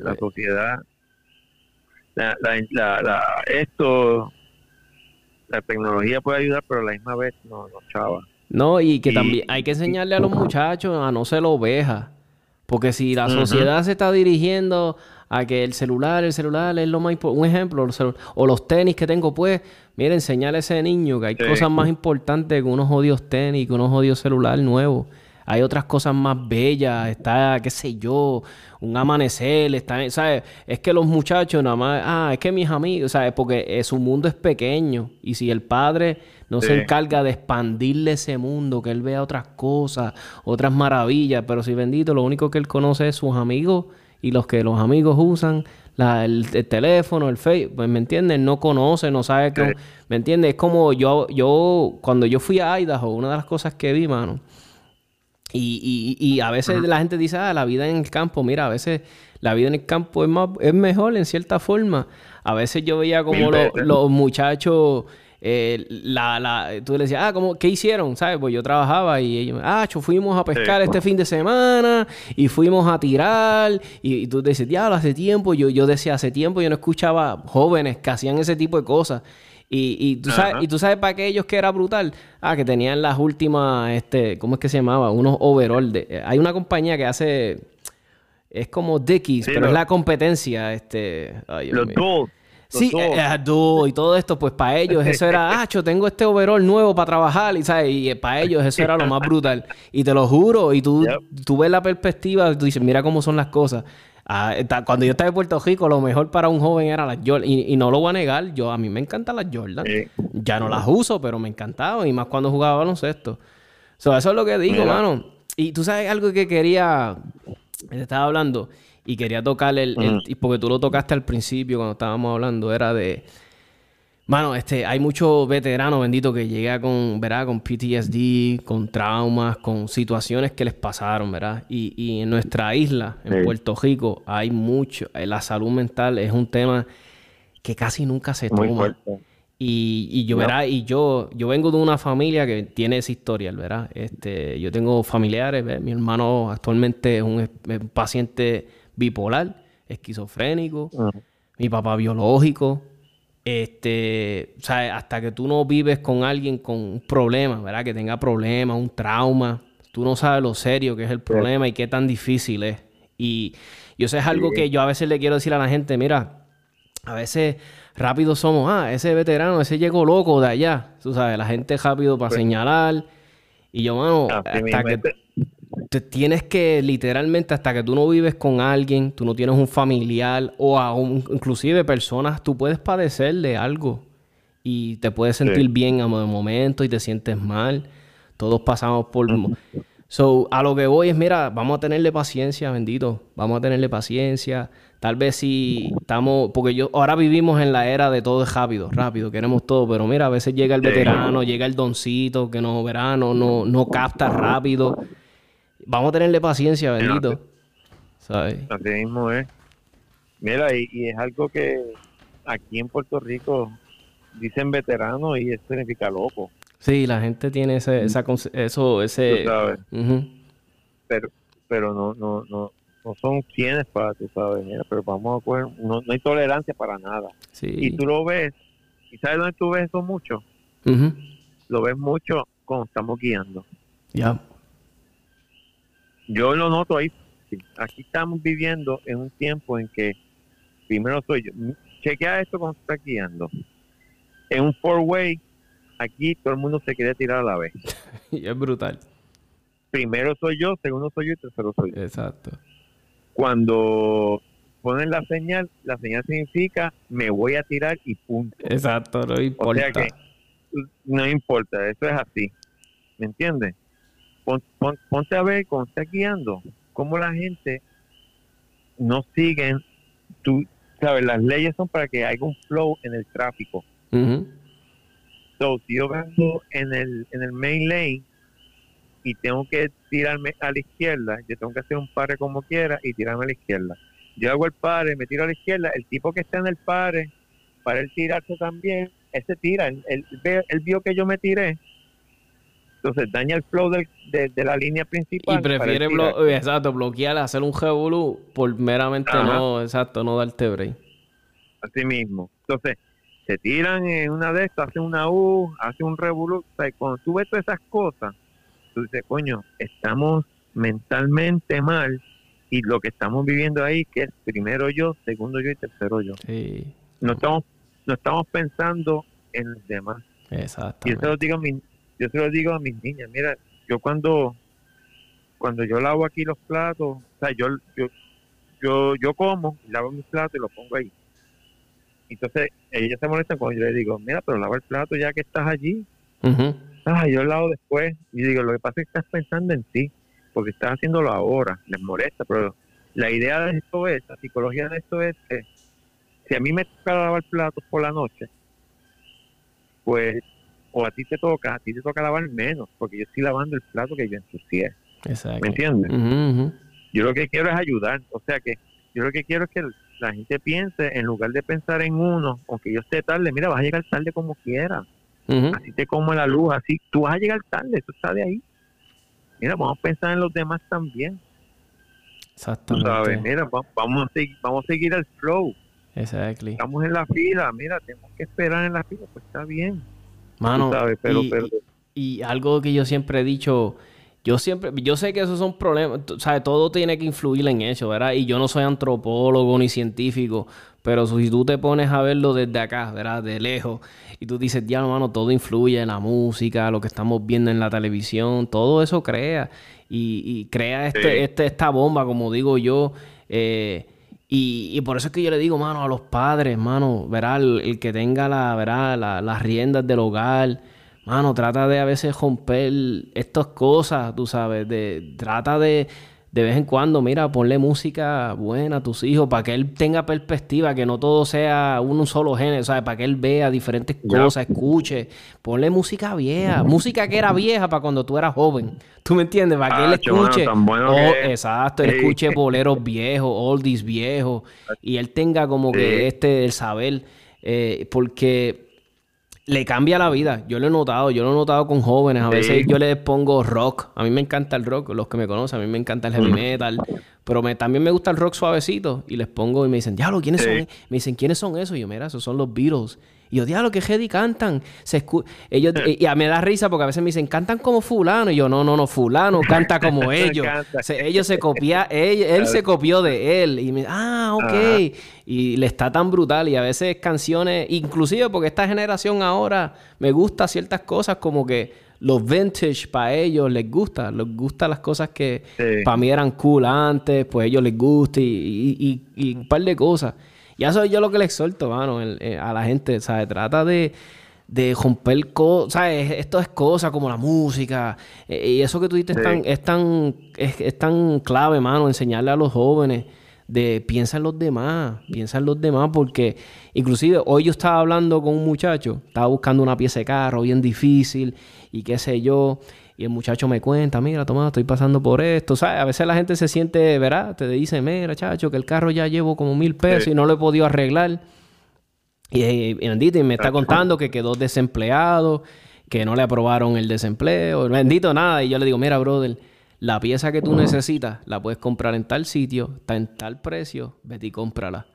la sociedad, la, la, la, esto, la tecnología puede ayudar, pero a la misma vez no, no chava. No, y que también hay que enseñarle a los muchachos a no ser oveja. Porque si la sociedad se está dirigiendo a que el celular, el celular es lo más importante, un ejemplo, o los tenis que tengo, pues, mira, enseñale a ese niño que hay cosas más importantes que unos odios tenis, que unos odios celular nuevos. Hay otras cosas más bellas, está, qué sé yo, un amanecer, está, ¿sabes? Es que los muchachos nada más, ah, es que mis amigos, ¿sabes? Porque eh, su mundo es pequeño y si el padre no se encarga de expandirle ese mundo, que él vea otras cosas, otras maravillas, pero si bendito, lo único que él conoce es sus amigos y los que los amigos usan, el, teléfono, el Facebook, pues, ¿me entiendes? No conoce, no sabe qué, ¿me entiendes? Es como yo, yo, cuando yo fui a Idaho, una de las cosas que vi, mano, y, y, y a veces la gente dice, ah, la vida en el campo, mira, a veces la vida en el campo es, más, es mejor en cierta forma. A veces yo veía como los muchachos, eh, la, la, tú le decías, ah, ¿cómo, ¿qué hicieron? ¿Sabes? Pues yo trabajaba y ellos, ah, fuimos a pescar este fin de semana y fuimos a tirar. Y, tú decías, diablo, hace tiempo, yo, yo decía, hace tiempo yo no escuchaba jóvenes que hacían ese tipo de cosas. Y, y, tú sabes, y tú sabes para aquellos que era brutal. Ah, que tenían las últimas, este, ¿cómo es que se llamaba? Unos overall. De, eh, hay una compañía que hace, es como Dickies, pero es la competencia, este. los dos. Sí, eh, eh, y todo esto, pues para ellos eso era, ah, yo tengo este overall nuevo para trabajar, y sabes, y para ellos eso era lo más brutal. Y te lo juro, y tú, tú ves la perspectiva, tú dices, mira cómo son las cosas. Ah, cuando yo estaba en Puerto Rico, lo mejor para un joven era las Jordan. Y, no lo voy a negar, yo a mí me encantan las Jordan. Ya no las uso, pero me encantaban. Y más cuando jugaba baloncesto. eso es lo que digo, mano. Y tú sabes algo que quería... Te estaba hablando y quería tocar el, Porque tú lo tocaste al principio cuando estábamos hablando. Era de... Mano, este, hay muchos veteranos, bendito, que llegan con, ¿verdad? Con PTSD, con traumas, con situaciones que les pasaron, ¿verdad? Y, y en nuestra isla, en Puerto Rico, hay mucho. Eh, la salud mental es un tema que casi nunca se toma. Y, y, yo, ¿verdad? Y yo, yo vengo de una familia que tiene esa historia, ¿verdad? Este, yo tengo familiares, ¿verdad? Mi hermano actualmente es un, paciente bipolar, esquizofrénico. Mi papá biológico, este, o sea, hasta que tú no vives con alguien con un problema, ¿verdad? Que tenga problemas, un trauma, tú no sabes lo serio que es el problema y qué tan difícil es. Y yo sé es algo que yo a veces le quiero decir a la gente, mira, a veces rápido somos, ah, ese veterano, ese llegó loco de allá, tú sabes, la gente rápido para pues señalar. Y yo, mano, hasta que te tienes que literalmente hasta que tú no vives con alguien, tú no tienes un familiar o aún, inclusive personas, tú puedes padecer de algo y te puedes sentir bien a momento y te sientes mal. Todos pasamos por... So, a lo que voy es, mira, vamos a tenerle paciencia, bendito. Vamos a tenerle paciencia. Tal vez si estamos, porque yo ahora vivimos en la era de todo es rápido, rápido, queremos todo, pero mira, a veces llega el veterano, llega el doncito que no verano, no, no capta rápido Vamos a tenerle paciencia, bendito. ¿Sabes? Así mismo es. Mira, y, es algo que aquí en Puerto Rico dicen veterano y eso significa loco. Sí, la gente tiene ese, esa, eso, ese... sabes. Pero, pero no, no, no, no son quienes para, tú sabes, pero vamos a coger, no, no hay tolerancia para nada. Sí. Y tú lo ves, ¿y sabes dónde tú ves eso mucho? Lo ves mucho cuando estamos guiando. Ya. Yo lo noto ahí. Aquí estamos viviendo en un tiempo en que, primero soy yo, chequea esto cuando está guiando. En un four-way, aquí todo el mundo se quiere tirar a la vez. y es brutal. primero soy yo, segundo soy yo y tercero soy yo. Exacto. Cuando ponen la señal, la señal significa me voy a tirar y punto. Exacto, no importa. O sea que no importa, eso es así. ¿Me entiendes? Ponte a ver cuando estás guiando, cómo la gente no sigue, tú sabes, las leyes son para que haya un flow en el tráfico. si yo vengo en el, en el main lane y tengo que tirarme a la izquierda, yo tengo que hacer un pare como quiera y tirarme a la izquierda. Yo hago el pare, me tiro a la izquierda, el tipo que está en el pare, para él tirarse también, ese tira, él, él, vio que yo me tiré, entonces daña el flow de, la línea principal. Y prefiere exacto, bloquear, hacer un revolú por meramente no, exacto, no darte break. Así mismo. Entonces, se tiran en una de estas, hacen una U, hacen un revolú. O sea, cuando tú ves todas esas cosas, tú dices, coño, estamos mentalmente mal y lo que estamos viviendo ahí, que es primero yo, segundo yo y tercero yo. Sí. No estamos, no estamos pensando en los demás. Exacto. Y eso lo digo a yo se lo digo a mis niñas, mira, yo cuando cuando yo lavo aquí los platos, o sea, yo yo yo, yo como, lavo mis platos y los pongo ahí. Entonces, ellas se molestan cuando yo le digo, mira, pero lava el plato ya que estás allí. Ah, yo lavo después. Y digo, lo que pasa es que estás pensando en ti, porque estás haciéndolo ahora. Les molesta, pero la idea de esto es, la psicología de esto es que si a mí me toca lavar platos por la noche, pues o a ti te toca, a ti te toca lavar menos, porque yo estoy lavando el plato que yo ensucié. Exacto. ¿Me entiendes? Yo lo que quiero es ayudar, o sea que yo lo que quiero es que la gente piense, en lugar de pensar en uno, aunque yo esté tarde, mira, vas a llegar tarde como quieras. Así te como la luz, así, tú vas a llegar tarde, eso está de ahí. Mira, vamos a pensar en los demás también. Exactamente. sabes, mira, vamos a, seguir, vamos a seguir el flow. Exacto. Estamos en la fila, mira, tenemos que esperar en la fila, pues está bien. Mano, y, algo que yo siempre he dicho, yo siempre, yo sé que esos son problemas, sea, todo tiene que influir en eso, ¿verdad? Y yo no soy antropólogo ni científico, pero si tú te pones a verlo desde acá, ¿verdad? De lejos, y tú dices, ya, mano, todo influye en la música, lo que estamos viendo en la televisión, todo eso crea, y, crea este, este, esta bomba, como digo yo, eh, y, por eso es que yo le digo, mano, a los padres, mano, verá, el, que tenga la, verá, las riendas del hogar, mano, trata de a veces romper estas cosas, tú sabes, de, trata de, de vez en cuando, mira, ponle música buena a tus hijos para que él tenga perspectiva, que no todo sea un solo género, ¿sabes? Para que él vea diferentes cosas, escuche. Ponle música vieja, música que era vieja para cuando tú eras joven. ¿Tú me entiendes? Para que él escuche. Exacto, él escuche boleros viejos, oldies viejos, y él tenga como que este, el saber, eh, porque le cambia la vida. Yo lo he notado, yo lo he notado con jóvenes. A veces yo les pongo rock. A mí me encanta el rock, los que me conocen, a mí me encanta el heavy metal. Pero me, también me gusta el rock suavecito. Y les pongo y me dicen, diablo, ¿quiénes son? Me dicen, ¿quiénes son esos? Y yo, mira, esos son los Beatles. Y yo, diablo, que Heady cantan. Se ellos, y, a mí me da risa porque a veces me dicen, cantan como fulano. Y yo, no, no, no, fulano canta como ellos. ellos se copia, él, él se copió de él. Y me ah, ok. Y le está tan brutal. Y a veces canciones, inclusive porque esta generación ahora me gusta ciertas cosas como que los vintage para ellos les gusta, les gustan las cosas que para mí eran cool antes, pues a ellos les gusta y, y, un par de cosas. Y eso es yo lo que le exhorto, mano, eh, a la gente, ¿sabes? Trata de, de romper cosas, ¿sabes? Esto es cosas como la música. Eh, y eso que tú dices es, tan, es, tan, es, tan clave, mano, enseñarle a los jóvenes de piensa en los demás, piensa en los demás, porque inclusive hoy yo estaba hablando con un muchacho, estaba buscando una pieza de carro bien difícil y qué sé yo, y el muchacho me cuenta, mira, Tomás, estoy pasando por esto. ¿Sabes? A veces la gente se siente, ¿verdad? Te dice, mira, chacho, que el carro ya llevo como mil pesos y no lo he podido arreglar. Y, y, me está contando que quedó desempleado, que no le aprobaron el desempleo. Bendito, nada. Y yo le digo, mira, brother, la pieza que tú necesitas la puedes comprar en tal sitio, está en tal precio, vete y cómprala.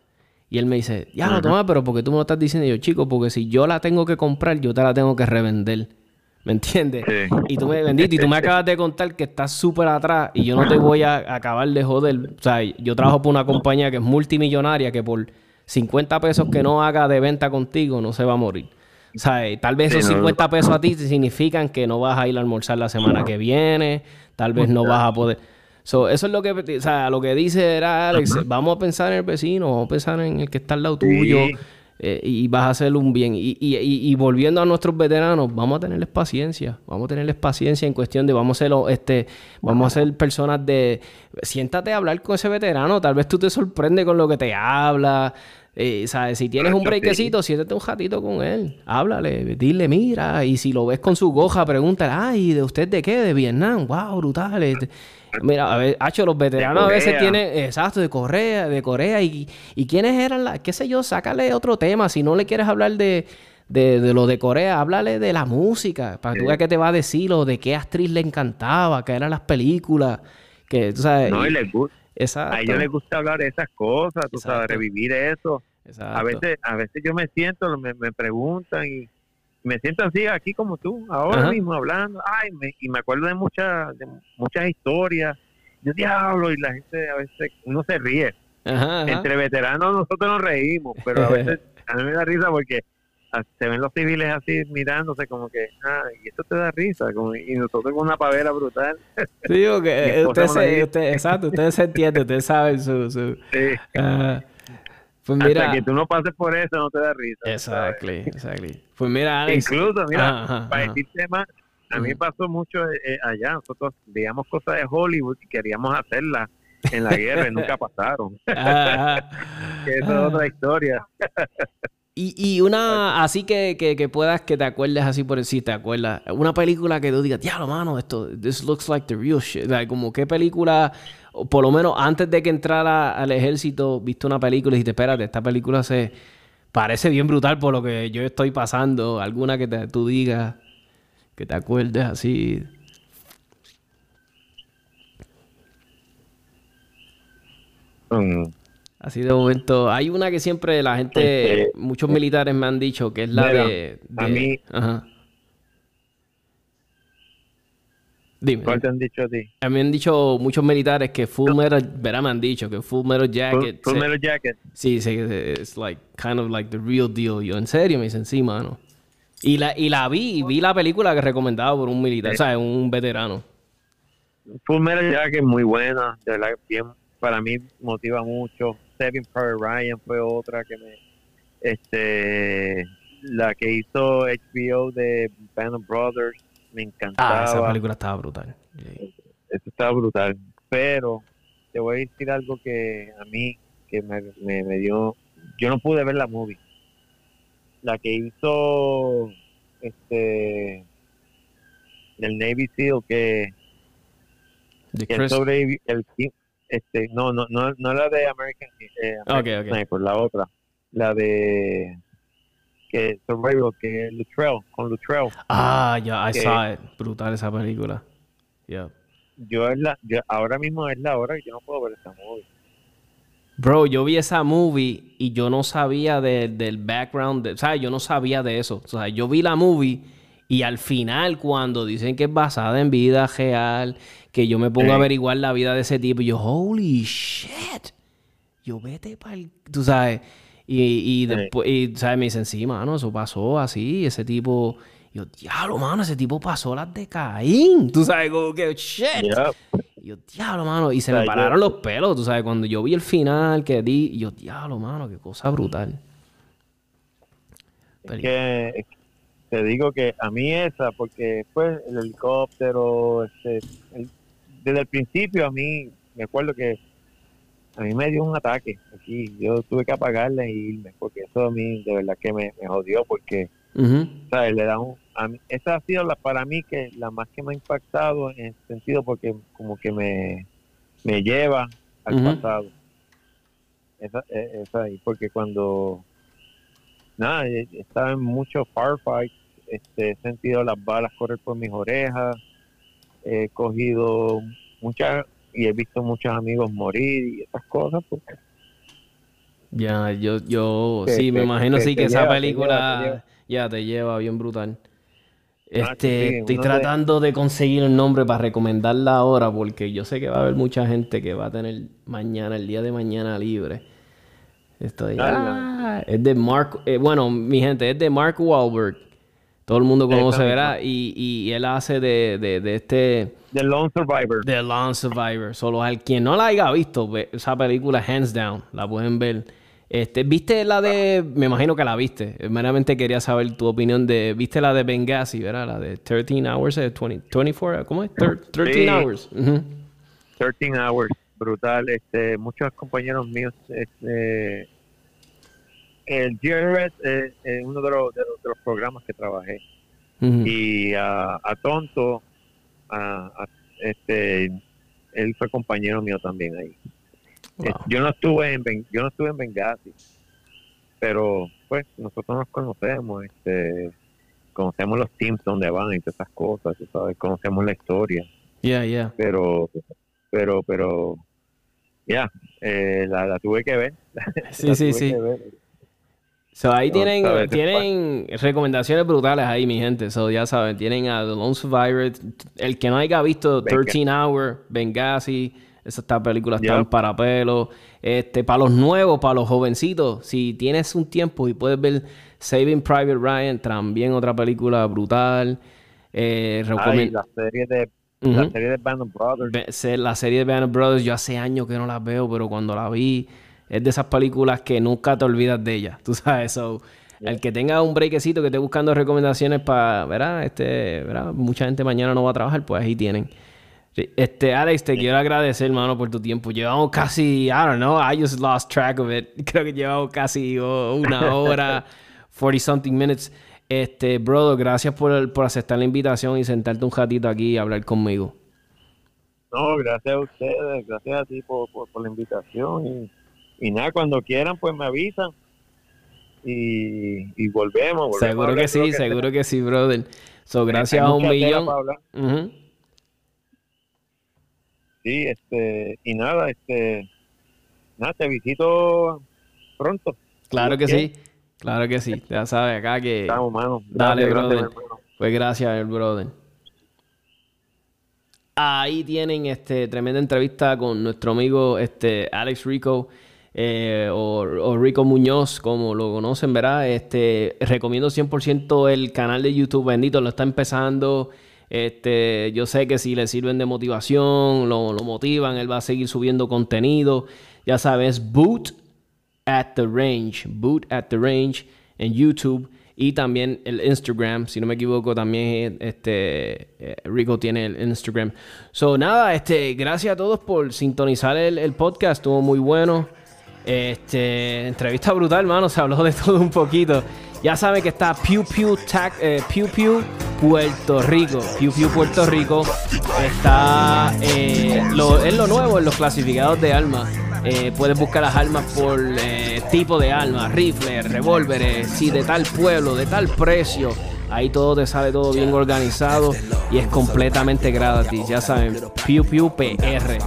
Y él me dice, ya, no, Tomás, pero ¿por qué tú me lo estás diciendo? Y yo, chico, porque si yo la tengo que comprar, yo te la tengo que revender. ¿Me entiendes? Y tú me bendito, y tú me acabas de contar que estás súper atrás y yo no te voy a acabar de joder. O sea, yo trabajo por una compañía que es multimillonaria que por 50 pesos que no haga de venta contigo no se va a morir. sea, tal vez esos 50 pesos a ti significan que no vas a ir a almorzar la semana que viene, tal vez no vas a poder... eso es lo que, o sea, lo que dice era Alex, vamos a pensar en el vecino, vamos a pensar en el que está al lado tuyo. Eh, y vas a hacer un bien. Y, y, y, volviendo a nuestros veteranos, vamos a tenerles paciencia. Vamos a tenerles paciencia en cuestión de vamos a ser, este, vamos a ser personas de... Siéntate a hablar con ese veterano. Tal vez tú te sorprendes con lo que te habla. Eh, ¿sabes? Si tienes un brequecito, siéntate un ratito con él. Háblale, dile, mira. Y si lo ves con su goja, pregúntale, ay, ¿de usted de qué? ¿De Vietnam? ¡Wow! Brutal. Mira, a ver, Hacho, los veteranos a veces tienen, exacto, de Corea, de Corea, y, y quiénes eran las, qué sé yo, sácale otro tema, si no le quieres hablar de, de, lo de Corea, háblale de la música, para que tú veas qué te va a decir, o de qué actriz le encantaba, qué eran las películas, que tú sabes. No, y les gusta. A ellos les gusta hablar de esas cosas, tú sabes, revivir eso. A veces, a veces yo me siento, me, me preguntan y me siento así aquí como tú, ahora mismo hablando, ay, y me acuerdo de muchas de muchas historias, yo diablo, y la gente a veces, uno se ríe. Entre veteranos nosotros nos reímos, pero a veces a mí me da risa porque se ven los civiles así mirándose como que, ah, y esto te da risa, y nosotros con una pavera brutal. digo que usted, se, usted, exacto, ustedes se entienden, ustedes saben su... su sí. Pues mira, Hasta que tú no pases por eso no te da risa. Exactly, exactly. Pues mira, Alex. Incluso, mira, para decirte más, a mí pasó mucho eh, eh, allá. Nosotros veíamos cosas de Hollywood y queríamos hacerlas en la guerra y nunca pasaron. que eso es otra historia. Y, y una así que, que, que, puedas que te acuerdes así por si te acuerdas. Una película que tú digas, diablo, mano, esto, this looks like the real shit. como qué película, por lo menos antes de que entrara al ejército, viste una película y dijiste, espérate, esta película se parece bien brutal por lo que yo estoy pasando. Alguna que te, tú digas, que te acuerdes así. Mm. Así de momento. Hay una que siempre la gente, este, muchos militares me han dicho, que es la de, A mí. Ajá. Dime. ¿Cuál te han dicho a ti? A mí han dicho muchos militares que Full Metal, verá, me han dicho que Full Metal Jacket. Full, Metal Jacket. Sí, sí, es like, kind of like the real deal. Yo, en serio, me dicen, sí, mano. Y la, y la vi, y vi la película que recomendaba por un militar, o sea, un veterano. Full Metal Jacket muy buena, de verdad, bien, para mí motiva mucho. Saving Private Ryan fue otra que me este la que hizo HBO de Band of Brothers me encantaba. Ah, esa película estaba brutal. Eso estaba brutal. Pero te voy a decir algo que a mí que me, me, dio. Yo no pude ver la movie. La que hizo este el Navy SEAL que, que el, sobre, el, este, no, no, no, no la de American, eh, American la otra, la de que Survival, que Luttrell, con Luttrell. Ah, ya, I saw it. Brutal esa película. Yeah. Yo, es la, yo ahora mismo es la hora que yo no puedo ver esa movie. Bro, yo vi esa movie y yo no sabía del background, de, o sea, yo no sabía de eso. O sea, yo vi la movie y al final, cuando dicen que es basada en vida real que yo me pongo a averiguar la vida de ese tipo y yo, holy shit. Yo vete para el. Tú sabes. Y, y después, y, ¿sabes? Me dicen, sí, mano, eso pasó así. Ese tipo. Yo, diablo, mano, ese tipo pasó las de Caín. Tú sabes, como que, shit. Y yo, diablo, mano. Y se me pararon los pelos, tú sabes, cuando yo vi el final que di. Y yo, diablo, mano, qué cosa brutal. Es que, te digo que a mí esa, porque pues el helicóptero, este, desde el principio a mí, me acuerdo que a mí me dio un ataque aquí. Yo tuve que apagarle e irme, porque eso a mí de verdad que me, jodió, porque, ¿sabes? Le da un, esa ha sido la, para mí que la más que me ha impactado en ese sentido, porque como que me, me lleva al pasado. Esa, e, esa ahí, porque cuando, nada, e, estaba en muchos firefights, este, he sentido las balas correr por mis orejas, he cogido muchas y he visto muchos amigos morir y esas cosas. Pues. Ya, yo, yo sí, me imagino sí que esa película ya te lleva bien brutal. Ah, este, estoy tratando de... conseguir el nombre para recomendarla ahora porque yo sé que va a haber mucha gente que va a tener mañana, el día de mañana libre. Estoy, ah, es de Mark, eh, bueno, mi gente, es de Mark Wahlberg todo el mundo conoce, ¿verdad? Y, y él hace de, de, de este... The Lone Survivor. The Lone Survivor. Solo al quien no la haya visto, esa película, hands down, la pueden ver. Este, ¿Viste la de... Me imagino que la viste. Meramente quería saber tu opinión de... ¿Viste la de Benghazi, verdad? La de 13 Hours, 20, eh, 24, ¿cómo es? 13 Hours. 13 Hours, brutal. Este, muchos compañeros míos... Este, el GRS es, uno de los, de, los, programas que trabajé. Y a, Tonto, a, este, él fue compañero mío también ahí. Eh, yo no estuve en yo no estuve en Benghazi, pero pues nosotros nos conocemos, este, conocemos los teams donde van y todas esas cosas, sabes, conocemos la historia. Yeah, yeah. Pero, pero, pero, ya, eh, la, tuve que ver. Sí, sí, sí. So, ahí tienen, tienen recomendaciones brutales ahí, mi gente. So, ya saben, tienen a The Lone Survivor. El que no haya visto 13 Hour, Benghazi, esas películas están para pelo. Este, para los nuevos, para los jovencitos, si tienes un tiempo y puedes ver Saving Private Ryan, también otra película brutal. Eh, la serie de la serie de Band of Brothers. La serie de Band of Brothers, yo hace años que no las veo, pero cuando la vi es de esas películas que nunca te olvidas de ellas. Tú sabes, so, el que tenga un breakcito que esté buscando recomendaciones para, ¿verdad? Este, ¿verdad? Mucha gente mañana no va a trabajar, pues ahí tienen. Este, Alex, te quiero agradecer, hermano, por tu tiempo. Llevamos casi, I don't know, I just lost track of it. Creo que llevamos casi oh, una hora, 40 something minutes. Este, brother, gracias por, por aceptar la invitación y sentarte un ratito aquí y hablar conmigo. No, gracias a ustedes, gracias a ti por, por, por la invitación y y nada, cuando quieran, pues me avisan. Y, volvemos, Seguro que sí, seguro que sí, brother. So, gracias a un millón. Sí, este, y nada, este, nada, te visito pronto. Claro que sí, claro que sí. Ya sabes acá que. Estamos, mano. Dale, brother. Pues gracias, el brother. Ahí tienen este tremenda entrevista con nuestro amigo este Alex Rico. Eh, o, Rico Muñoz, como lo conocen, ¿verdad? Este, recomiendo 100% el canal de YouTube, bendito, lo está empezando. Este, yo sé que si le sirven de motivación, lo, motivan, él va a seguir subiendo contenido. Ya sabes, Boot at the Range, Boot at the Range en YouTube y también el Instagram, si no me equivoco, también este eh, Rico tiene el Instagram. So nada, este, gracias a todos por sintonizar el, el podcast, estuvo muy bueno. Este, entrevista brutal, mano. Se habló de todo un poquito. Ya saben que está Pew Pew, eh, Pew, Pew Puerto Rico. Pew Pew Puerto Rico está eh, lo, es lo nuevo en los clasificados de armas. Eh, puedes buscar las armas por tipo de armas, rifles, revólveres, si de tal pueblo, de tal precio Ahí todo te sale todo bien organizado y es completamente gratis. Ya saben, Pew Pew PR.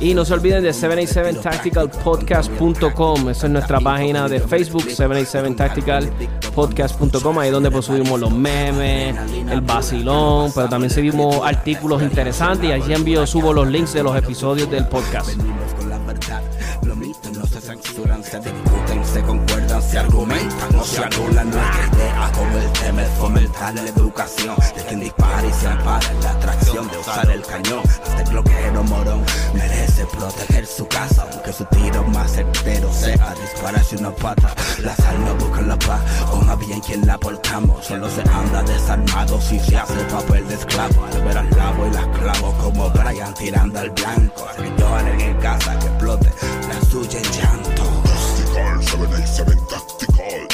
Y no se olviden de 787tacticalpodcast.com. Esa es nuestra página de Facebook, 787tacticalpodcast.com. Ahí donde pues subimos los memes, el vacilón, pero también subimos artículos interesantes y allí envío, subo los links de los episodios del podcast se concuerdan, se argumentan, no se anulan nuestra idea como el tema es fomentar la educación de quien dispara y se ampara la atracción de usar el cañón. Hasta el bloqueo morón merece proteger su casa aunque su tiro más certero sea dispararse una pata. Las almas buscan la paz más bien quien la portamos. Solo se anda desarmado si se hace papel de esclavo. Al ver al lavo y las clavo como Brian tirando al blanco. Yo en casa que call 787 tactical